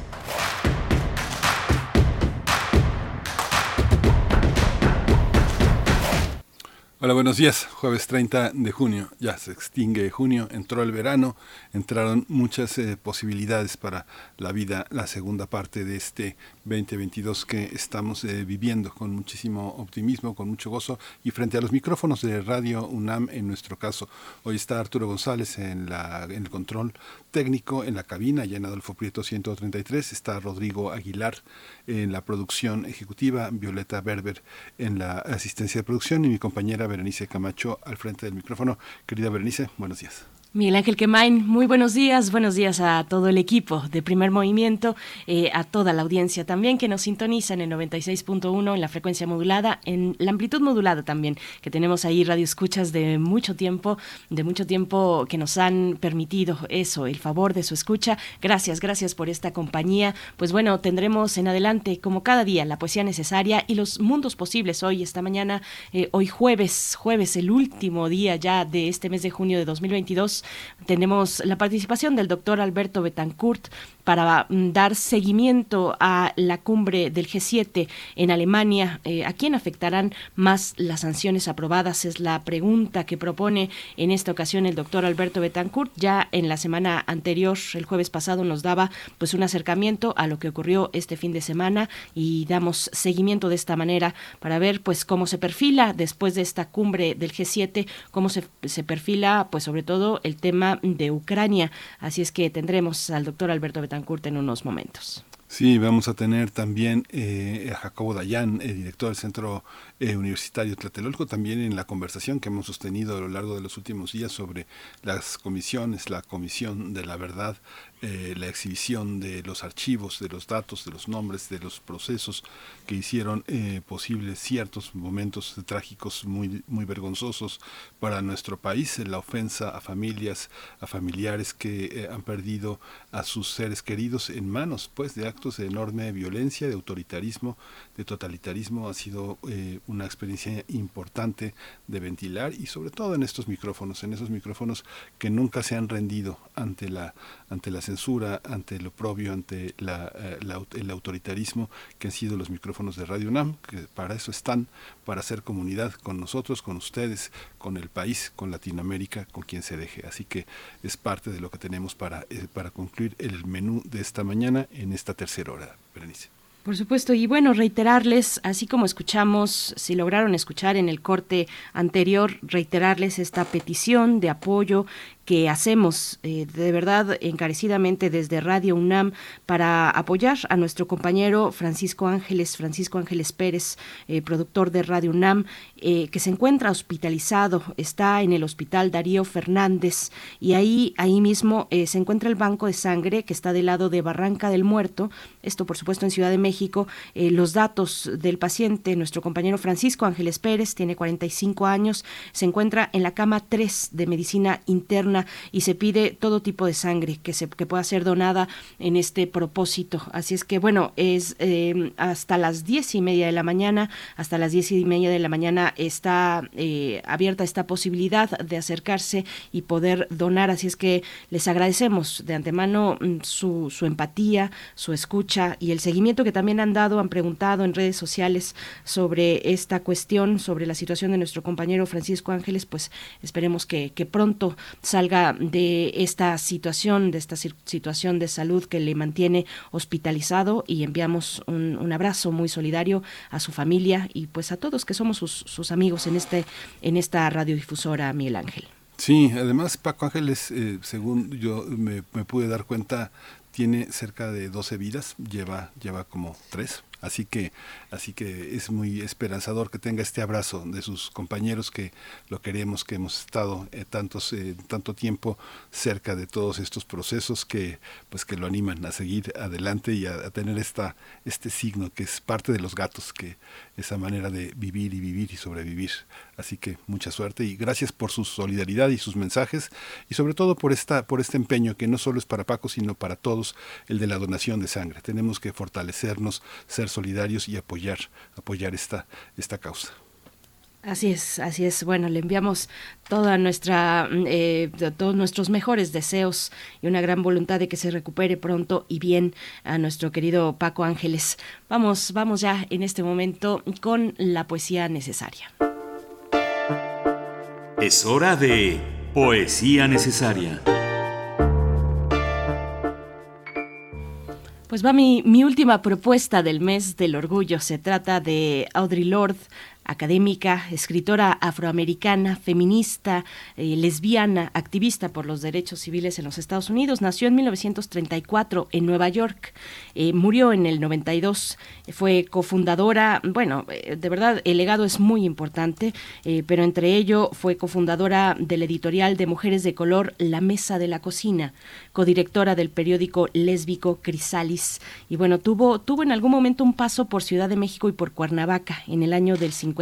Hola, buenos días. Jueves 30 de junio. Ya se extingue junio, entró el verano, entraron muchas eh, posibilidades para la vida, la segunda parte de este 2022 que estamos eh, viviendo con muchísimo optimismo, con mucho gozo y frente a los micrófonos de Radio UNAM en nuestro caso. Hoy está Arturo González en, la, en el control técnico, en la cabina, ya en Adolfo Prieto 133, está Rodrigo Aguilar en la producción ejecutiva, Violeta Berber en la asistencia de producción y mi compañera Berenice Camacho al frente del micrófono. Querida Berenice, buenos días. Miguel Ángel Quemain, muy buenos días, buenos días a todo el equipo de Primer Movimiento, eh, a toda la audiencia también que nos sintoniza en el 96.1 en la frecuencia modulada, en la amplitud modulada también, que tenemos ahí radio escuchas de mucho tiempo, de mucho tiempo que nos han permitido eso, el favor de su escucha. Gracias, gracias por esta compañía. Pues bueno, tendremos en adelante, como cada día, la poesía necesaria y los mundos posibles hoy, esta mañana, eh, hoy jueves, jueves, el último día ya de este mes de junio de 2022 tenemos la participación del doctor Alberto Betancourt para mm, dar seguimiento a la cumbre del G7 en Alemania. Eh, ¿A quién afectarán más las sanciones aprobadas? Es la pregunta que propone en esta ocasión el doctor Alberto Betancourt. Ya en la semana anterior, el jueves pasado, nos daba pues un acercamiento a lo que ocurrió este fin de semana y damos seguimiento de esta manera para ver pues cómo se perfila después de esta cumbre del G7, cómo se, se perfila pues sobre todo el tema de Ucrania. Así es que tendremos al doctor Alberto Betancourt en unos momentos. Sí, vamos a tener también eh, a Jacobo Dayan, el director del Centro eh, Universitario Tlatelolco, también en la conversación que hemos sostenido a lo largo de los últimos días sobre las comisiones, la Comisión de la Verdad, eh, la exhibición de los archivos, de los datos, de los nombres, de los procesos que hicieron eh, posibles ciertos momentos trágicos muy, muy vergonzosos para nuestro país, la ofensa a familias, a familiares que eh, han perdido a sus seres queridos en manos pues de actos de enorme violencia, de autoritarismo, de totalitarismo. Ha sido eh, una experiencia importante de ventilar y sobre todo en estos micrófonos, en esos micrófonos que nunca se han rendido ante la, ante la censura, ante el oprobio, ante eh, el autoritarismo que han sido los micrófonos de Radio UNAM, que para eso están, para hacer comunidad con nosotros, con ustedes, con el país, con Latinoamérica, con quien se deje. Así que es parte de lo que tenemos para, eh, para concluir el menú de esta mañana en esta tercera hora. Berenice. Por supuesto, y bueno, reiterarles, así como escuchamos, si lograron escuchar en el corte anterior, reiterarles esta petición de apoyo que hacemos eh, de verdad encarecidamente desde Radio UNAM para apoyar a nuestro compañero Francisco Ángeles, Francisco Ángeles Pérez, eh, productor de Radio UNAM, eh, que se encuentra hospitalizado, está en el hospital Darío Fernández y ahí, ahí mismo se encuentra el banco de sangre que está del lado de Barranca del Muerto, esto por supuesto en Ciudad de México, los datos del paciente, nuestro compañero Francisco Ángeles Pérez, tiene 45 años, se encuentra en la cama 3 de medicina interna y se pide todo tipo de sangre que, se, que pueda ser donada en este propósito. Así es que, bueno, es eh, hasta las diez y media de la mañana, hasta las diez y media de la mañana está eh, abierta esta posibilidad de acercarse y poder donar. Así es que les agradecemos de antemano mm, su, su empatía, su escucha y el seguimiento que también han dado, han preguntado en redes sociales sobre esta cuestión, sobre la situación de nuestro compañero Francisco Ángeles, pues esperemos que, que pronto salga de esta situación, de esta situación de salud que le mantiene hospitalizado y enviamos un, abrazo muy solidario a su familia y pues a todos que somos sus, amigos en, este, en esta radiodifusora, Miguel Ángel. Sí, además Paco Ángeles, eh, según yo me, me, pude dar cuenta, tiene cerca de 12 vidas, lleva, lleva como tres. Así que, así que es muy esperanzador que tenga este abrazo de sus compañeros que lo queremos, que hemos estado eh, tantos, eh, tanto tiempo cerca de todos estos procesos que, pues, que lo animan a seguir adelante y a, tener esta, este signo que es parte de los gatos, que esa manera de vivir y vivir y sobrevivir. Así que mucha suerte y gracias por su solidaridad y sus mensajes y sobre todo por esta, por este empeño que no solo es para Paco, sino para todos, el de la donación de sangre. Tenemos que fortalecernos, ser solidarios y apoyar, apoyar esta, esta causa. Así es, así es. Bueno, le enviamos toda nuestra, eh, todos nuestros mejores deseos y una gran voluntad de que se recupere pronto y bien a nuestro querido Paco Ángeles. Vamos, vamos ya en este momento con la poesía necesaria. Es hora de poesía necesaria. Pues va mi, mi última propuesta del mes del orgullo. Se trata de Audrey Lorde, académica, escritora afroamericana, feminista, eh, lesbiana, activista por los derechos civiles en los Estados Unidos. Nació en 1934 en Nueva York, eh, murió en el 92, fue cofundadora, bueno, eh, de verdad el legado es muy importante, pero entre ello fue cofundadora del editorial de Mujeres de Color La Mesa de la Cocina, codirectora del periódico lésbico Crisalis y bueno, tuvo, tuvo en algún momento un paso por Ciudad de México y por Cuernavaca en el año del 50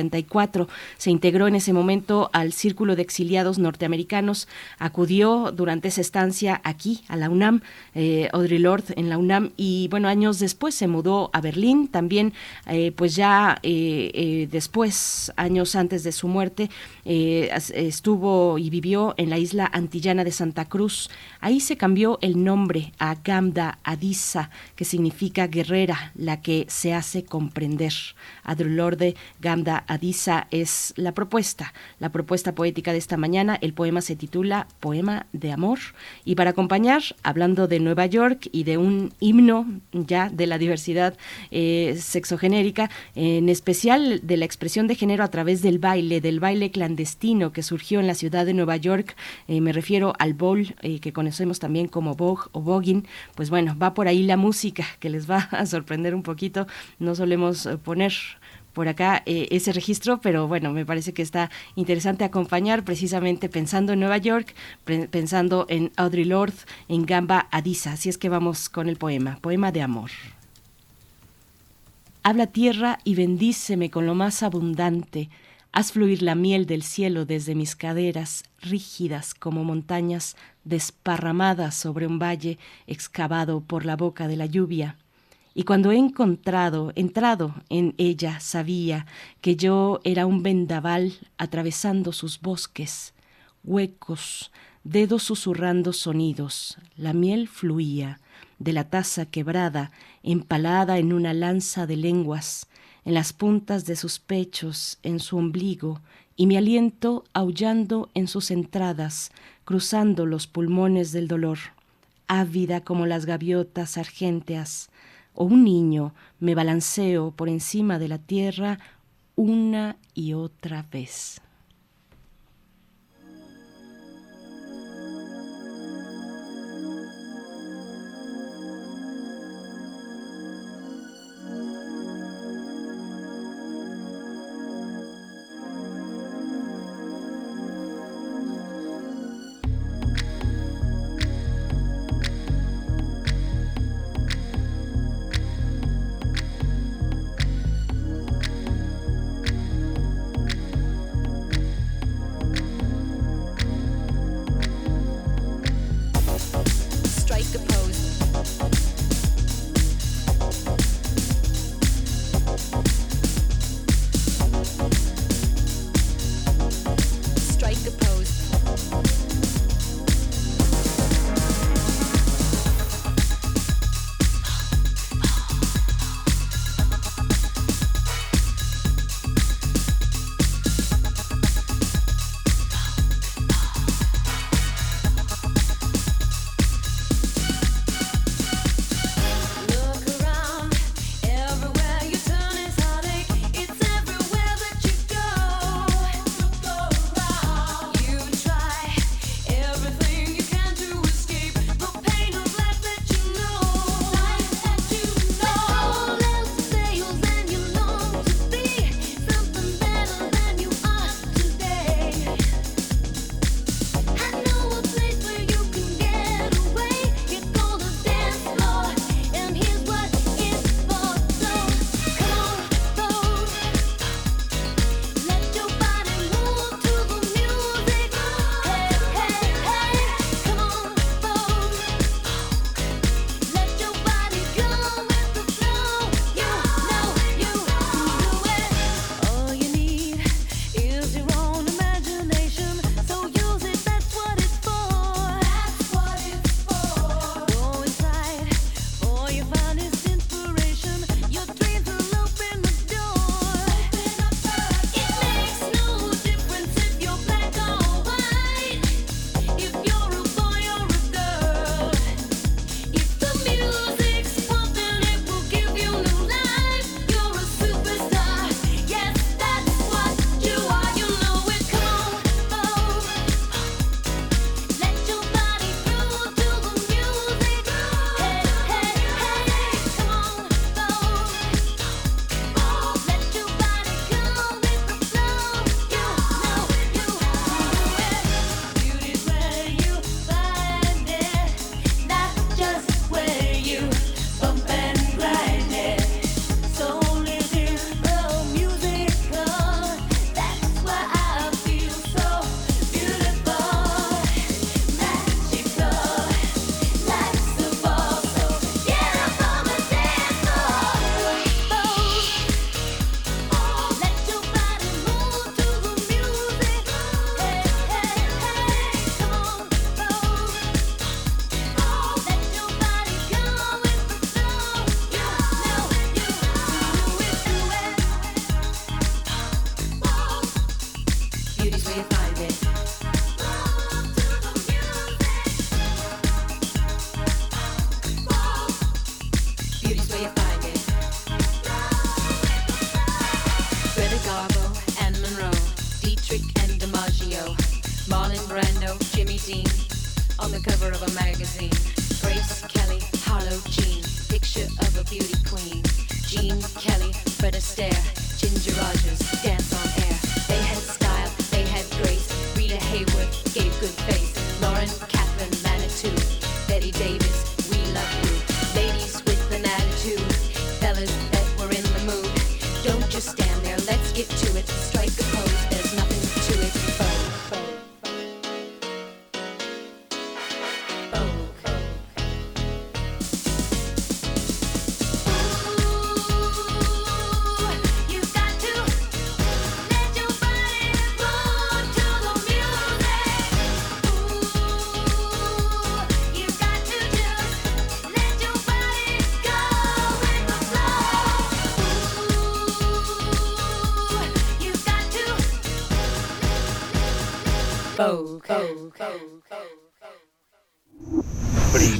se integró en ese momento al Círculo de Exiliados Norteamericanos, acudió durante esa estancia aquí, a la UNAM, eh, Audrey Lorde en la UNAM, y bueno, años después se mudó a Berlín, también eh, pues ya eh, después, años antes de su muerte, estuvo y vivió en la isla antillana de Santa Cruz. Ahí se cambió el nombre a Gamda Adisa, que significa guerrera, la que se hace comprender. Lorde Gamda Adisa es la propuesta, la propuesta poética de esta mañana. El poema se titula Poema de Amor. Y para acompañar, hablando de Nueva York y de un himno ya de la diversidad eh, sexogenérica, en especial de la expresión de género a través del baile, del baile clandestino que surgió en la ciudad de Nueva York, eh, me refiero al bowl, eh, que conocemos también como Vogue o voguing, pues bueno, va por ahí la música que les va a sorprender un poquito. No solemos poner por acá eh, ese registro, pero bueno, me parece que está interesante acompañar precisamente pensando en Nueva York, pensando en Audrey Lorde, en Gamba Adisa. Así es que vamos con el poema, poema de amor. Habla tierra y bendíceme con lo más abundante. Haz fluir la miel del cielo desde mis caderas, rígidas como montañas desparramadas sobre un valle excavado por la boca de la lluvia y cuando he encontrado, entrado en ella, sabía que yo era un vendaval atravesando sus bosques, huecos, dedos susurrando sonidos, la miel fluía de la taza quebrada, empalada en una lanza de lenguas, en las puntas de sus pechos, en su ombligo, y mi aliento aullando en sus entradas, cruzando los pulmones del dolor. Ávida como las gaviotas argénteas, o un niño, me balanceo por encima de la tierra una y otra vez.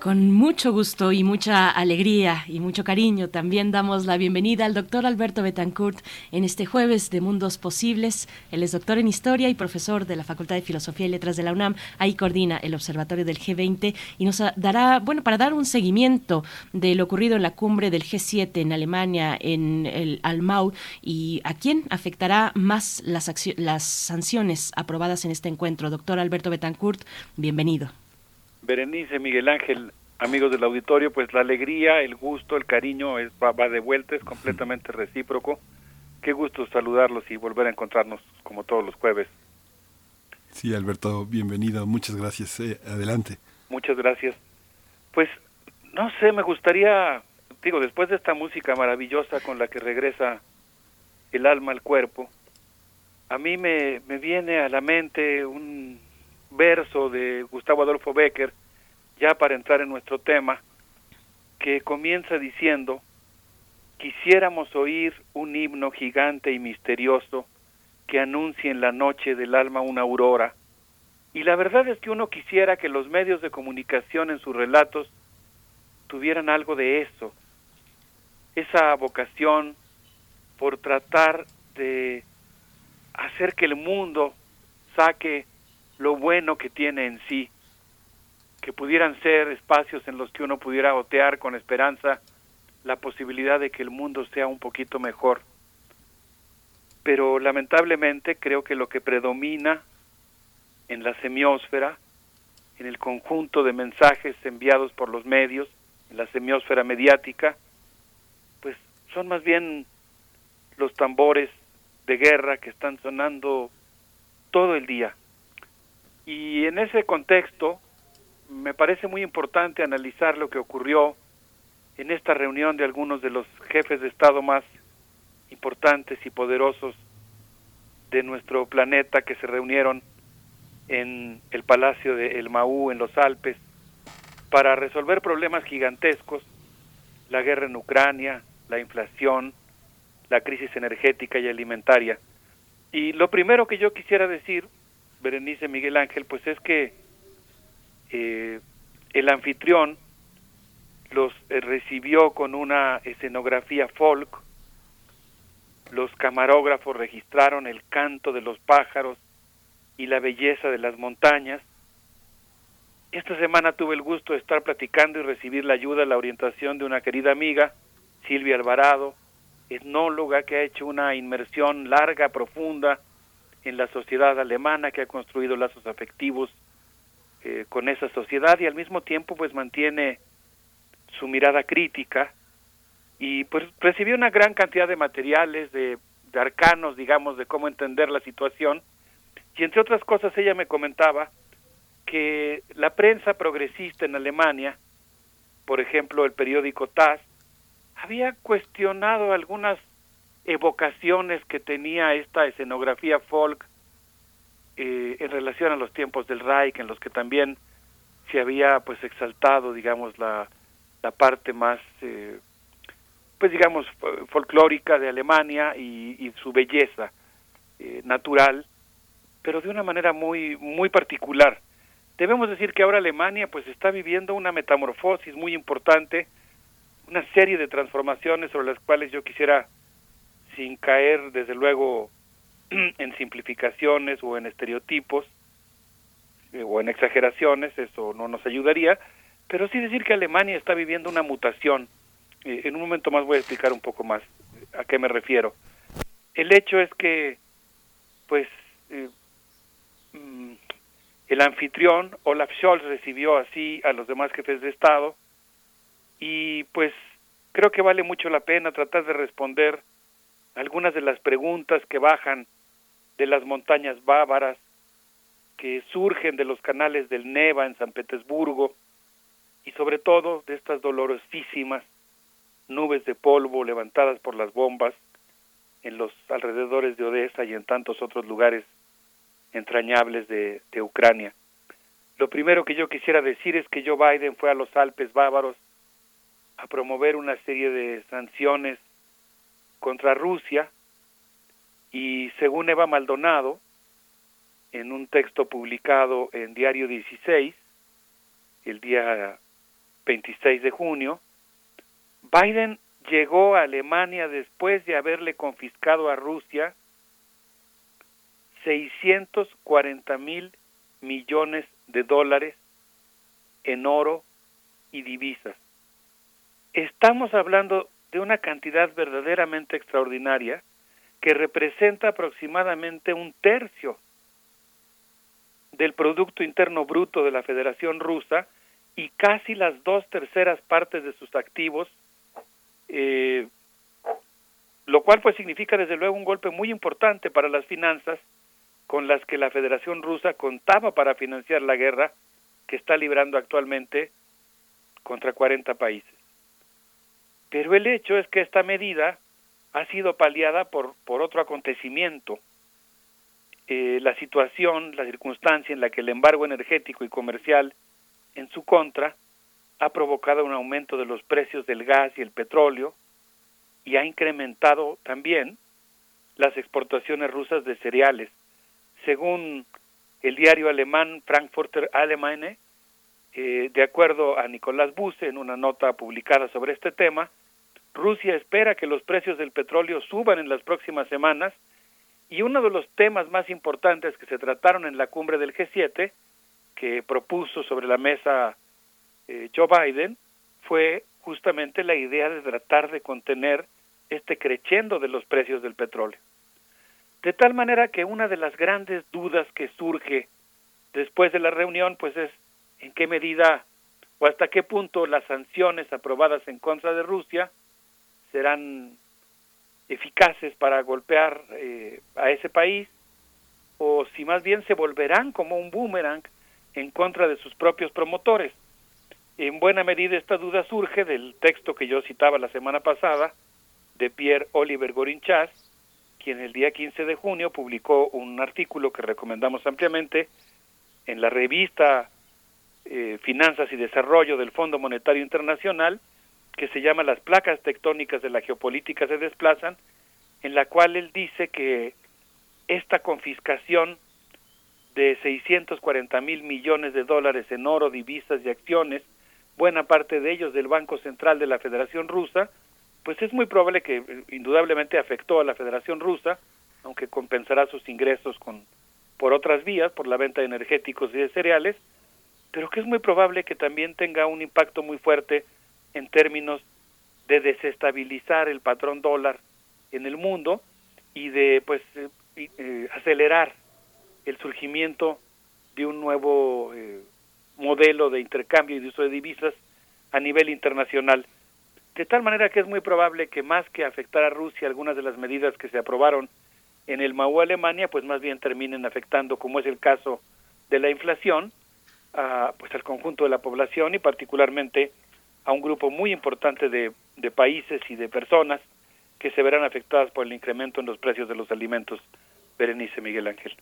Con mucho gusto y mucha alegría y mucho cariño también damos la bienvenida al doctor Alberto Betancourt en este jueves de Mundos Posibles. Él es doctor en Historia y profesor de la Facultad de Filosofía y Letras de la UNAM. Ahí coordina el Observatorio del G20 y nos dará, bueno, para dar un seguimiento de lo ocurrido en la cumbre del G7 en Alemania, en el Almau, y a quién afectará más las, las sanciones aprobadas en este encuentro. Doctor Alberto Betancourt, bienvenido. Berenice, Miguel Ángel, amigos del auditorio, pues la alegría, el gusto, el cariño es, va, de vuelta, es completamente recíproco. Qué gusto saludarlos y volver a encontrarnos como todos los jueves. Sí, Alberto, bienvenido, muchas gracias. Eh, adelante. Muchas gracias. Pues, no sé, me gustaría, digo, después de esta música maravillosa con la que regresa el alma al cuerpo, a mí me, me viene a la mente un verso de Gustavo Adolfo Becker, ya para entrar en nuestro tema, que comienza diciendo, quisiéramos oír un himno gigante y misterioso que anuncie en la noche del alma una aurora. Y la verdad es que uno quisiera que los medios de comunicación en sus relatos tuvieran algo de eso, esa vocación por tratar de hacer que el mundo saque lo bueno que tiene en sí, que pudieran ser espacios en los que uno pudiera otear con esperanza la posibilidad de que el mundo sea un poquito mejor. Pero lamentablemente creo que lo que predomina en la semiósfera, en el conjunto de mensajes enviados por los medios, en la semiósfera mediática, pues son más bien los tambores de guerra que están sonando todo el día y en ese contexto me parece muy importante analizar lo que ocurrió en esta reunión de algunos de los jefes de Estado más importantes y poderosos de nuestro planeta que se reunieron en el Palacio de El Maú en los Alpes para resolver problemas gigantescos, la guerra en Ucrania, la inflación, la crisis energética y alimentaria. Y lo primero que yo quisiera decir Berenice Miguel Ángel, pues es que eh, el anfitrión los eh, recibió con una escenografía folk, los camarógrafos registraron el canto de los pájaros y la belleza de las montañas. Esta semana tuve el gusto de estar platicando y recibir la ayuda, la orientación de una querida amiga, Silvia Alvarado, etnóloga que ha hecho una inmersión larga, profunda, en la sociedad alemana que ha construido lazos afectivos eh, con esa sociedad y al mismo tiempo pues mantiene su mirada crítica y pues recibió una gran cantidad de materiales de, de arcanos digamos de cómo entender la situación. Y entre otras cosas ella me comentaba que la prensa progresista en Alemania por ejemplo el periódico TAS había cuestionado algunas evocaciones que tenía esta escenografía folk eh, en relación a los tiempos del Reich, en los que también se había pues exaltado, digamos, la, la parte más, eh, pues digamos, folclórica de Alemania y, su belleza eh, natural, pero de una manera muy, muy particular. Debemos decir que ahora Alemania pues está viviendo una metamorfosis muy importante, una serie de transformaciones sobre las cuales yo quisiera sin caer desde luego en simplificaciones o en estereotipos eh, o en exageraciones, eso no nos ayudaría, pero sí decir que Alemania está viviendo una mutación. Eh, en un momento más voy a explicar un poco más a qué me refiero. El hecho es que, pues, eh, mm, el anfitrión Olaf Scholz recibió así a los demás jefes de Estado y pues creo que vale mucho la pena tratar de responder algunas de las preguntas que bajan de las montañas bávaras, que surgen de los canales del Neva en San Petersburgo, y sobre todo de estas dolorosísimas nubes de polvo levantadas por las bombas en los alrededores de Odessa y en tantos otros lugares entrañables de, Ucrania. Lo primero que yo quisiera decir es que Joe Biden fue a los Alpes bávaros a promover una serie de sanciones contra Rusia y según Eva Maldonado, en un texto publicado en Diario 16, el día 26 de junio, Biden llegó a Alemania después de haberle confiscado a Rusia 640 mil millones de dólares en oro y divisas. Estamos hablando de una cantidad verdaderamente extraordinaria que representa aproximadamente un tercio del Producto Interno Bruto de la Federación Rusa y casi las dos terceras partes de sus activos, eh, lo cual pues significa desde luego un golpe muy importante para las finanzas con las que la Federación Rusa contaba para financiar la guerra que está librando actualmente contra 40 países. Pero el hecho es que esta medida ha sido paliada por, por otro acontecimiento. Eh, la situación, la circunstancia en la que el embargo energético y comercial en su contra ha provocado un aumento de los precios del gas y el petróleo y ha incrementado también las exportaciones rusas de cereales. Según el diario alemán Frankfurter Allgemeine, eh, de acuerdo a Nicolás Buse en una nota publicada sobre este tema, Rusia espera que los precios del petróleo suban en las próximas semanas y uno de los temas más importantes que se trataron en la cumbre del G7, que propuso sobre la mesa eh, Joe Biden, fue justamente la idea de tratar de contener este creciendo de los precios del petróleo. De tal manera que una de las grandes dudas que surge después de la reunión, pues es en qué medida o hasta qué punto las sanciones aprobadas en contra de Rusia serán eficaces para golpear eh, a ese país o si más bien se volverán como un boomerang en contra de sus propios promotores. En buena medida esta duda surge del texto que yo citaba la semana pasada de Pierre Oliver Gorinchas, quien el día 15 de junio publicó un artículo que recomendamos ampliamente en la revista eh, Finanzas y Desarrollo del Fondo Monetario Internacional, que se llama Las placas tectónicas de la geopolítica se desplazan, en la cual él dice que esta confiscación de 640 mil millones de dólares en oro, divisas y acciones, buena parte de ellos del Banco Central de la Federación Rusa, pues es muy probable que eh, indudablemente afectó a la Federación Rusa, aunque compensará sus ingresos con por otras vías, por la venta de energéticos y de cereales, pero que es muy probable que también tenga un impacto muy fuerte en términos de desestabilizar el patrón dólar en el mundo y de pues eh, eh, acelerar el surgimiento de un nuevo eh, modelo de intercambio y de uso de divisas a nivel internacional. De tal manera que es muy probable que más que afectar a Rusia algunas de las medidas que se aprobaron en el MAU Alemania, pues más bien terminen afectando, como es el caso de la inflación, a, pues al conjunto de la población y particularmente a un grupo muy importante de, de países y de personas que se verán afectadas por el incremento en los precios de los alimentos. Berenice Miguel Ángel.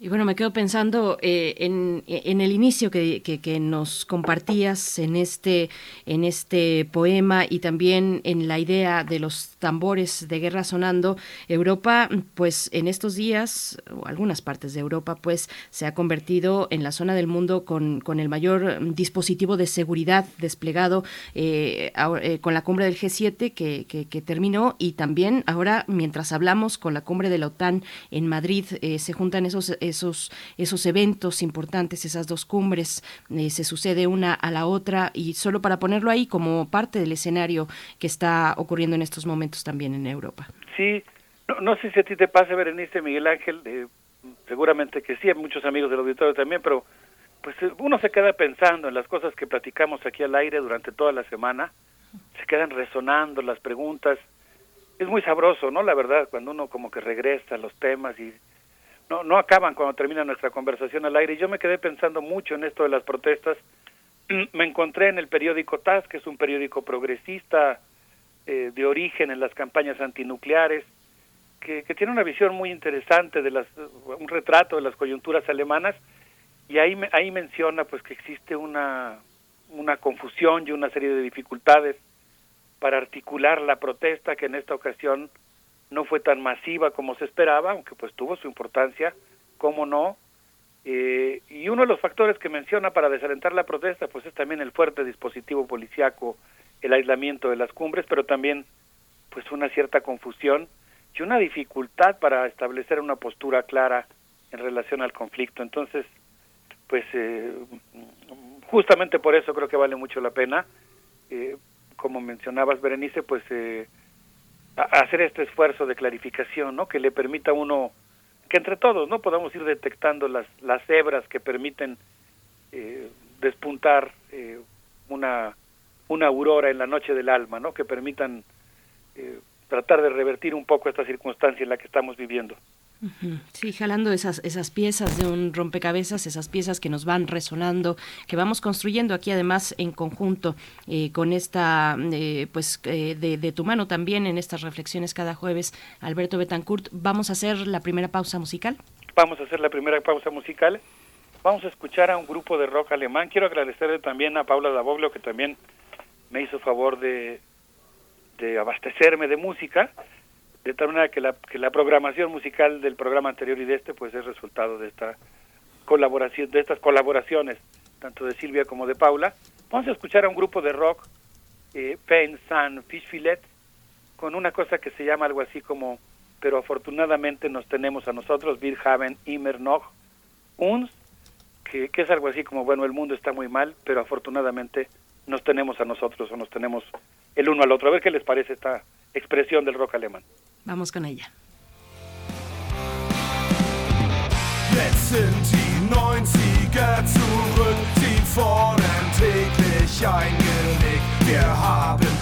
Y bueno, me quedo pensando eh, en, en, el inicio que, que, nos compartías en este, en este poema y también en la idea de los tambores de guerra sonando. Europa, pues en estos días, o algunas partes de Europa, pues se ha convertido en la zona del mundo con, con el mayor dispositivo de seguridad desplegado eh, eh, con la cumbre del G7 que, que, terminó y también ahora, mientras hablamos con la cumbre de la OTAN en Madrid, se juntan esos esos, esos eventos importantes, esas dos cumbres, eh, se sucede una a la otra y solo para ponerlo ahí como parte del escenario que está ocurriendo en estos momentos también en Europa. Sí, no, sé si a ti te pasa, Berenice, Miguel Ángel, eh, seguramente que sí, hay muchos amigos del auditorio también, pero pues eh, uno se queda pensando en las cosas que platicamos aquí al aire durante toda la semana, se quedan resonando las preguntas, es muy sabroso, ¿no? La verdad, cuando uno como que regresa a los temas y no, no acaban cuando termina nuestra conversación al aire. Y yo me quedé pensando mucho en esto de las protestas. Me encontré en el periódico TAS, que es un periódico progresista eh, de origen en las campañas antinucleares, que, que, tiene una visión muy interesante de las, un retrato de las coyunturas alemanas, y ahí, ahí menciona pues que existe una, una confusión y una serie de dificultades para articular la protesta que en esta ocasión no fue tan masiva como se esperaba, aunque pues tuvo su importancia, cómo no. Eh, y uno de los factores que menciona para desalentar la protesta pues es también el fuerte dispositivo policiaco, el aislamiento de las cumbres, pero también pues una cierta confusión y una dificultad para establecer una postura clara en relación al conflicto. Entonces, pues eh, justamente por eso creo que vale mucho la pena, eh, como mencionabas Berenice, pues eh, hacer este esfuerzo de clarificación, ¿no? Que le permita a uno, que entre todos, ¿no? Podamos ir detectando las, las hebras que permiten eh, despuntar eh, una, una aurora en la noche del alma, ¿no? Que permitan eh, tratar de revertir un poco esta circunstancia en la que estamos viviendo. Sí, jalando esas, esas piezas de un rompecabezas, esas piezas que nos van resonando, que vamos construyendo aquí además en conjunto eh, con esta, eh, pues eh, de, de, tu mano también en estas reflexiones cada jueves, Alberto Betancourt. Vamos a hacer la primera pausa musical. Vamos a hacer la primera pausa musical. Vamos a escuchar a un grupo de rock alemán. Quiero agradecerle también a Paula Daboglio que también me hizo favor de, de abastecerme de música de tal manera que la, que la programación musical del programa anterior y de este pues es resultado de esta colaboración de estas colaboraciones tanto de Silvia como de Paula. Vamos a escuchar a un grupo de rock eh, Pain Sun Fish Filet con una cosa que se llama algo así como pero afortunadamente nos tenemos a nosotros Wir haben immer noch uns que, que es algo así como bueno el mundo está muy mal pero afortunadamente nos tenemos a nosotros o nos tenemos el uno al otro a ver qué les parece esta expresión del rock alemán Vamos con ella. Jetzt sind die 90er zurück, sie fordern täglich ein Genick. Wir haben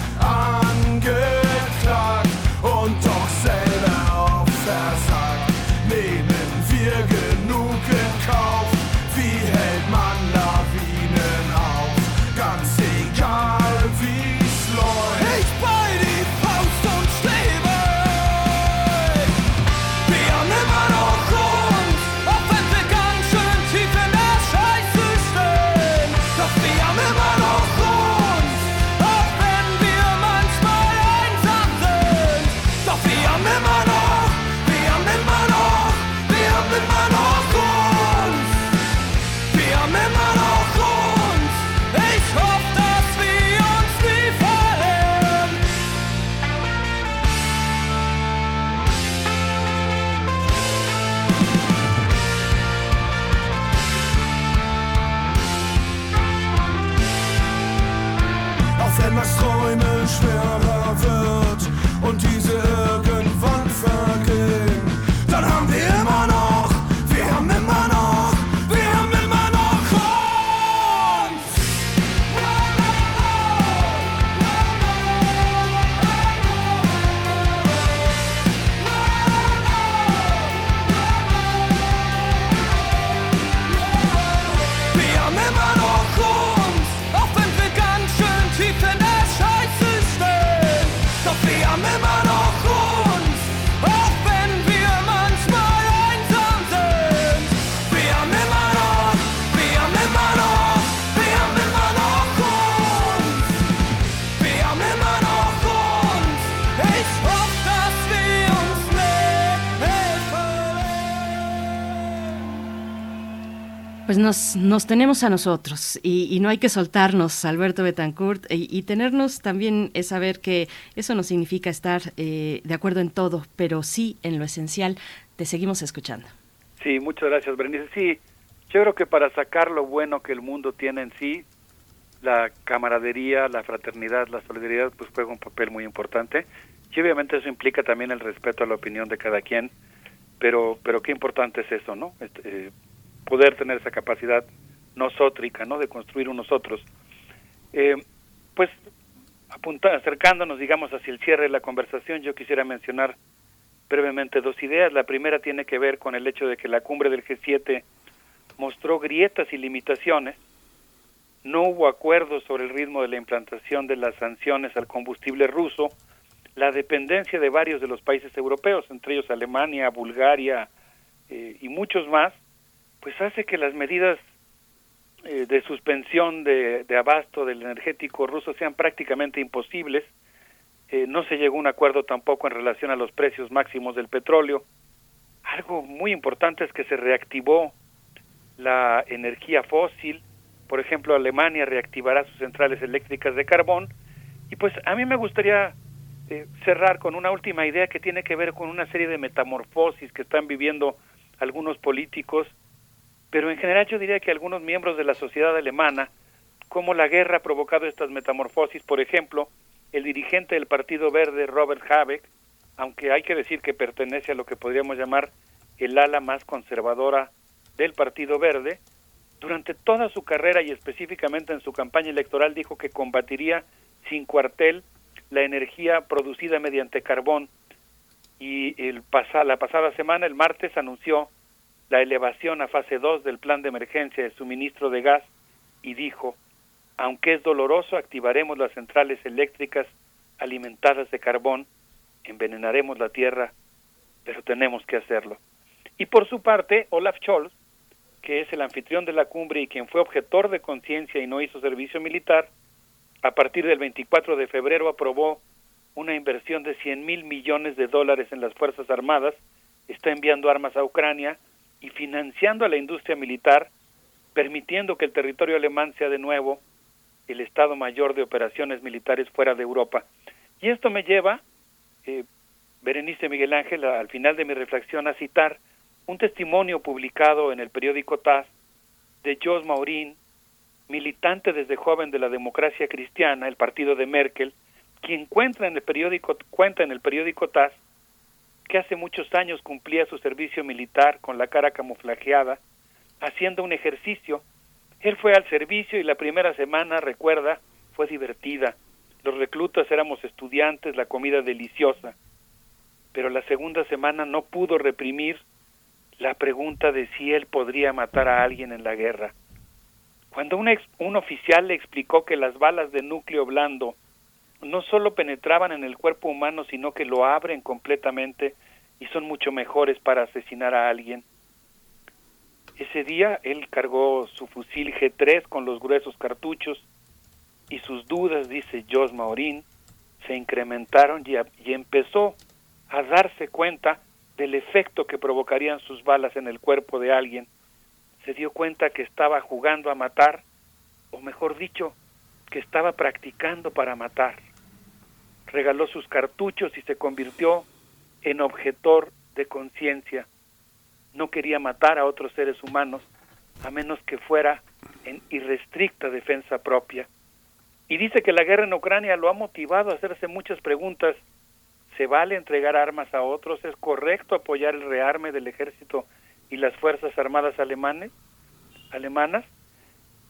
Pues nos, nos tenemos a nosotros y, y no hay que soltarnos, Alberto Betancourt, y, y tenernos también es saber que eso no significa estar eh, de acuerdo en todo, pero sí en lo esencial. Te seguimos escuchando. Sí, muchas gracias, Berenice. Sí, yo creo que para sacar lo bueno que el mundo tiene en sí, la camaradería, la fraternidad, la solidaridad, pues juega un papel muy importante. Y obviamente eso implica también el respeto a la opinión de cada quien, pero, pero qué importante es eso, ¿no? Este, eh, poder tener esa capacidad nosótrica, ¿no? De construir un nosotros. Eh, pues apunta, acercándonos, digamos, hacia el cierre de la conversación, yo quisiera mencionar brevemente dos ideas. La primera tiene que ver con el hecho de que la cumbre del G7 mostró grietas y limitaciones. No hubo acuerdo sobre el ritmo de la implantación de las sanciones al combustible ruso, la dependencia de varios de los países europeos, entre ellos Alemania, Bulgaria eh, y muchos más, pues hace que las medidas eh, de suspensión de, abasto del energético ruso sean prácticamente imposibles. Eh, no se llegó a un acuerdo tampoco en relación a los precios máximos del petróleo. Algo muy importante es que se reactivó la energía fósil. Por ejemplo, Alemania reactivará sus centrales eléctricas de carbón. Y pues a mí me gustaría eh, cerrar con una última idea que tiene que ver con una serie de metamorfosis que están viviendo algunos políticos, pero en general yo diría que algunos miembros de la sociedad alemana, como la guerra ha provocado estas metamorfosis, por ejemplo, el dirigente del Partido Verde, Robert Habeck, aunque hay que decir que pertenece a lo que podríamos llamar el ala más conservadora del Partido Verde, durante toda su carrera y específicamente en su campaña electoral dijo que combatiría sin cuartel la energía producida mediante carbón. Y el la pasada semana, el martes, anunció la elevación a fase 2 del plan de emergencia de suministro de gas y dijo, aunque es doloroso, activaremos las centrales eléctricas alimentadas de carbón, envenenaremos la tierra, pero tenemos que hacerlo. Y por su parte, Olaf Scholz, que es el anfitrión de la cumbre y quien fue objetor de conciencia y no hizo servicio militar, a partir del 24 de febrero aprobó una inversión de 100 mil millones de dólares en las Fuerzas Armadas, está enviando armas a Ucrania y financiando a la industria militar, permitiendo que el territorio alemán sea de nuevo el Estado Mayor de Operaciones Militares fuera de Europa. Y esto me lleva, eh, Berenice Miguel Ángel, al final de mi reflexión, a citar un testimonio publicado en el periódico TAS de Jos Maurín, militante desde joven de la democracia cristiana, el partido de Merkel, quien cuenta en el periódico, cuenta en el periódico TAS que hace muchos años cumplía su servicio militar con la cara camuflajeada, haciendo un ejercicio. Él fue al servicio y la primera semana, recuerda, fue divertida. Los reclutas éramos estudiantes, la comida deliciosa. Pero la segunda semana no pudo reprimir la pregunta de si él podría matar a alguien en la guerra. Cuando un, un oficial le explicó que las balas de núcleo blando no solo penetraban en el cuerpo humano, sino que lo abren completamente y son mucho mejores para asesinar a alguien. Ese día él cargó su fusil G3 con los gruesos cartuchos y sus dudas, dice Jos Maurín, se incrementaron y, y empezó a darse cuenta del efecto que provocarían sus balas en el cuerpo de alguien. Se dio cuenta que estaba jugando a matar, o mejor dicho, que estaba practicando para matar. Regaló sus cartuchos y se convirtió en objetor de conciencia. No quería matar a otros seres humanos a menos que fuera en irrestricta defensa propia. Y dice que la guerra en Ucrania lo ha motivado a hacerse muchas preguntas ¿Se vale entregar armas a otros? ¿Es correcto apoyar el rearme del ejército y las fuerzas armadas alemanes, alemanas?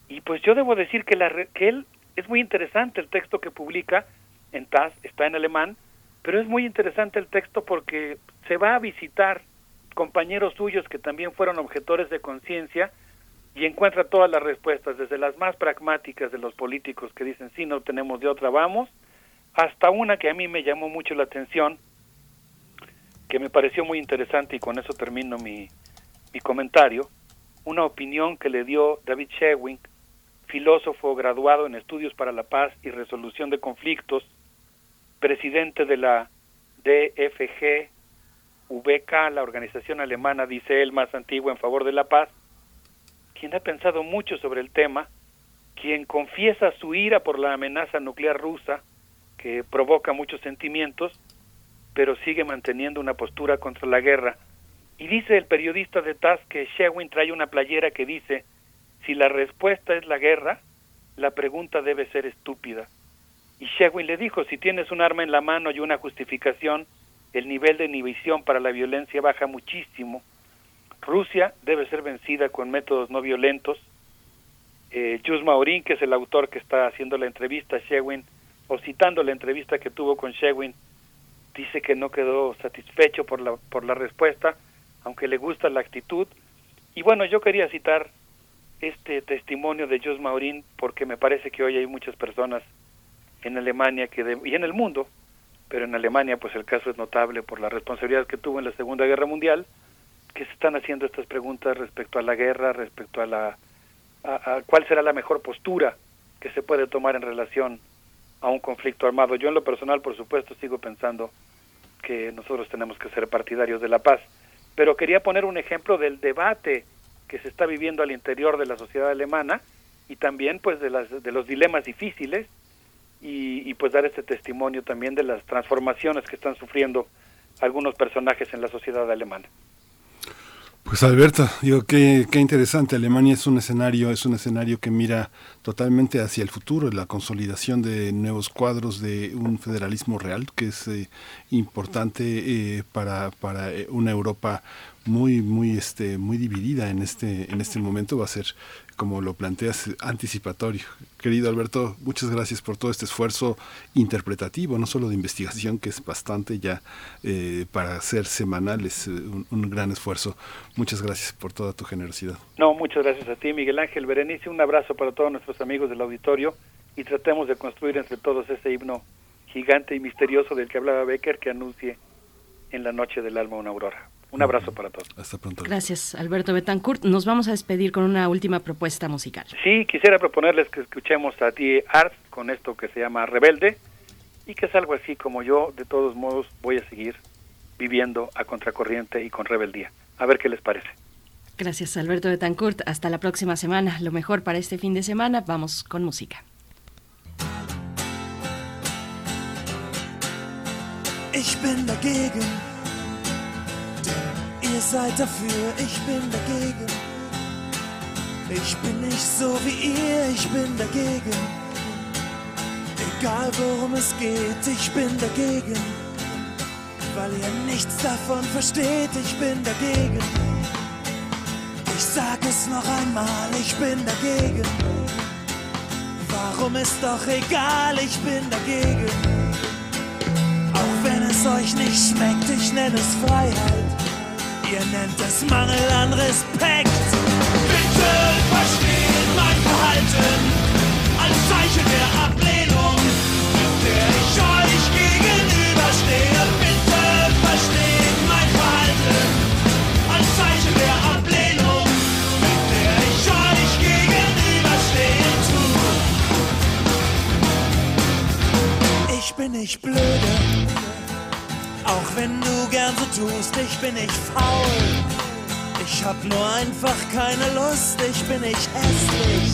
Y pues yo debo decir que, la, que él es muy interesante el texto que publica en TAS, está en alemán, pero es muy interesante el texto porque se va a visitar compañeros suyos que también fueron objetores de conciencia y encuentra todas las respuestas, desde las más pragmáticas de los políticos que dicen sí, no tenemos de otra, vamos, hasta una que a mí me llamó mucho la atención, que me pareció muy interesante y con eso termino mi, mi comentario, una opinión que le dio David Shewing, filósofo graduado en estudios para la paz y resolución de conflictos, presidente de la DFG VK, la organización alemana, dice él, más antigua en favor de la paz, quien ha pensado mucho sobre el tema, quien confiesa su ira por la amenaza nuclear rusa, que provoca muchos sentimientos, pero sigue manteniendo una postura contra la guerra. Y dice el periodista de TAS que Shewin trae una playera que dice, si la respuesta es la guerra, la pregunta debe ser estúpida. Y Shewin le dijo, si tienes un arma en la mano y una justificación, el nivel de inhibición para la violencia baja muchísimo. Rusia debe ser vencida con métodos no violentos. Eh, Jus Maurín, que es el autor que está haciendo la entrevista a Shewin, o citando la entrevista que tuvo con Shewin, dice que no quedó satisfecho por la, por la respuesta, aunque le gusta la actitud. Y bueno, yo quería citar este testimonio de Jos Maurín porque me parece que hoy hay muchas personas en Alemania que y en el mundo, pero en Alemania pues el caso es notable por la responsabilidad que tuvo en la Segunda Guerra Mundial, que se están haciendo estas preguntas respecto a la guerra, respecto a la a, a cuál será la mejor postura que se puede tomar en relación a un conflicto armado. Yo en lo personal, por supuesto, sigo pensando que nosotros tenemos que ser partidarios de la paz, pero quería poner un ejemplo del debate que se está viviendo al interior de la sociedad alemana y también pues de las de los dilemas difíciles y, y, pues dar este testimonio también de las transformaciones que están sufriendo algunos personajes en la sociedad alemana. Pues Alberto, digo qué, qué interesante. Alemania es un escenario, es un escenario que mira totalmente hacia el futuro, la consolidación de nuevos cuadros de un federalismo real que es eh, importante eh, para, para eh, una Europa muy muy este muy dividida en este en este momento va a ser como lo planteas anticipatorio. Querido Alberto muchas gracias por todo este esfuerzo interpretativo no solo de investigación que es bastante ya eh, para ser semanal es un, un, gran esfuerzo. Muchas gracias por toda tu generosidad. No muchas gracias a ti Miguel Ángel. Berenice un abrazo para todos nuestros amigos del auditorio y tratemos de construir entre todos ese himno gigante y misterioso del que hablaba Becker que anuncie en la noche del alma una aurora un abrazo para todos. Hasta pronto. Gracias, Alberto Betancourt. Nos vamos a despedir con una última propuesta musical. Sí, quisiera proponerles que escuchemos a ti Art con esto que se llama Rebelde y que es algo así como yo, de todos modos, voy a seguir viviendo a contracorriente y con rebeldía. A ver qué les parece. Gracias, Alberto Betancourt. Hasta la próxima semana. Lo mejor para este fin de semana. Vamos con música. Ich bin dagegen. Ihr seid dafür, ich bin dagegen. Ich bin nicht so wie ihr, ich bin dagegen. Egal worum es geht, ich bin dagegen. Weil ihr nichts davon versteht, ich bin dagegen. Ich sag es noch einmal, ich bin dagegen. Warum ist doch egal, ich bin dagegen. Auch wenn es euch nicht schmeckt, ich nenne es Freiheit. Ihr nennt es Mangel an Respekt. Bitte versteht mein Verhalten als Zeichen der Ablehnung, mit der ich euch gegenüberstehe. Bitte versteht mein Verhalten als Zeichen der Ablehnung, mit der ich euch gegenüberstehe. Ich bin nicht blöde. Auch wenn du gern so tust, ich bin nicht faul. Ich hab nur einfach keine Lust, ich bin nicht hässlich.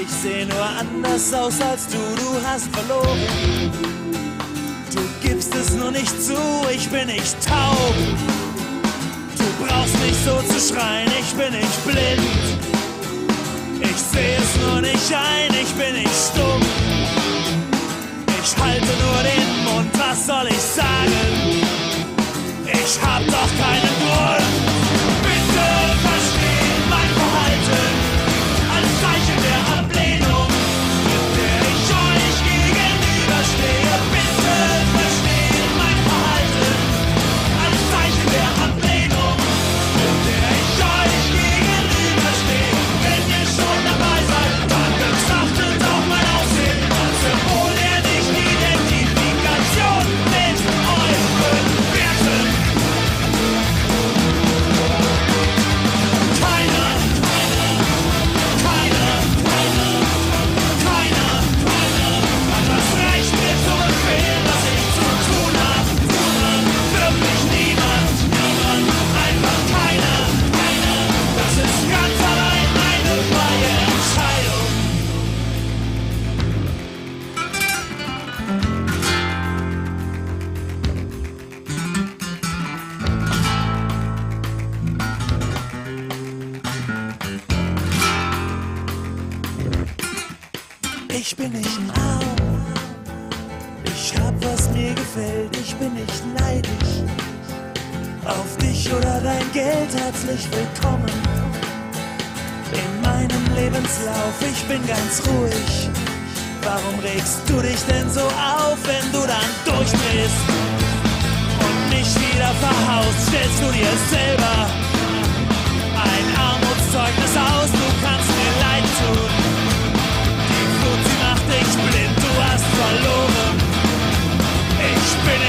Ich seh nur anders aus als du, du hast verloren. Du gibst es nur nicht zu, ich bin nicht taub. Du brauchst nicht so zu schreien, ich bin nicht blind. Ich seh es nur nicht ein, ich bin nicht stumm. Ich halte nur den Mund, was soll ich sagen? Ich hab doch keinen Grund. Dein Geld herzlich willkommen. In meinem Lebenslauf, ich bin ganz ruhig. Warum regst du dich denn so auf, wenn du dann durchdrehst? Und mich wieder verhaust, stellst du dir selber ein Armutszeugnis aus, du kannst mir leid tun. Die Flut, sie macht dich blind, du hast verloren. Ich bin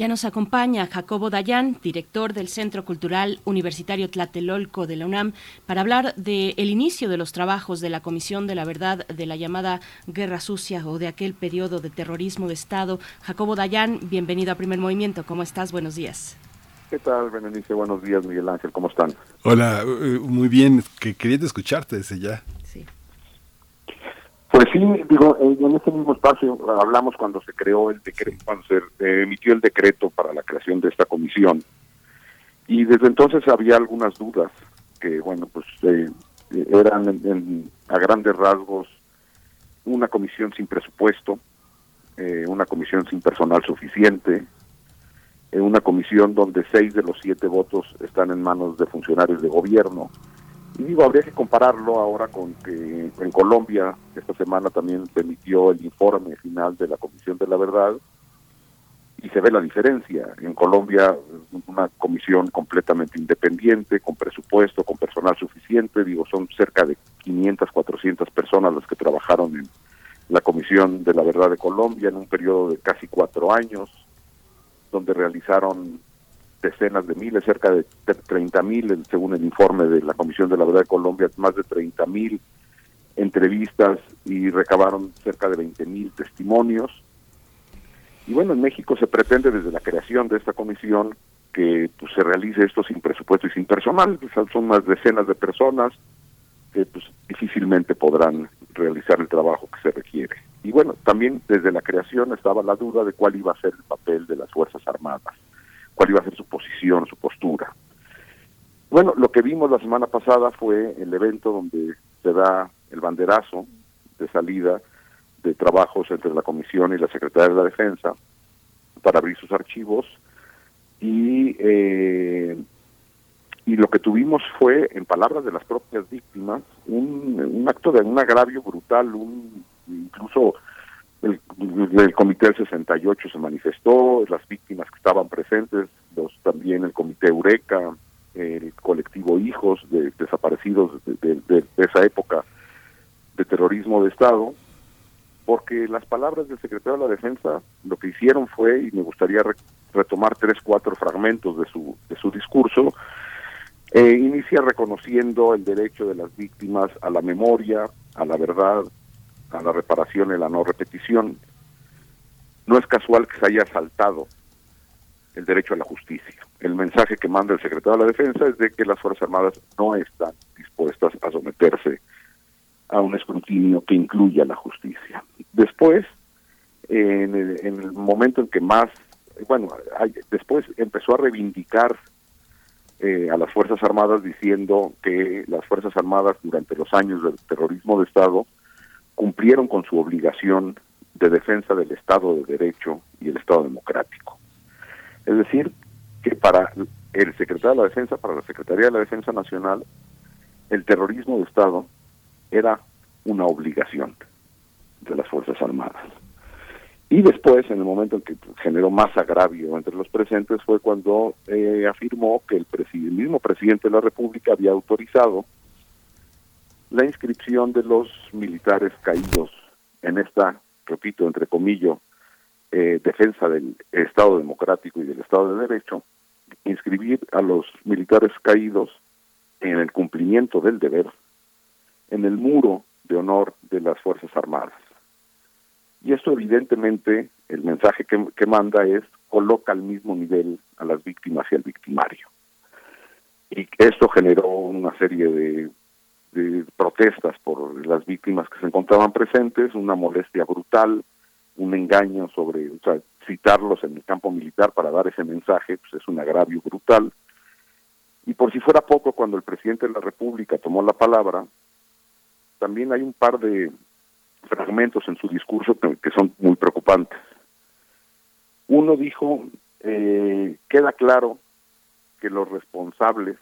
Ya nos acompaña Jacobo Dayan, director del Centro Cultural Universitario Tlatelolco de la UNAM, para hablar del inicio de los trabajos de la Comisión de la Verdad de la llamada Guerra Sucia o de aquel periodo de terrorismo de Estado. Jacobo Dayan, bienvenido a Primer Movimiento. ¿Cómo estás? Buenos días. ¿Qué tal, Berenice? Buenos días, Miguel Ángel. ¿Cómo están? Hola, eh, muy bien. Que quería escucharte desde ya. Pues sí, digo, en ese mismo espacio hablamos cuando se creó el decreto, cuando se emitió el decreto para la creación de esta comisión. Y desde entonces había algunas dudas que, bueno, pues eh, eran en- a grandes rasgos una comisión sin presupuesto, eh, una comisión sin personal suficiente, eh, una comisión donde seis de los siete votos están en manos de funcionarios de gobierno. Y digo, habría que compararlo ahora con que en Colombia esta semana también se emitió el informe final de la Comisión de la Verdad y se ve la diferencia. En Colombia una comisión completamente independiente, con presupuesto, con personal suficiente, digo, son cerca de 500, 400 personas las que trabajaron en la Comisión de la Verdad de Colombia en un periodo de casi cuatro años, donde realizaron decenas de miles, cerca de 30 mil, según el informe de la Comisión de la Verdad de Colombia, más de 30 mil entrevistas y recabaron cerca de 20 mil testimonios. Y bueno, en México se pretende desde la creación de esta comisión que pues, se realice esto sin presupuesto y sin personal, pues, son unas decenas de personas que pues, difícilmente podrán realizar el trabajo que se requiere. Y bueno, también desde la creación estaba la duda de cuál iba a ser el papel de las Fuerzas Armadas, cuál iba a ser su posición, su postura. Bueno, lo que vimos la semana pasada fue el evento donde se da el banderazo de salida de trabajos entre la Comisión y la Secretaría de la Defensa para abrir sus archivos y eh, y lo que tuvimos fue, en palabras de las propias víctimas, un, un acto de un agravio brutal, un incluso el, comité del 68 se manifestó, las víctimas que estaban presentes, los también el comité Eureka, el colectivo Hijos de desaparecidos de, de- de- de esa época de terrorismo de Estado, porque las palabras del secretario de la Defensa lo que hicieron fue, y me gustaría re- retomar tres, cuatro fragmentos de su, de su discurso, eh, inicia reconociendo el derecho de las víctimas a la memoria, a la verdad, a la reparación y la no repetición. No es casual que se haya saltado el derecho a la justicia. El mensaje que manda el secretario de la Defensa es de que las Fuerzas Armadas no están dispuestas a someterse a un escrutinio que incluya la justicia. Después, en el, en el momento en que más, bueno, después empezó a reivindicar eh, a las Fuerzas Armadas diciendo que las Fuerzas Armadas durante los años del terrorismo de Estado cumplieron con su obligación de defensa del Estado de Derecho y el Estado democrático. Es decir, que para el secretario de la Defensa, para la Secretaría de la Defensa Nacional, el terrorismo de Estado era una obligación de las Fuerzas Armadas. Y después, en el momento en que generó más agravio entre los presentes, fue cuando eh, afirmó que el, el mismo presidente de la República había autorizado la inscripción de los militares caídos en esta, repito, entre comillas, eh, defensa del Estado democrático y del Estado de Derecho, inscribir a los militares caídos en el cumplimiento del deber en el muro de honor de las Fuerzas Armadas. Y esto evidentemente, el mensaje que, que manda es, coloca al mismo nivel a las víctimas y al victimario. Y esto generó una serie de, de protestas por las víctimas que se encontraban presentes, una molestia brutal, un engaño sobre, o sea, citarlos en el campo militar para dar ese mensaje, pues es un agravio brutal. Y por si fuera poco, cuando el presidente de la República tomó la palabra, también hay un par de fragmentos en su discurso que, que son muy preocupantes. Uno dijo, eh, queda claro que los responsables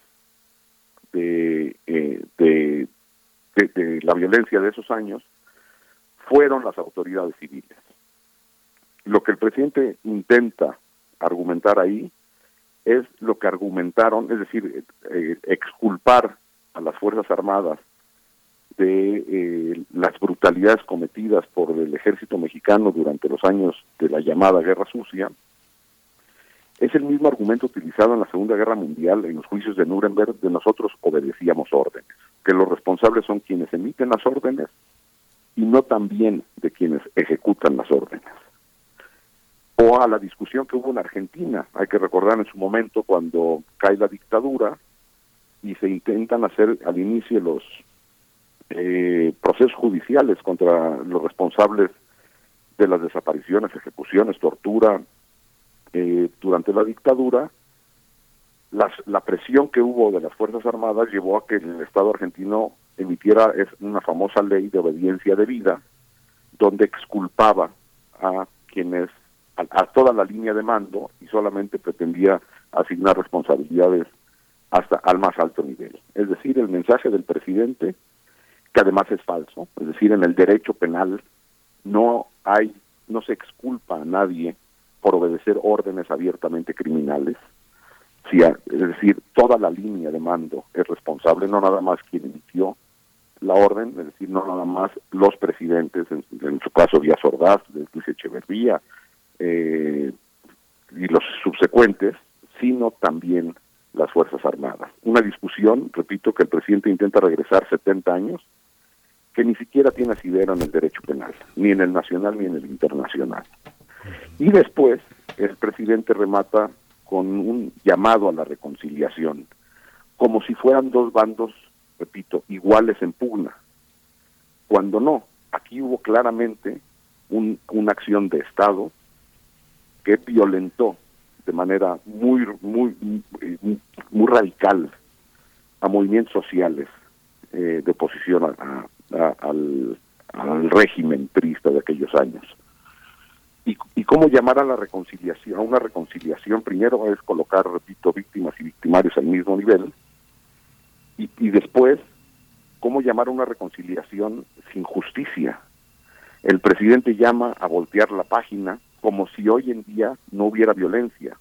de, eh, de, de, de la violencia de esos años fueron las autoridades civiles. Lo que el presidente intenta argumentar ahí es lo que argumentaron, es decir, eh, exculpar a las Fuerzas Armadas de eh, las brutalidades cometidas por el ejército mexicano durante los años de la llamada Guerra Sucia, es el mismo argumento utilizado en la Segunda Guerra Mundial en los juicios de Nuremberg de nosotros obedecíamos órdenes, que los responsables son quienes emiten las órdenes y no también de quienes ejecutan las órdenes. O a la discusión que hubo en Argentina, hay que recordar en su momento cuando cae la dictadura y se intentan hacer al inicio los eh, procesos judiciales contra los responsables de las desapariciones, ejecuciones, tortura eh, durante la dictadura, las, la presión que hubo de las Fuerzas Armadas llevó a que el Estado argentino emitiera es una famosa ley de obediencia debida, donde exculpaba a quienes, a, a toda la línea de mando y solamente pretendía asignar responsabilidades hasta al más alto nivel. Es decir, el mensaje del presidente, que además es falso, es decir, en el derecho penal no hay, no se exculpa a nadie por obedecer órdenes abiertamente criminales. Si, es decir, toda la línea de mando es responsable, no nada más quien emitió la orden, es decir, no nada más los presidentes, en, su caso Díaz Ordaz, Luis Echeverría eh, y los subsecuentes, sino también las Fuerzas Armadas. Una discusión, repito, que el presidente intenta regresar 70 años, que ni siquiera tiene asidero en el derecho penal, ni en el nacional ni en el internacional. Y después el presidente remata con un llamado a la reconciliación, como si fueran dos bandos, repito, iguales en pugna, cuando no, aquí hubo claramente un, una acción de Estado que violentó de manera muy, muy, muy, radical a movimientos sociales eh, de oposición a, al régimen triste de aquellos años. Y, y, cómo llamar a la reconciliación, a una reconciliación, primero es colocar, repito, víctimas y victimarios al mismo nivel, y, y después, cómo llamar a una reconciliación sin justicia. El presidente llama a voltear la página como si hoy en día no hubiera violencia.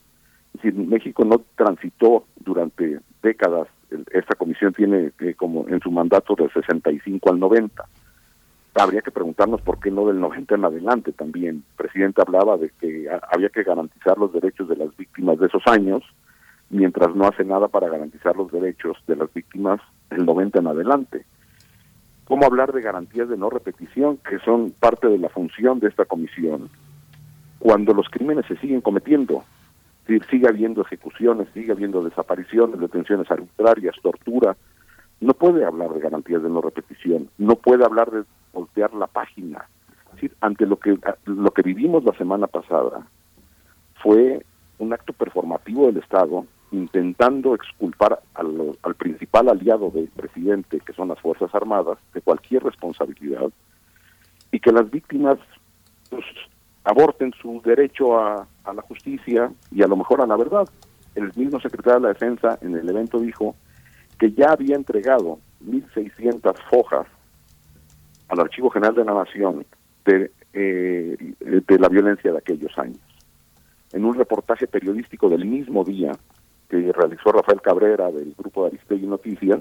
Es decir, México no transitó durante décadas, esta comisión tiene eh, como en su mandato de 65 al 90 habría que preguntarnos por qué no del 90 en adelante también. El presidente hablaba de que había que garantizar los derechos de las víctimas de esos años, mientras no hace nada para garantizar los derechos de las víctimas del 90 en adelante. ¿Cómo hablar de garantías de no repetición, que son parte de la función de esta comisión, cuando los crímenes se siguen cometiendo? Sigue habiendo ejecuciones, sigue habiendo desapariciones, detenciones arbitrarias, tortura. No puede hablar de garantías de no repetición, no puede hablar de voltear la página. Ante lo que lo que vivimos la semana pasada fue un acto performativo del Estado intentando exculpar al, al, principal aliado del presidente, que son las Fuerzas Armadas, de cualquier responsabilidad y que las víctimas pues, aborten su derecho a, a la justicia y a lo mejor a la verdad. El mismo secretario de la Defensa en el evento dijo que ya había entregado 1.600 fojas al Archivo General de la Nación de, eh, de la violencia de aquellos años. En un reportaje periodístico del mismo día que realizó Rafael Cabrera del grupo de Aristegui Noticias,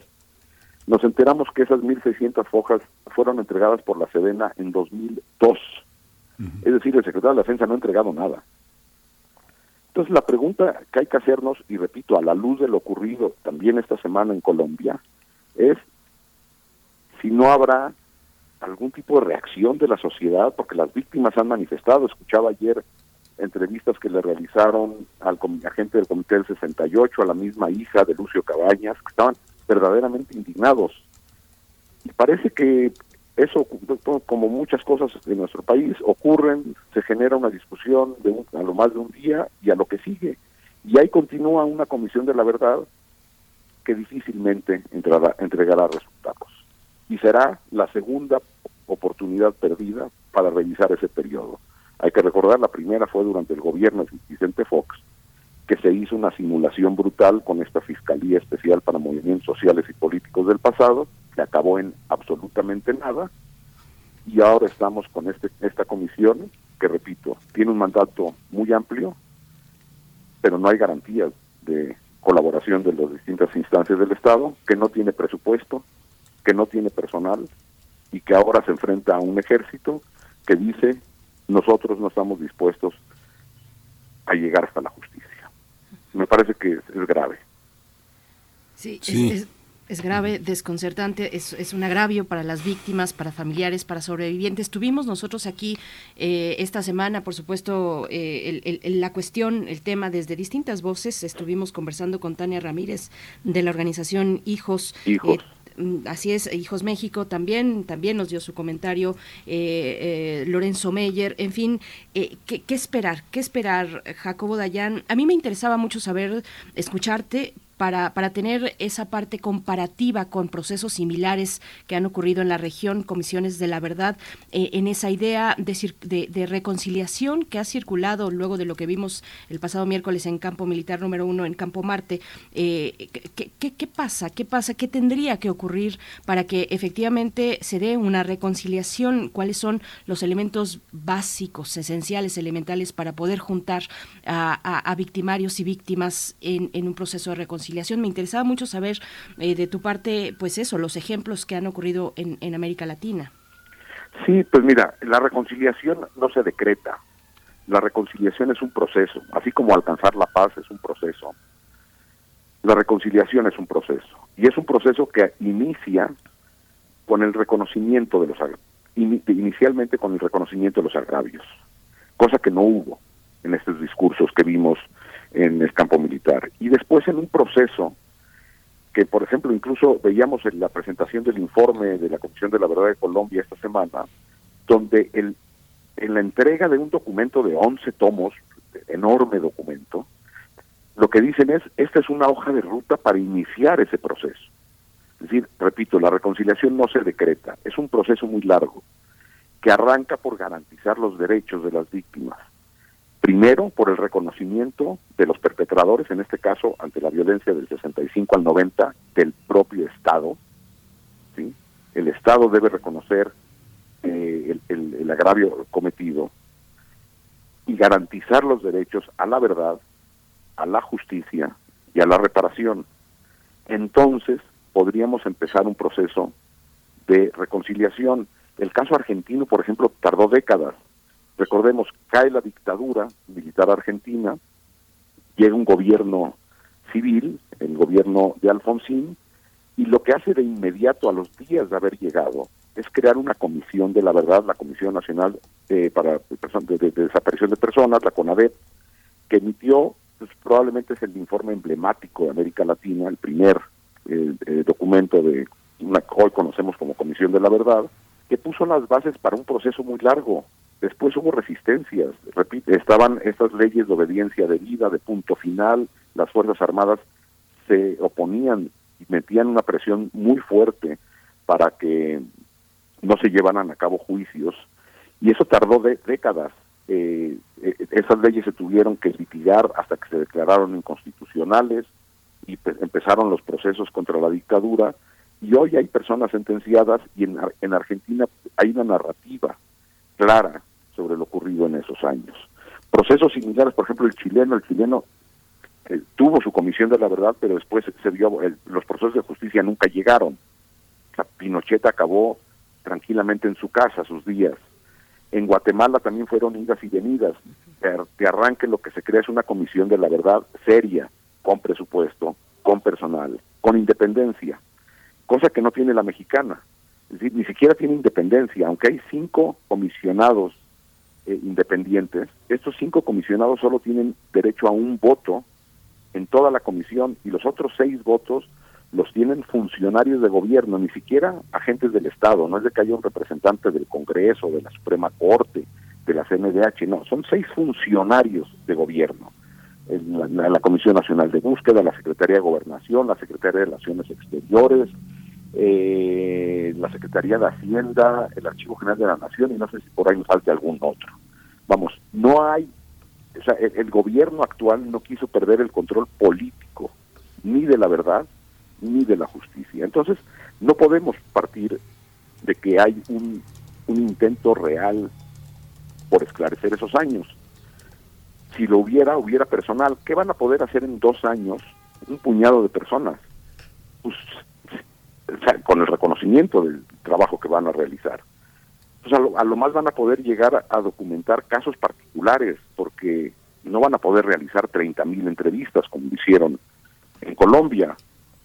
nos enteramos que esas 1.600 fojas fueron entregadas por la Sedena en 2002. Uh -huh. Es decir, el secretario de la Defensa no ha entregado nada. Entonces la pregunta que hay que hacernos, y repito, a la luz de lo ocurrido también esta semana en Colombia, es si no habrá algún tipo de reacción de la sociedad, porque las víctimas han manifestado. Escuchaba ayer entrevistas que le realizaron al agente del Comité del 68, a la misma hija de Lucio Cabañas, que estaban verdaderamente indignados. Y parece que eso, como muchas cosas en nuestro país, ocurren, se genera una discusión de un, a lo más de un día y a lo que sigue. Y ahí continúa una comisión de la verdad que difícilmente entregará, entregará resultados y será la segunda oportunidad perdida para revisar ese periodo. Hay que recordar, la primera fue durante el gobierno de Vicente Fox que se hizo una simulación brutal con esta Fiscalía Especial para Movimientos Sociales y Políticos del pasado, que acabó en absolutamente nada, y ahora estamos con este, esta comisión que, repito, tiene un mandato muy amplio, pero no hay garantías de colaboración de las distintas instancias del Estado, que no tiene presupuesto, que no tiene personal y que ahora se enfrenta a un ejército que dice nosotros no estamos dispuestos a llegar hasta la justicia. Me parece que es, es grave. Sí, Sí. Es, es- es grave, desconcertante, es, es un agravio para las víctimas, para familiares, para sobrevivientes. Tuvimos nosotros aquí eh, esta semana, por supuesto, eh, el- la cuestión, el tema desde distintas voces. Estuvimos conversando con Tania Ramírez de la organización Hijos. Hijos. eh, Así es, Hijos México también, también nos dio su comentario, eh, eh, Lorenzo Meyer, en fin, eh, ¿qué, qué esperar? ¿Qué esperar, Jacobo Dayan? A mí me interesaba mucho saber, escucharte, para, para tener esa parte comparativa con procesos similares que han ocurrido en la región, comisiones de la verdad, eh, en esa idea de, de, de reconciliación que ha circulado luego de lo que vimos el pasado miércoles en Campo Militar número uno, en Campo Marte. Eh, ¿qué, qué, qué pasa? ¿Qué pasa? ¿Qué tendría que ocurrir para que efectivamente se dé una reconciliación? ¿Cuáles son los elementos básicos, esenciales, elementales para poder juntar a, a- a victimarios y víctimas en, en un proceso de reconciliación? Me interesaba mucho saber eh, de tu parte, pues eso, los ejemplos que han ocurrido en, en América Latina. Sí, pues mira, la reconciliación no se decreta. La reconciliación es un proceso, así como alcanzar la paz es un proceso. La reconciliación es un proceso y es un proceso que inicia con el reconocimiento de los inicialmente con el reconocimiento de los agravios, cosa que no hubo en estos discursos que vimos en el campo militar y después en un proceso que por ejemplo incluso veíamos en la presentación del informe de la Comisión de la Verdad de Colombia esta semana, donde el, en la entrega de un documento de 11 tomos, enorme documento, lo que dicen es, esta es una hoja de ruta para iniciar ese proceso. Es decir, repito, la reconciliación no se decreta, es un proceso muy largo, que arranca por garantizar los derechos de las víctimas. Primero, por el reconocimiento de los perpetradores, en este caso, ante la violencia del 65 al 90 del propio Estado. El Estado debe reconocer eh, el agravio cometido y garantizar los derechos a la verdad, a la justicia y a la reparación. Entonces, podríamos empezar un proceso de reconciliación. El caso argentino, por ejemplo, tardó décadas. Recordemos, cae la dictadura militar argentina, llega un gobierno civil, el gobierno de Alfonsín, y lo que hace de inmediato a los días de haber llegado es crear una comisión de la verdad, la Comisión Nacional eh, para de, de- de Desaparición de Personas, la CONADEP, que emitió, pues, probablemente es el informe emblemático de América Latina, el primer documento de una que hoy conocemos como Comisión de la Verdad, que puso las bases para un proceso muy largo. Después hubo resistencias, repito, estaban estas leyes de obediencia debida, de punto final, las Fuerzas Armadas se oponían y metían una presión muy fuerte para que no se llevaran a cabo juicios y eso tardó de- décadas. Eh, eh, esas leyes se tuvieron que litigar hasta que se declararon inconstitucionales y pe- empezaron los procesos contra la dictadura y hoy hay personas sentenciadas y en, en Argentina hay una narrativa clara sobre lo ocurrido en esos años. Procesos similares, por ejemplo, el chileno, el chileno eh, tuvo su comisión de la verdad, pero después se vio, el- los procesos de justicia nunca llegaron. Sea, Pinochet acabó tranquilamente en su casa sus días. En Guatemala también fueron idas y venidas. De arranque lo que se crea es una comisión de la verdad seria, con presupuesto, con personal, con independencia, cosa que no tiene la mexicana. Es decir, ni siquiera tiene independencia, aunque hay cinco comisionados eh, independientes, estos cinco comisionados solo tienen derecho a un voto en toda la comisión y los otros seis votos los tienen funcionarios de gobierno, ni siquiera agentes del Estado, no es de que haya un representante del Congreso, de la Suprema Corte, de la CNDH, no, son seis funcionarios de gobierno. La, la- la Comisión Nacional de Búsqueda, la Secretaría de Gobernación, la Secretaría de Relaciones Exteriores, eh, la Secretaría de Hacienda, el Archivo General de la Nación y no sé si por ahí me falte algún otro. Vamos, no hay o sea, el, gobierno actual no quiso perder el control político, ni de la verdad, ni de la justicia. Entonces, no podemos partir de que hay un, un intento real por esclarecer esos años. Si lo hubiera, hubiera personal. ¿Qué van a poder hacer en dos años un puñado de personas? Pues, con el reconocimiento del trabajo que van a realizar. Pues a, lo, a lo más van a poder llegar a, a documentar casos particulares, porque no van a poder realizar 30 mil entrevistas como hicieron en Colombia,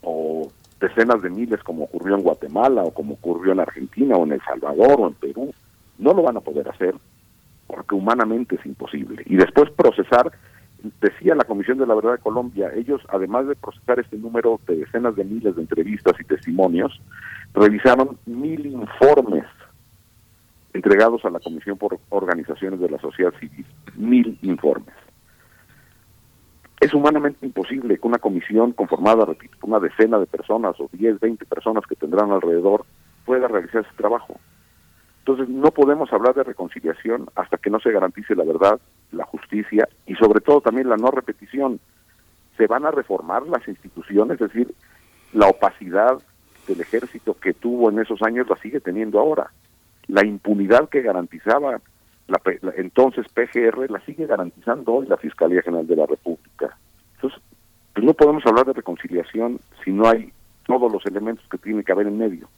o decenas de miles como ocurrió en Guatemala, o como ocurrió en Argentina, o en El Salvador, o en Perú. No lo van a poder hacer porque humanamente es imposible. Y después procesar, decía la Comisión de la Verdad de Colombia, ellos además de procesar este número de decenas de miles de entrevistas y testimonios, revisaron mil informes entregados a la Comisión por organizaciones de la sociedad civil, mil informes. Es humanamente imposible que una comisión conformada, repito, una decena de personas o 10, 20 personas que tendrán alrededor pueda realizar ese trabajo. Entonces no podemos hablar de reconciliación hasta que no se garantice la verdad, la justicia y sobre todo también la no repetición. Se van a reformar las instituciones, es decir, la opacidad del ejército que tuvo en esos años la sigue teniendo ahora. La impunidad que garantizaba la, la entonces PGR la sigue garantizando hoy la Fiscalía General de la República. Entonces, pues no podemos hablar de reconciliación si no hay todos los elementos que tiene que haber en medio.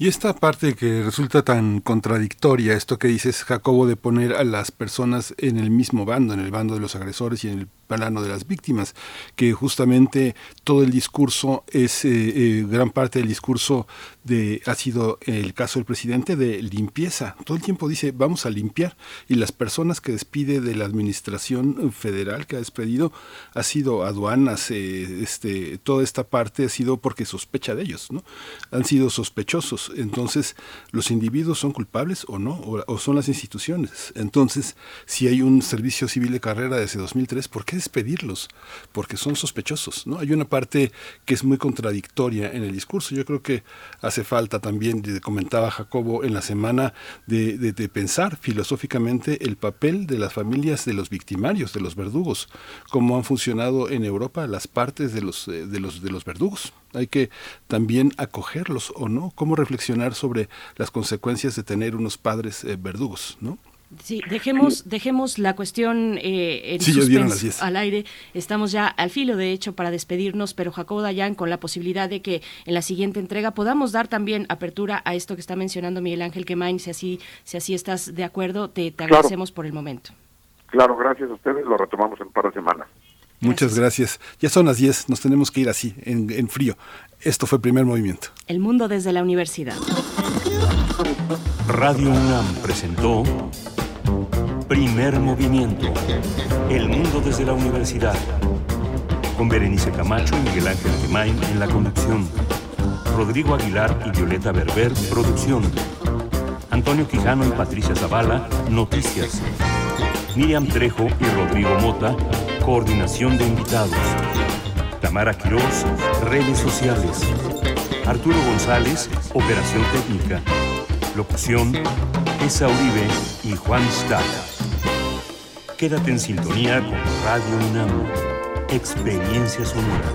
Y esta parte que resulta tan contradictoria, esto que dices, Jacobo, de poner a las personas en el mismo bando, en el bando de los agresores y en el plano de las víctimas, que justamente todo el discurso es, eh, eh, gran parte del discurso de, ha sido el caso del presidente de limpieza. Todo el tiempo dice, vamos a limpiar. Y las personas que despide de la administración federal que ha despedido, ha sido aduanas, eh, este, toda esta parte ha sido porque sospecha de ellos, ¿no? Han sido sospechosos. Entonces, ¿los individuos son culpables o no? O, son las instituciones. Entonces, si hay un servicio civil de carrera desde 2003, ¿por qué despedirlos? Porque son sospechosos, ¿no? Hay una parte que es muy contradictoria en el discurso. Yo creo que hace falta también, comentaba Jacobo en la semana, de, de, de pensar filosóficamente el papel de las familias de los victimarios, de los verdugos, cómo han funcionado en Europa las partes de los, eh, de los, de los verdugos. Hay que también acogerlos o no, cómo reflexionar sobre las consecuencias de tener unos padres eh, verdugos, ¿no? Sí, dejemos, dejemos la cuestión eh, en Sí, ya dieron las suspenso 10. al aire. Estamos ya al filo, de hecho, para despedirnos, pero Jacobo Dayan, con la posibilidad de que en la siguiente entrega podamos dar también apertura a esto que está mencionando Miguel Ángel Quemain, si así, si así estás de acuerdo, te, te Claro. agradecemos por el momento. Claro, gracias a ustedes, lo retomamos en un par de semanas. Muchas gracias. Ya son las 10, nos tenemos que ir así, en, en frío. Esto fue primer movimiento. El mundo desde la universidad. Radio UNAM presentó Primer Movimiento. El mundo desde la universidad. Con Berenice Camacho y Miguel Ángel Gemain en la conducción. Rodrigo Aguilar y Violeta Berber, producción. Antonio Quijano y Patricia Zavala, noticias. Miriam Trejo y Rodrigo Mota, coordinación de invitados. Tamara Quirós, redes sociales. Arturo González, operación técnica. Locución, Esa Uribe y Juan Staca. Quédate en sintonía con Radio UNAM. Experiencia sonora.